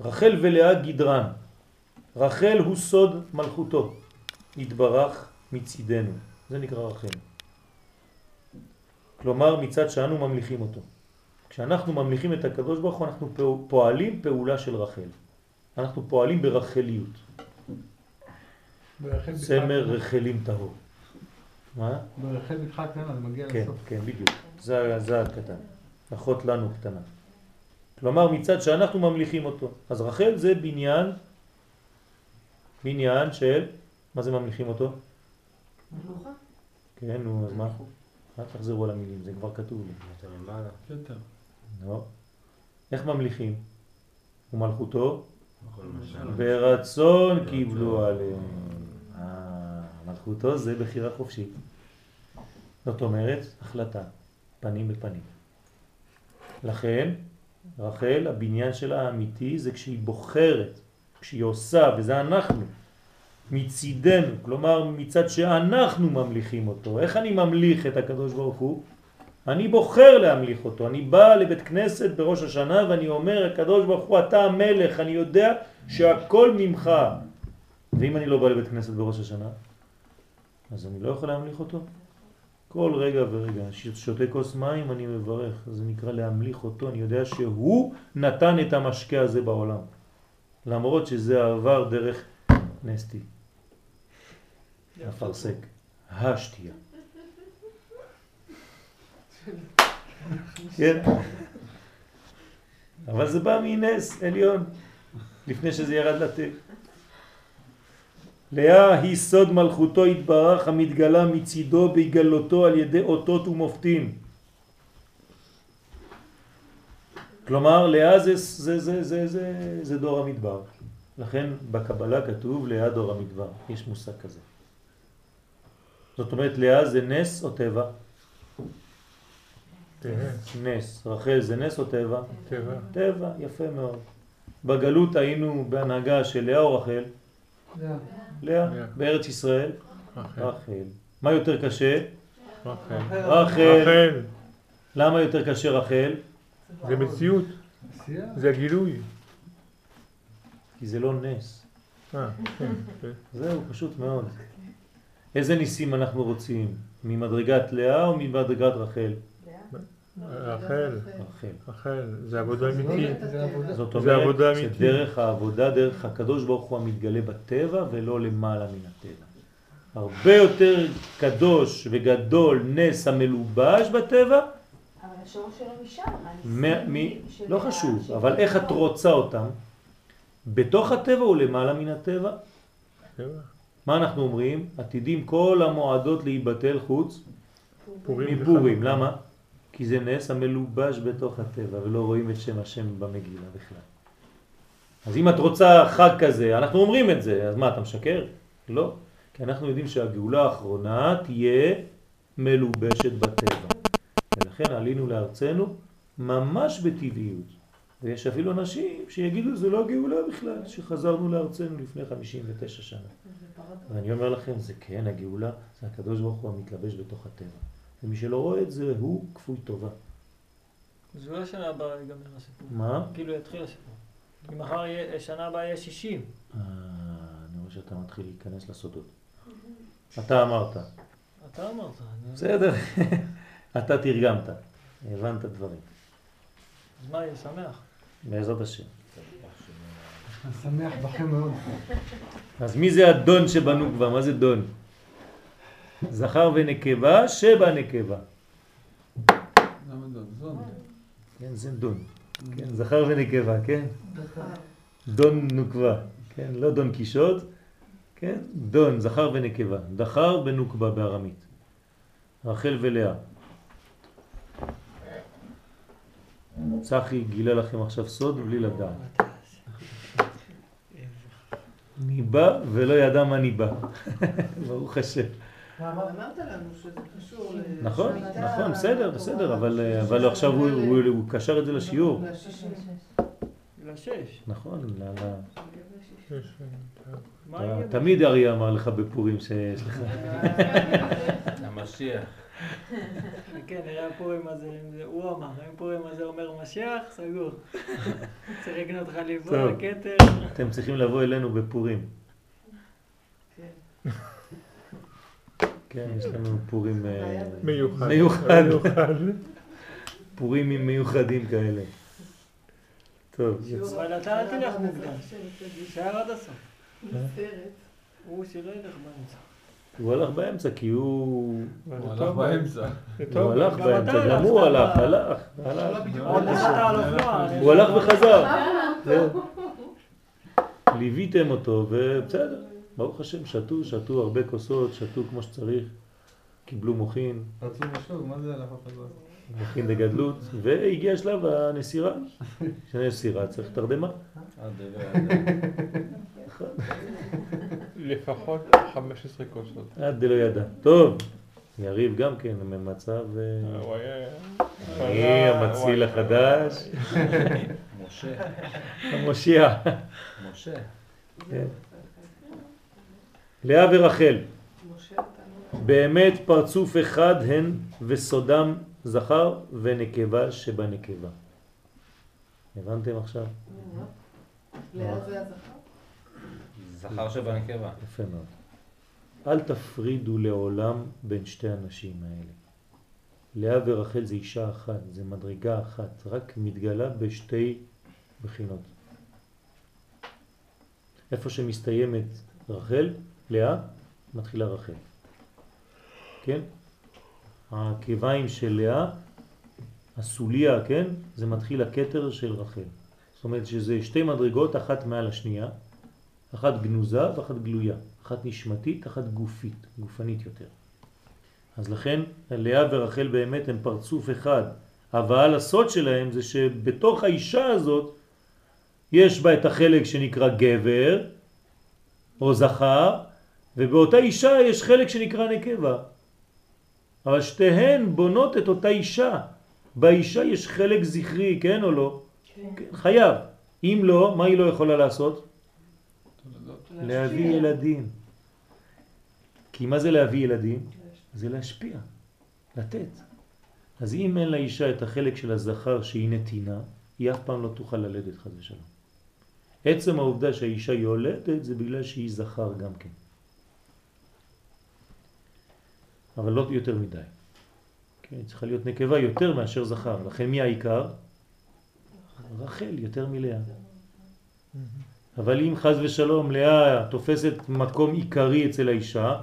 רחל ולאה גדרן. רחל הוא סוד מלכותו, התברך מצידנו. זה נקרא רחל. כלומר מצד שאנו ממליכים אותו. כשאנחנו ממליכים את הקדוש ברוך הוא אנחנו פועלים פעולה של רחל. אנחנו פועלים ברחליות. סמר רחלים טהור. מה? ברחל בתך קטנה, זה מגיע כן, לסוף. כן, בדיוק. זה, זה הקטן. אחות לנו קטנה. כלומר מצד שאנחנו ממליכים אותו. אז רחל זה בניין, בניין של, מה זה ממליכים אותו? מלוכה. כן, נו, אז מה? אל תחזרו על המילים, זה כבר כתוב לי. יותר למעלה. יותר. לא. איך ממליכים? ומלכותו? ברצון קיבלו עליהם. אה, מלכותו זה בחירה חופשית. זאת אומרת, החלטה, פנים בפנים. לכן, רחל, הבניין שלה האמיתי זה כשהיא בוחרת, כשהיא עושה, וזה אנחנו, מצידנו, כלומר מצד שאנחנו ממליכים אותו. איך אני ממליך את הקדוש ברוך הוא? אני בוחר להמליך אותו, אני בא לבית כנסת בראש השנה ואני אומר, הקדוש ברוך הוא אתה המלך, אני יודע שהכל ממך. ואם אני לא בא לבית כנסת בראש השנה, אז אני לא יכול להמליך אותו? כל רגע ורגע, שותה כוס מים אני מברך, זה נקרא להמליך אותו, אני יודע שהוא נתן את המשקה הזה בעולם. למרות שזה עבר דרך נסטי, אפרסק, השתייה. כן? אבל זה בא מנס עליון, לפני שזה ירד לתה. לאה היא סוד מלכותו התברך המתגלה מצידו בהגלותו על ידי אותות ומופתים. כלומר, לאה זה, זה, זה, זה, זה, זה דור המדבר. לכן בקבלה כתוב לאה דור המדבר, יש מושג כזה. זאת אומרת, לאה זה נס או טבע? נס. רחל זה נס או טבע? טבע. טבע, יפה מאוד. בגלות היינו בהנהגה של לאה או רחל? לאה. לאה. בארץ ישראל? רחל. מה יותר קשה? רחל. רחל. למה יותר קשה רחל? זה מציאות? זה הגילוי. כי זה לא נס. אה, כן, כן. זהו, פשוט מאוד. איזה ניסים אנחנו רוצים? ממדרגת לאה או ממדרגת רחל? רחל. רחל. זה עבודה אמיתית. זה עבודה. זאת זה אומרת, עבודה זה. דרך העבודה, דרך הקדוש ברוך הוא המתגלה בטבע ולא למעלה מן הטבע. הרבה יותר קדוש וגדול נס המלובש בטבע, אבל השורש שלו משם, לא חשוב, אבל איך את. רוצה אותם? בתוך הטבע או למעלה מן הטבע? טבע. מה אנחנו אומרים? עתידים כל המועדות להיבטל חוץ פורים מפורים. למה? כי זה נס המלובש בתוך הטבע ולא רואים את שם השם במגילה בכלל. אז אם את רוצה חג כזה, אנחנו אומרים את זה, אז מה, אתה משקר? לא. כי אנחנו יודעים שהגאולה האחרונה תהיה מלובשת בטבע. ולכן עלינו לארצנו ממש בטבעיות. ויש אפילו אנשים שיגידו זה לא גאולה בכלל, שחזרנו לארצנו לפני 59 שנה. ואני אומר לכם, זה כן הגאולה, זה הקדוש ברוך הוא המתלבש בתוך הטבע. ומי שלא רואה את זה, הוא כפוי טובה. זה לא שנה הבאה ייגמר הסיפור. מה? כאילו יתחיל הסיפור. כי מחר יהיה, שנה הבאה יהיה 60. אה, אני רואה שאתה מתחיל להיכנס לסודות. אתה אמרת. אתה אמרת. בסדר. אתה תרגמת. הבנת דברים. אז מה יהיה שמח? בעזרת השם. שמח בכם מאוד. אז מי זה הדון שבנוקבה? מה זה דון? זכר ונקבה שבנקבה. זון. כן, זה דון. כן, זכר ונקבה, כן? דון נוקבה. כן, לא דון קישוט, כן? דון, זכר ונקבה. דחר בנוקבה בארמית. רחל ולאה. צחי גילה לכם עכשיו סוד בלי לדעת. ניבא ולא ידע מה ניבא. ברוך השם. אמרת לנו שזה קשור ל... נכון, נכון, בסדר, בסדר, אבל, עכשיו הוא, מלך. הוא, הוא קשר את זה לשיעור. לשש. נכון, ל-? תמיד אריה אמר לך בפורים שיש לך. המשיח. כן, נראה פורים הזה, הוא אמר, אם פורים הזה אומר משיח, סגור. צריך לקנות טוב. כתר. אתם צריכים לבוא אלינו בפורים. כן. כן, יש לנו פורים אה, מיוחד. מיוחד. פורים מיוחדים כאלה. טוב. אבל אתה אל תלך בעזרת מוקדם. שער עד הסוף. הוא שלא ילך באמצע. הוא הלך באמצע כי הוא... הוא הלך באמצע. הוא טוב. הלך באמצע, גם הוא הלך, הלך. הוא הלך וחזר. ליוויתם אותו ובסדר, ברוך השם, שתו, שתו הרבה כוסות, שתו כמו שצריך, קיבלו מוכין, רצו משהו, מה זה הלך וחזר? מוכין לגדלות, והגיע שלב הנסירה. כשנסירה צריך תרדמה. לפחות 15 כוסות. עד דלא ידע. טוב, יריב גם כן במצב... אה, הוא היה... אני המציל החדש, משה. המושיע. משה. לאה ורחל. באמת פרצוף אחד הן וסודם זכר ונקבה שבנקבה. הבנתם עכשיו? לאה זה הזכר? זכר שבנקבה. יפה מאוד. אל תפרידו לעולם בין שתי הנשים האלה. לאה ורחל זה אישה אחת, זה מדרגה אחת, רק מתגלה בשתי בחינות. איפה שמסתיימת רחל, לאה, מתחילה רחל. כן? העקביים של לאה, הסוליה, כן? זה מתחיל הכתר של רחל. זאת אומרת שזה שתי מדרגות, אחת מעל השנייה, אחת גנוזה ואחת גלויה, אחת נשמתית, אחת גופית, גופנית יותר. אז לכן לאה ורחל באמת הם פרצוף אחד, אבל הסוד שלהם זה שבתוך האישה הזאת יש בה את החלק שנקרא גבר או זכר, ובאותה אישה יש חלק שנקרא נקבה. אבל שתיהן בונות את אותה אישה. באישה יש חלק זכרי, כן או לא? כן. חייב. אם לא, מה היא לא יכולה לעשות? להביא ילדים. כי מה זה להביא ילדים? זה להשפיע, לתת. אז אם אין לאישה את החלק של הזכר שהיא נתינה, היא אף פעם לא תוכל ללדת חז ושלום. עצם העובדה שהאישה יולדת זה בגלל שהיא זכר גם כן. אבל לא יותר מדי. כן, צריכה להיות נקבה יותר מאשר זכר. לכן מי העיקר? רחל, יותר מלאה. אבל אם חז ושלום לאה תופסת מקום עיקרי אצל האישה,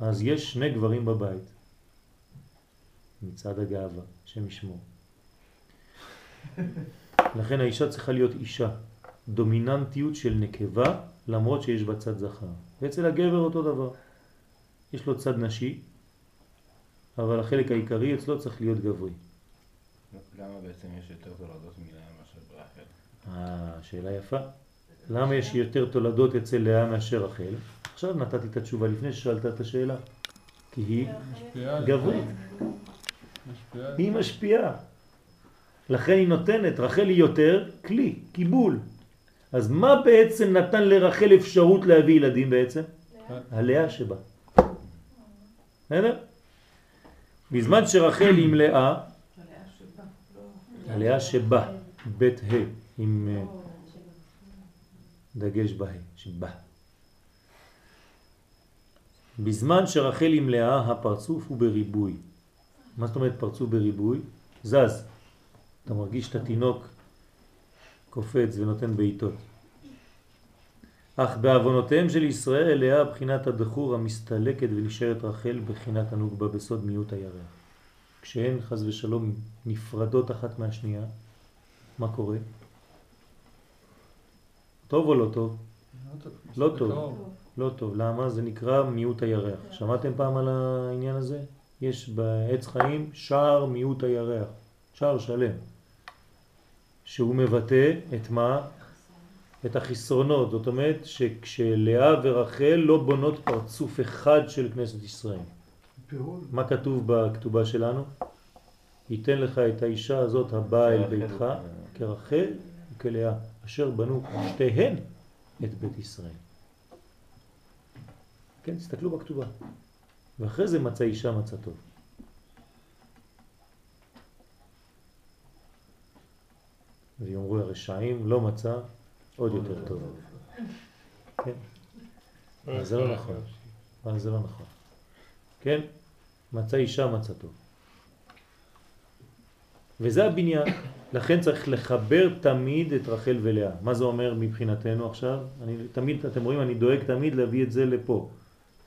אז יש שני גברים בבית. מצד הגאווה, שם ישמור. לכן האישה צריכה להיות אישה, דומיננטיות של נקבה, למרות שיש בה צד זכר. ואצל הגבר אותו דבר. יש לו צד נשי, אבל החלק העיקרי אצלו צריך להיות גברי. למה בעצם יש יותר תולדות מלאה מאשר ברחל? אה, שאלה יפה. למה יש יותר תולדות אצל לאה מאשר רחל? עכשיו נתתי את התשובה לפני ששאלת את השאלה. כי היא גברית. היא משפיעה. לכן היא נותנת, רחל היא יותר כלי, קיבול. אז מה בעצם נתן לרחל אפשרות להביא ילדים בעצם? הלאה שבה. בסדר? בזמן שרחל עם לאה, הלאה שבה, בית ה' עם אה, דגש בה, שבה. בזמן שרחל עם לאה הפרצוף הוא בריבוי. מה זאת אומרת פרצוף בריבוי? זז. אתה מרגיש את התינוק קופץ ונותן בעיתות. אך בעוונותיהם של ישראל לאה בחינת הדחור המסתלקת ונשארת רחל בחינת הנוגבה בסוד מיעוט הירח. כשהן חז ושלום נפרדות אחת מהשנייה, מה קורה? טוב או לא טוב? לא טוב. לא טוב. למה? זה נקרא מיעוט הירח. שמעתם פעם על העניין הזה? יש בעץ חיים שער מיעוט הירח. שער שלם. שהוא מבטא את מה? את החסרונות. זאת אומרת שכשלאה ורחל לא בונות פרצוף אחד של כנסת ישראל. מה כתוב בכתובה שלנו? ייתן לך את האישה הזאת הבאה אל ביתך כרחל וכלאה, אשר בנו שתיהן את בית ישראל. כן, תסתכלו בכתובה. ואחרי זה מצא אישה מצא טוב. ויאמרו הרשעים לא מצא עוד יותר טוב. כן? אבל זה לא נכון. אבל זה לא נכון. כן? מצא אישה מצא טוב. וזה הבניין. לכן צריך לחבר תמיד את רחל ולאה. מה זה אומר מבחינתנו עכשיו? אני תמיד, אתם רואים, אני דואג תמיד להביא את זה לפה.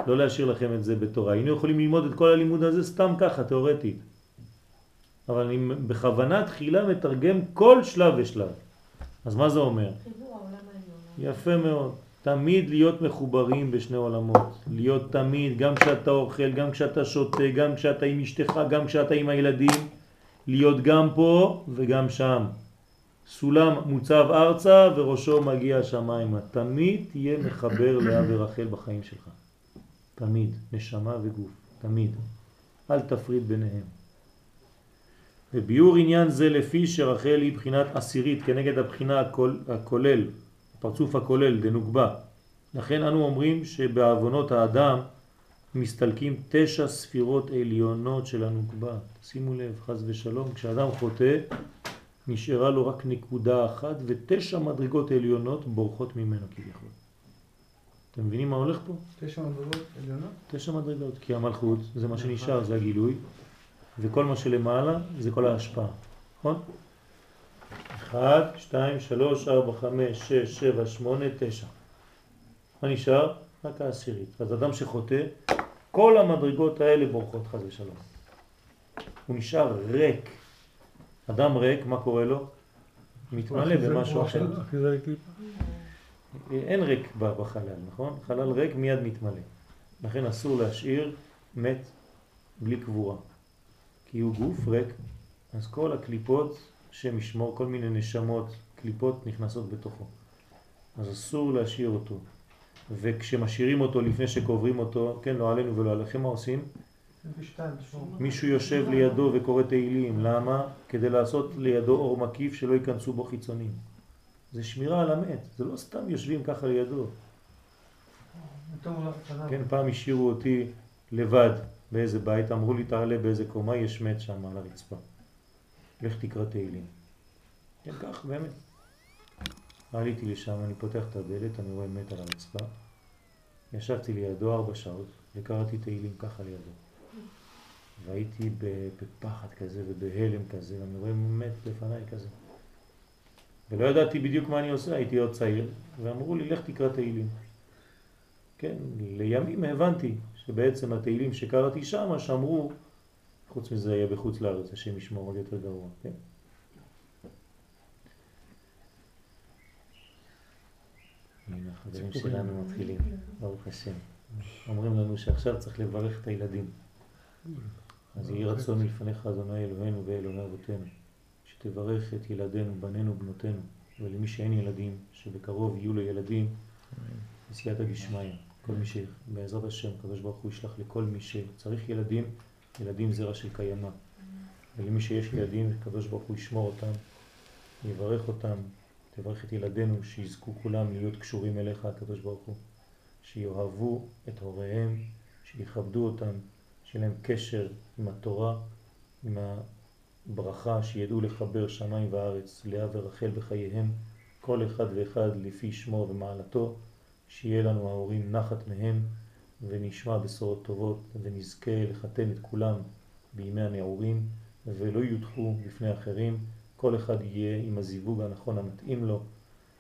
לא להשאיר לכם את זה בתורה. היינו יכולים ללמוד את כל הלימוד הזה סתם ככה, תיאורטית. אבל אני בכוונה תחילה מתרגם כל שלב ושלב. אז מה זה אומר? יפה מאוד. תמיד להיות מחוברים בשני עולמות. להיות תמיד, גם כשאתה אוכל, גם כשאתה שותה, גם כשאתה עם אשתך, גם כשאתה עם הילדים. להיות גם פה וגם שם. סולם מוצב ארצה וראשו מגיע שמיימה. תמיד תהיה מחבר לאה ורחל בחיים שלך. תמיד. נשמה וגוף. תמיד. אל תפריד ביניהם. וביור עניין זה לפי שרחל היא בחינת עשירית כנגד הבחינה הכול, הכולל, הפרצוף הכולל, דנוגבה. לכן אנו אומרים שבעוונות האדם מסתלקים תשע ספירות עליונות של הנוגבה. שימו לב, חז ושלום, כשאדם חוטא, נשארה לו רק נקודה אחת ותשע מדרגות עליונות בורחות ממנו כביכול. אתם מבינים מה הולך פה? תשע מדרגות עליונות? תשע מדרגות, כי המלכות זה מה שנשאר, זה הגילוי, וכל מה שלמעלה זה כל ההשפעה, נכון? אחד, שתיים, שלוש, ארבע, חמש, שש, שבע, שמונה, תשע. מה נשאר? רק העשירית. אז אדם שחוטא, כל המדרגות האלה בורחות חז ושלום. הוא נשאר ריק. אדם ריק, מה קורה לו? מתמלא במשהו אחר. אין ריק בחלל, נכון? חלל ריק מיד מתמלא. לכן אסור להשאיר מת בלי קבורה. כי הוא גוף ריק, אז כל הקליפות שמשמור, כל מיני נשמות, קליפות נכנסות בתוכו. אז אסור להשאיר אותו. וכשמשאירים אותו לפני שקוברים אותו, כן, לא עלינו ולא עליכם, מה עושים? מישהו יושב לידו וקורא תהילים, למה? כדי לעשות לידו אור מקיף שלא ייכנסו בו חיצונים. זה שמירה על המת, זה לא סתם יושבים ככה לידו. כן, פעם השאירו אותי לבד באיזה בית, אמרו לי תעלה באיזה קומה, יש מת שם על הרצפה. לך תקרא תהילים. כן, כך באמת. עליתי לשם, אני פותח את הדלת, אני רואה מת על הרצפה. ישבתי לידו ארבע שעות וקראתי תהילים ככה לידו. והייתי בפחד כזה ובהלם כזה, ואני רואה מת לפניי כזה. ולא ידעתי בדיוק מה אני עושה, הייתי עוד צעיר, ואמרו לי, לך תקרא תהילים. כן, לימים הבנתי שבעצם התהילים שקראתי שם, שמרו, חוץ מזה היה בחוץ לארץ, השם ישמור עוד יותר גרוע, כן? הנה החברים שלנו מתחילים, ברוך השם. אומרים לנו שעכשיו צריך לברך את הילדים. אז יהי רצון מלפניך אדוני אלוהינו ואלוהי אבותינו, שתברך את ילדינו, בנינו, בנותינו, ולמי שאין ילדים, שבקרוב יהיו לו ילדים, בסייעתא דשמיא. כל מי שבעזרת השם, הקדוש ברוך הוא ישלח לכל מי שצריך ילדים, ילדים זרע של קיימא. ולמי שיש ילדים, הקדוש ברוך הוא ישמור אותם, יברך אותם, תברך את ילדינו, שיזכו כולם להיות קשורים אליך, הקדוש ברוך הוא, שיאהבו את הוריהם, שיכבדו אותם, שיהיה להם קשר עם התורה, עם הברכה, שידעו לחבר שמיים וארץ, לאה ורחל בחייהם, כל אחד ואחד לפי שמו ומעלתו, שיהיה לנו ההורים נחת מהם, ונשמע בשורות טובות, ונזכה לחתן את כולם בימי הנעורים, ולא יודחו בפני אחרים, כל אחד יהיה עם הזיווג הנכון המתאים לו,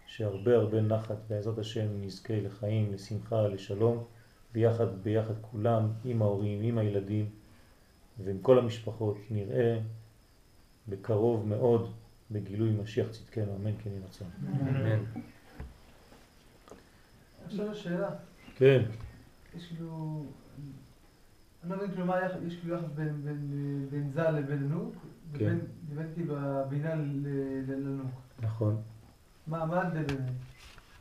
שהרבה הרבה נחת בעזרת השם נזכה לחיים, לשמחה, לשלום, ביחד, ביחד כולם, עם ההורים, עם הילדים ועם כל המשפחות, נראה בקרוב מאוד בגילוי משיח צדקנו, אמן כן יהיה רצון. אמן. עכשיו השאלה. כן. יש כאילו... אני לא מבין כאילו מה יש כאילו יחס בין ז"ל לבין נוק, כן. ובין כאילו הבינה לנוק. נכון. מה ההבדל ביניהם?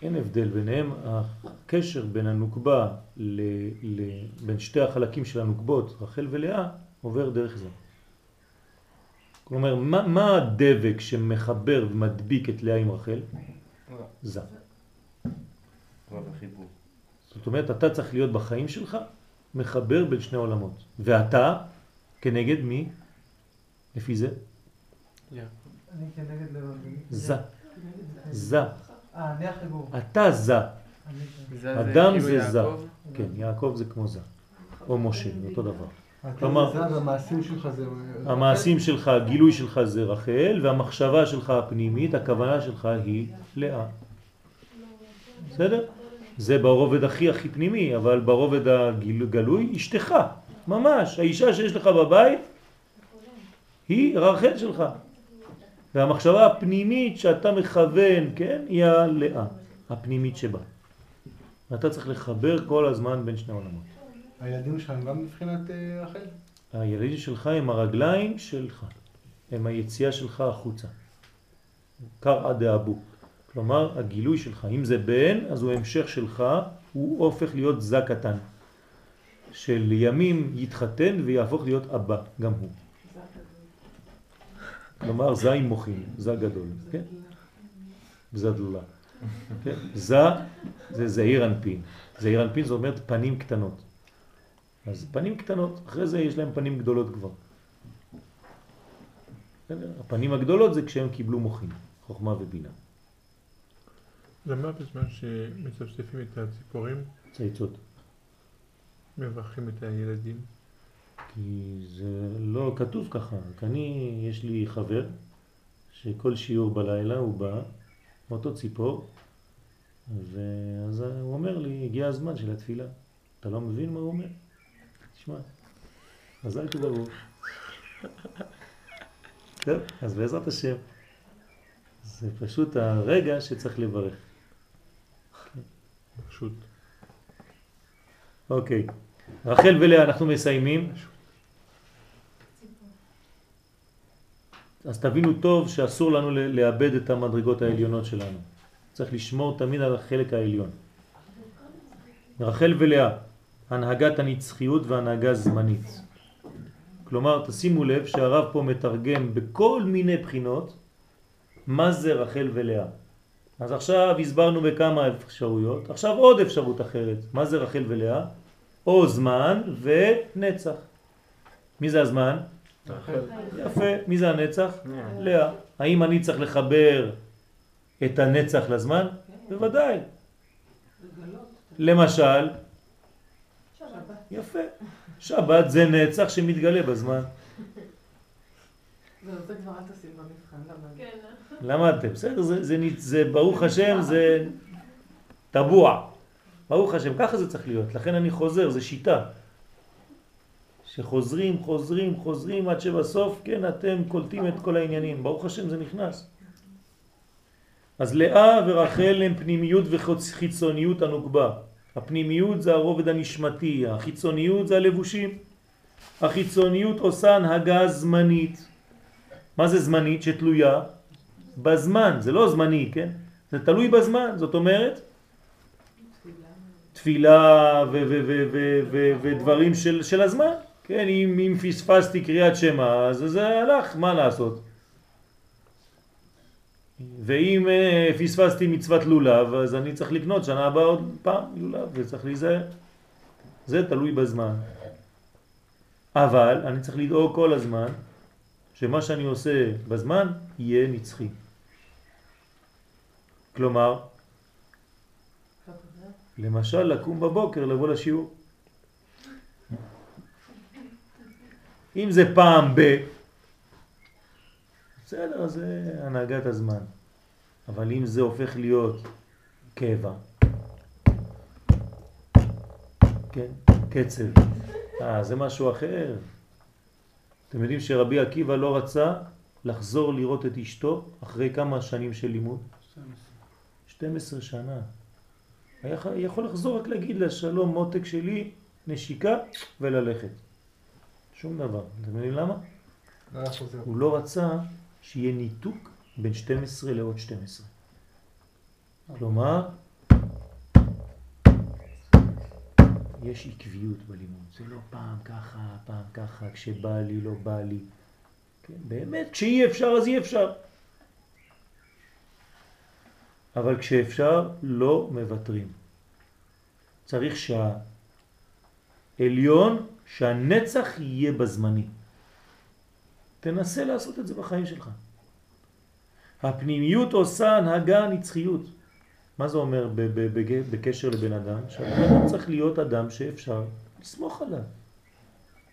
אין הבדל ביניהם, הקשר בין הנוקבה, ל, ל, בין שתי החלקים של הנוקבות, רחל ולאה, עובר דרך זה. כלומר, מה, מה הדבק שמחבר ומדביק את לאה עם רחל? זה. זאת אומרת, אתה צריך להיות בחיים שלך מחבר בין שני עולמות. ואתה, כנגד מי? לפי זה? אני כנגד לבבי. זה. זה. אה, אני החיבור. אתה זה. אדם כאילו זה זה. כן, יעקב זה כמו זה. או משה, אותו דבר. כלומר, המעשים שלך זה... המעשים שלך, הגילוי שלך זה רחל, והמחשבה שלך הפנימית, הכוונה שלך היא לאה. בסדר? זה ברובד הכי הכי פנימי, אבל ברובד הגלוי, אשתך, ממש, האישה שיש לך בבית, היא רחל שלך. והמחשבה הפנימית שאתה מכוון, כן, היא הלאה, הפנימית שבה. ואתה צריך לחבר כל הזמן בין שני עולמות. הילדים שלך הם גם מבחינת אה, רחל? הילדים שלך הם הרגליים שלך, הם היציאה שלך החוצה. קרעה דאבו. כלומר, הגילוי שלך, אם זה בן, אז הוא המשך שלך, הוא הופך להיות זה קטן. של ימים יתחתן ויהפוך להיות אבא, גם הוא. כלומר, זה עם מוחים, זה גדול, כן? זה דלולה. כן? זה, זה זעיר אנפין. זעיר אנפין זאת אומרת פנים קטנות. אז פנים קטנות, אחרי זה יש להם פנים גדולות כבר. הפנים הגדולות זה כשהם קיבלו מוחים, חוכמה ובינה. למה בזמן שמצפצפים את הציפורים? צייצות. מברכים את הילדים? כי זה לא כתוב ככה. אני, יש לי חבר שכל שיעור בלילה הוא בא, מאותו ציפור, ואז הוא אומר לי, הגיע הזמן של התפילה. אתה לא מבין מה הוא אומר? תשמע, מזל טוב ברור. טוב, אז בעזרת השם, זה פשוט הרגע שצריך לברך. פשוט. אוקיי. רחל ולאה, אנחנו מסיימים. אז תבינו טוב שאסור לנו לאבד את המדרגות העליונות שלנו. צריך לשמור תמיד על החלק העליון. רחל ולאה, הנהגת הנצחיות והנהגה זמנית. כלומר, תשימו לב שהרב פה מתרגם בכל מיני בחינות מה זה רחל ולאה. אז עכשיו הסברנו בכמה אפשרויות, עכשיו עוד אפשרות אחרת. מה זה רחל ולאה? או זמן ונצח. מי זה הזמן? רחל. יפה. מי זה הנצח? לאה. האם אני צריך לחבר את הנצח לזמן? בוודאי. למשל, יפה. שבת זה נצח שמתגלה בזמן. זה כבר אל תשים במבחן, כן. למדתם, בסדר, זה, ברוך השם, זה טבוע. ברוך השם, ככה זה צריך להיות. לכן אני חוזר, זה שיטה. שחוזרים, חוזרים, חוזרים, עד שבסוף, כן, אתם קולטים את כל העניינים. ברוך השם, זה נכנס. אז לאה ורחל הם פנימיות וחיצוניות הנוקבה. הפנימיות זה הרובד הנשמתי, החיצוניות זה הלבושים. החיצוניות עושה הנהגה זמנית. מה זה זמנית? שתלויה בזמן, זה לא זמני, כן? זה תלוי בזמן, זאת אומרת תפילה ודברים של, של הזמן, כן? אם, אם פספסתי קריאת שמע, אז זה הלך, מה לעשות? ואם uh, פספסתי מצוות לולב, אז אני צריך לקנות שנה הבאה עוד פעם לולב, וצריך להיזהר. זה תלוי בזמן. אבל אני צריך לדאוג כל הזמן שמה שאני עושה בזמן יהיה נצחי. כלומר, למשל לקום בבוקר לבוא לשיעור. אם זה פעם ב... בסדר, זה הנהגת הזמן. אבל אם זה הופך להיות קבע, כן, קצב, אה, זה משהו אחר. אתם יודעים שרבי עקיבא לא רצה לחזור לראות את אשתו אחרי כמה שנים של לימוד? 12 שנה. היה יכול לחזור רק להגיד לה שלום מותק שלי, נשיקה וללכת. שום דבר. אתם יודעים למה? לא הוא לא רצה שיהיה ניתוק בין 12 לעוד 12. כלומר, יש עקביות בלימוד. זה לא פעם ככה, פעם ככה, כשבא לי, לא בא לי. כן, באמת, כשאי אפשר אז אי אפשר. אבל כשאפשר לא מוותרים. צריך שהעליון, שהנצח יהיה בזמני. תנסה לעשות את זה בחיים שלך. הפנימיות עושה הנהגה נצחיות. מה זה אומר בקשר לבן אדם? שהבן צריך להיות אדם שאפשר לסמוך עליו.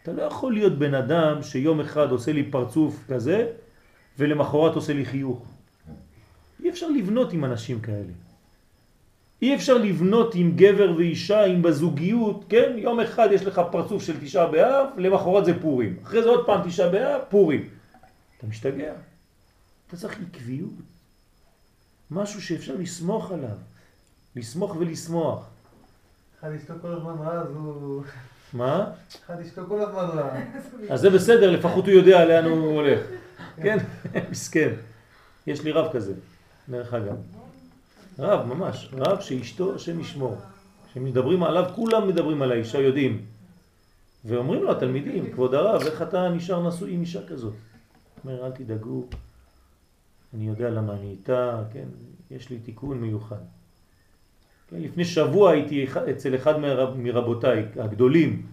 אתה לא יכול להיות בן אדם שיום אחד עושה לי פרצוף כזה ולמחרת עושה לי חיוך. אי אפשר לבנות עם אנשים כאלה. אי אפשר לבנות עם גבר ואישה, עם בזוגיות, כן? יום אחד יש לך פרצוף של תשעה באב, למחרת זה פורים. אחרי זה עוד פעם תשעה באב, פורים. אתה משתגע. אתה צריך עקביות. משהו שאפשר לסמוך עליו. לסמוך ולסמוח. אחד אשתו כל הזמן רע, אז הוא... מה? אחד אשתו כל הזמן רע. אז זה בסדר, לפחות הוא יודע לאן הוא הולך. כן? מסכן. יש לי רב כזה, דרך אגב. רב, ממש. רב שאשתו השם ישמור. כשמדברים עליו, כולם מדברים על האישה, יודעים. ואומרים לו התלמידים, כבוד הרב, איך אתה נשאר נשוי עם אישה כזאת? אומר, אל תדאגו, אני יודע למה אני איתה, כן, יש לי תיקון מיוחד. כן, לפני שבוע הייתי אצל אחד מרב, מרבותיי הגדולים.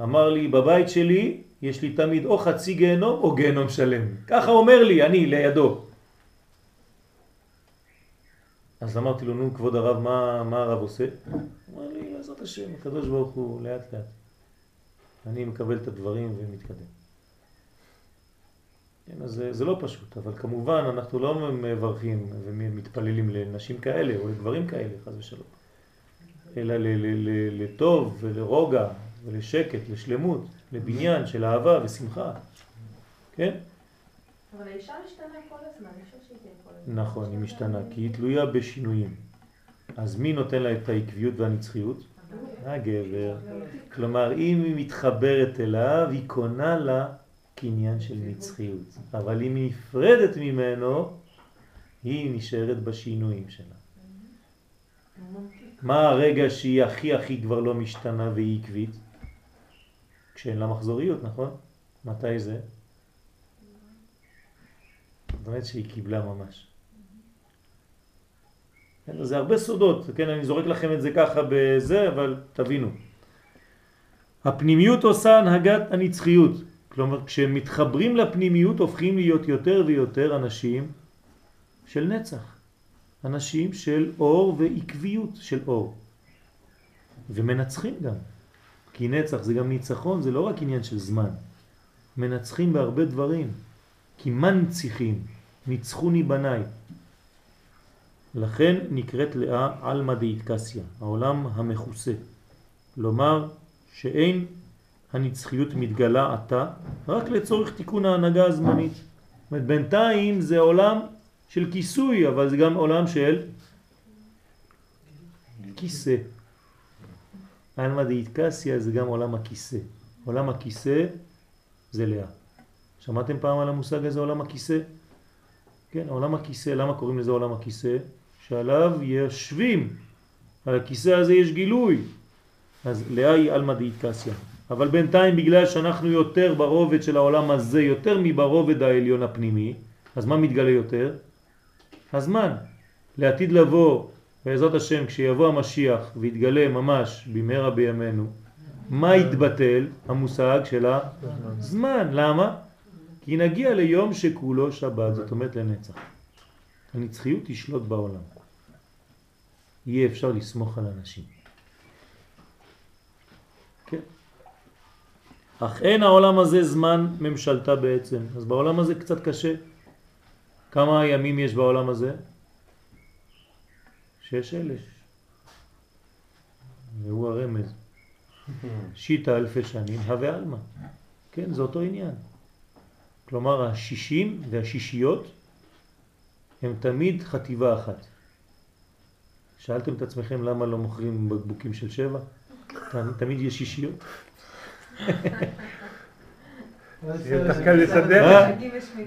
אמר לי, בבית שלי יש לי תמיד או חצי גיהנום או גיהנום שלם. ככה אומר לי, אני לידו. אז אמרתי לו, נו כבוד הרב, מה, מה הרב עושה? הוא אמר לי, בעזרת השם, הקדוש ברוך הוא לאט לאט. אני מקבל את הדברים ומתקדם. כן, אז זה, זה לא פשוט, אבל כמובן אנחנו לא מברכים ומתפללים לנשים כאלה או לגברים כאלה, חס ושלום, אלא לטוב ולרוגע ולשקט, לשלמות, לבניין של אהבה ושמחה, כן? אבל האישה משתנה כל הזמן, אי שהיא תהיה כל הזמן. נכון, היא משתנה, כי היא תלויה בשינויים. אז מי נותן לה את העקביות והנצחיות? הגבר. כלומר, אם היא מתחברת אליו, היא קונה לה קניין של נצחיות. אבל אם היא נפרדת ממנו, היא נשארת בשינויים שלה. מה הרגע שהיא הכי הכי כבר לא משתנה והיא עקבית? כשאין לה מחזוריות, נכון? מתי זה? זאת אומרת שהיא קיבלה ממש. כן, זה הרבה סודות, כן, אני זורק לכם את זה ככה בזה, אבל תבינו. הפנימיות עושה הנהגת הנצחיות. כלומר, כשמתחברים לפנימיות הופכים להיות יותר ויותר אנשים של נצח. אנשים של אור ועקביות של אור. ומנצחים גם. כי נצח זה גם ניצחון, זה לא רק עניין של זמן. מנצחים בהרבה דברים. כי מנציחים, ניצחוני בניי. לכן נקראת לאה אלמא דאיטקסיה, העולם המכוסה. כלומר שאין הנצחיות מתגלה עתה רק לצורך תיקון ההנהגה הזמנית. זאת אומרת, בינתיים זה עולם של כיסוי, אבל זה גם עולם של כיסא. אלמא דאיטקסיה זה גם עולם הכיסא. עולם הכיסא זה לאה. שמעתם פעם על המושג הזה עולם הכיסא? כן, עולם הכיסא, למה קוראים לזה עולם הכיסא? שעליו יושבים, על הכיסא הזה יש גילוי. אז לאה היא אלמא דאיטקסיה. אבל בינתיים בגלל שאנחנו יותר ברובד של העולם הזה, יותר מברובד העליון הפנימי, אז מה מתגלה יותר? הזמן. לעתיד לבוא, בעזרת השם, כשיבוא המשיח ויתגלה ממש במהרה בימינו, מה יתבטל? המושג של הזמן. למה? כי נגיע ליום שכולו שבת, זאת אומרת לנצח. הנצחיות תשלוט בעולם. יהיה אפשר לסמוך על אנשים. כן. אך אין העולם הזה זמן ממשלתה בעצם. אז בעולם הזה קצת קשה. כמה ימים יש בעולם הזה? שש אלף. והוא הרמז. שיטה אלפי שנים, הווה אלמה. כן, זה אותו עניין. כלומר, השישים והשישיות הם תמיד חטיבה אחת. שאלתם את עצמכם למה לא מוכרים בקבוקים של שבע? תמיד יש שישיות. יותר קל לסדר?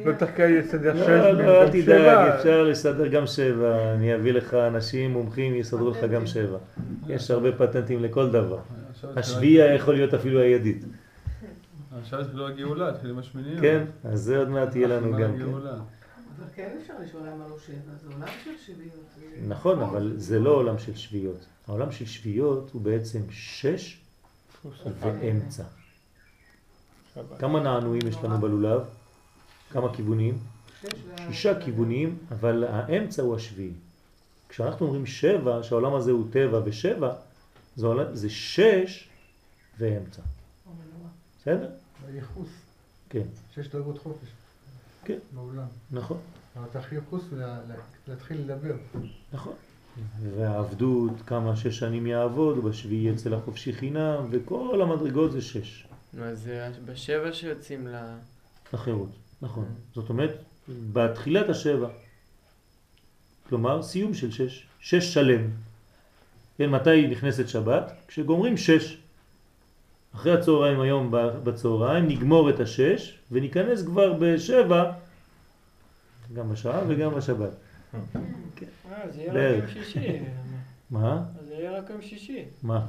יותר קל לסדר שש לא, לא, אל תדאג, אפשר לסדר גם שבע. אני אביא לך אנשים מומחים, יסדרו לך גם שבע. יש הרבה פטנטים לכל דבר. השביעי יכול להיות אפילו הידית. עכשיו זה לא הגאולה, התחיל עם השמיניות. כן, אז זה עוד מעט יהיה לנו גם כן. אבל כן אפשר לשאול למה לא שבע, זה עולם של שביעיות. נכון, אבל זה לא עולם של שביעיות. העולם של שביעיות הוא בעצם שש ואמצע. כמה נענועים יש לנו בלולב? כמה כיוונים? שישה כיוונים, אבל האמצע הוא השביעי. כשאנחנו אומרים שבע, שהעולם הזה הוא טבע ושבע, זה, עולם, זה שש ואמצע. בסדר? הייחוס. כן. שש דרגות חופש. כן. בעולם. נכון. אבל צריך ייחוס ולהתחיל לדבר. נכון. והעבדות, כמה שש שנים יעבוד, בשביעי אצל החופשי חינם, וכל המדרגות זה שש. אז זה בשבע שיוצאים ל... לחירות, נכון. זאת אומרת, בתחילת השבע. כלומר, סיום של שש. שש שלם. כן, מתי נכנסת שבת? כשגומרים שש. אחרי הצהריים היום בצהריים נגמור את השש וניכנס כבר בשבע, גם בשעה וגם בשבת. כן. אה, זה יהיה רק יום שישי. מה? זה יהיה רק יום שישי. מה?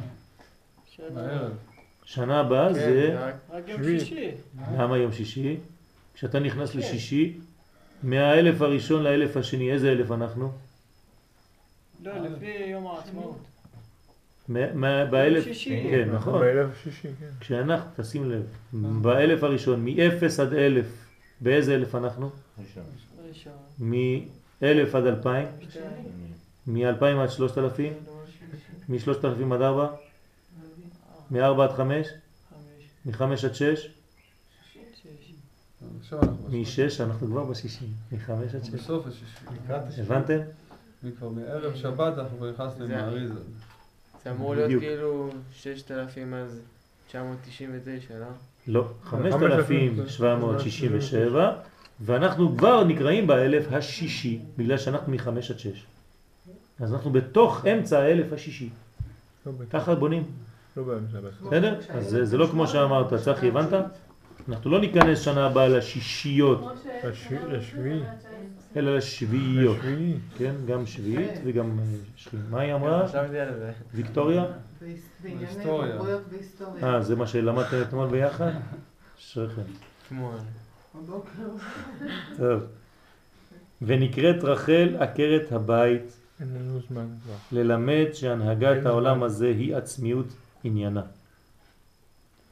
שנה הבאה כן, זה... רק יום שישי. למה יום שישי? כשאתה נכנס לשישי, מהאלף הראשון לאלף השני, איזה אלף אנחנו? לא, לפי יום העצמאות. באלף, שישי. כן, נכון. באלף שישי, כן. כשאנחנו, תשים לב, באלף הראשון, מ-0 עד אלף, באיזה אלף אנחנו? ראשון. מ-1000 עד 2000? מ-2000 עד 3000? מ-3000 עד 4? מ-4 עד 5? מ-5 עד 6? מ-6 אנחנו כבר בשישים, מ-5 עד 6. בסוף השישי. הבנתם? מערב שבת אנחנו כבר נכנסנו למעריזה. זה אמור להיות כאילו 6,000 אז 999, לא? לא, 5,767, ואנחנו כבר נקראים באלף השישי, בגלל שאנחנו מחמש עד שש. אז אנחנו בתוך אמצע האלף השישי. לא ככה בונים, לא. בסדר? אז זה- לא כמו שאמרת, צחי, הבנת? אנחנו לא ניכנס שנה הבאה לשישיות, לש- לשביעי. אלא לשביעיות. לשביעי. כן, גם שביעית וגם אה, שביעית. מה היא אמרה? ויקטוריה? אה, זה מה שלמדתם אתמול ביחד? אשריכם. טוב. ונקראת רחל עקרת הבית אין לנו זמן כבר. ללמד שהנהגת העולם. הזה היא עצמיות עניינה.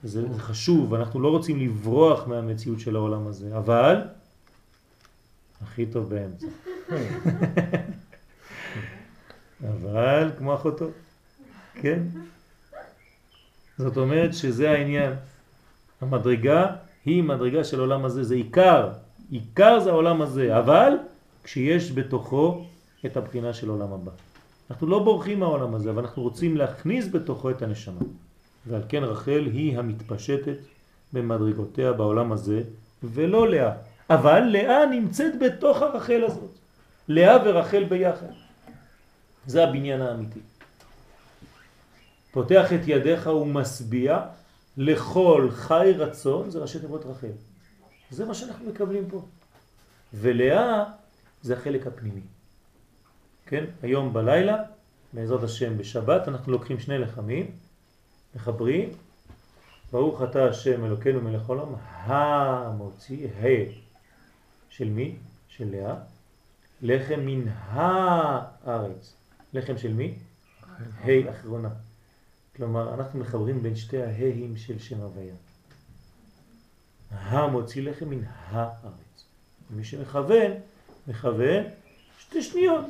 זה חשוב, אנחנו לא רוצים לברוח מהמציאות של העולם הזה, אבל הכי טוב באמצע. אבל כמו אחותו, כן? זאת אומרת שזה העניין. המדרגה היא מדרגה של העולם הזה, זה עיקר. עיקר זה העולם הזה, אבל כשיש בתוכו את הבחינה של עולם הבא. אנחנו לא בורחים מהעולם הזה, אבל אנחנו רוצים להכניס בתוכו את הנשמה. ועל כן רחל היא המתפשטת במדרגותיה בעולם הזה, ולא לאה. אבל לאה נמצאת בתוך הרחל הזאת. לאה ורחל ביחד. זה הבניין האמיתי. פותח את ידיך ומשביע לכל חי רצון, זה ראשי תיבות רחל. זה מה שאנחנו מקבלים פה. ולאה זה החלק הפנימי. כן? היום בלילה, בעזרת השם בשבת, אנחנו לוקחים שני לחמים, מחברים, ברוך אתה השם אלוקינו מלך עולם, המוציא, ה של מי? של לאה, לחם מן הארץ. לחם של מי? ה' אחרונה. כלומר, אנחנו מחברים בין שתי ההים של שם הוויה. המוציא לחם מן הארץ. מי שמכוון, מכוון שתי שניות.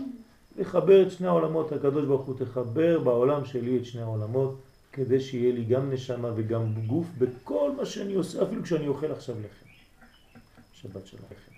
לחבר את שני העולמות, הקדוש ברוך הוא תחבר בעולם שלי את שני העולמות, כדי שיהיה לי גם נשמה וגם גוף בכל מה שאני עושה, אפילו כשאני אוכל עכשיו לחם. שבת שלום.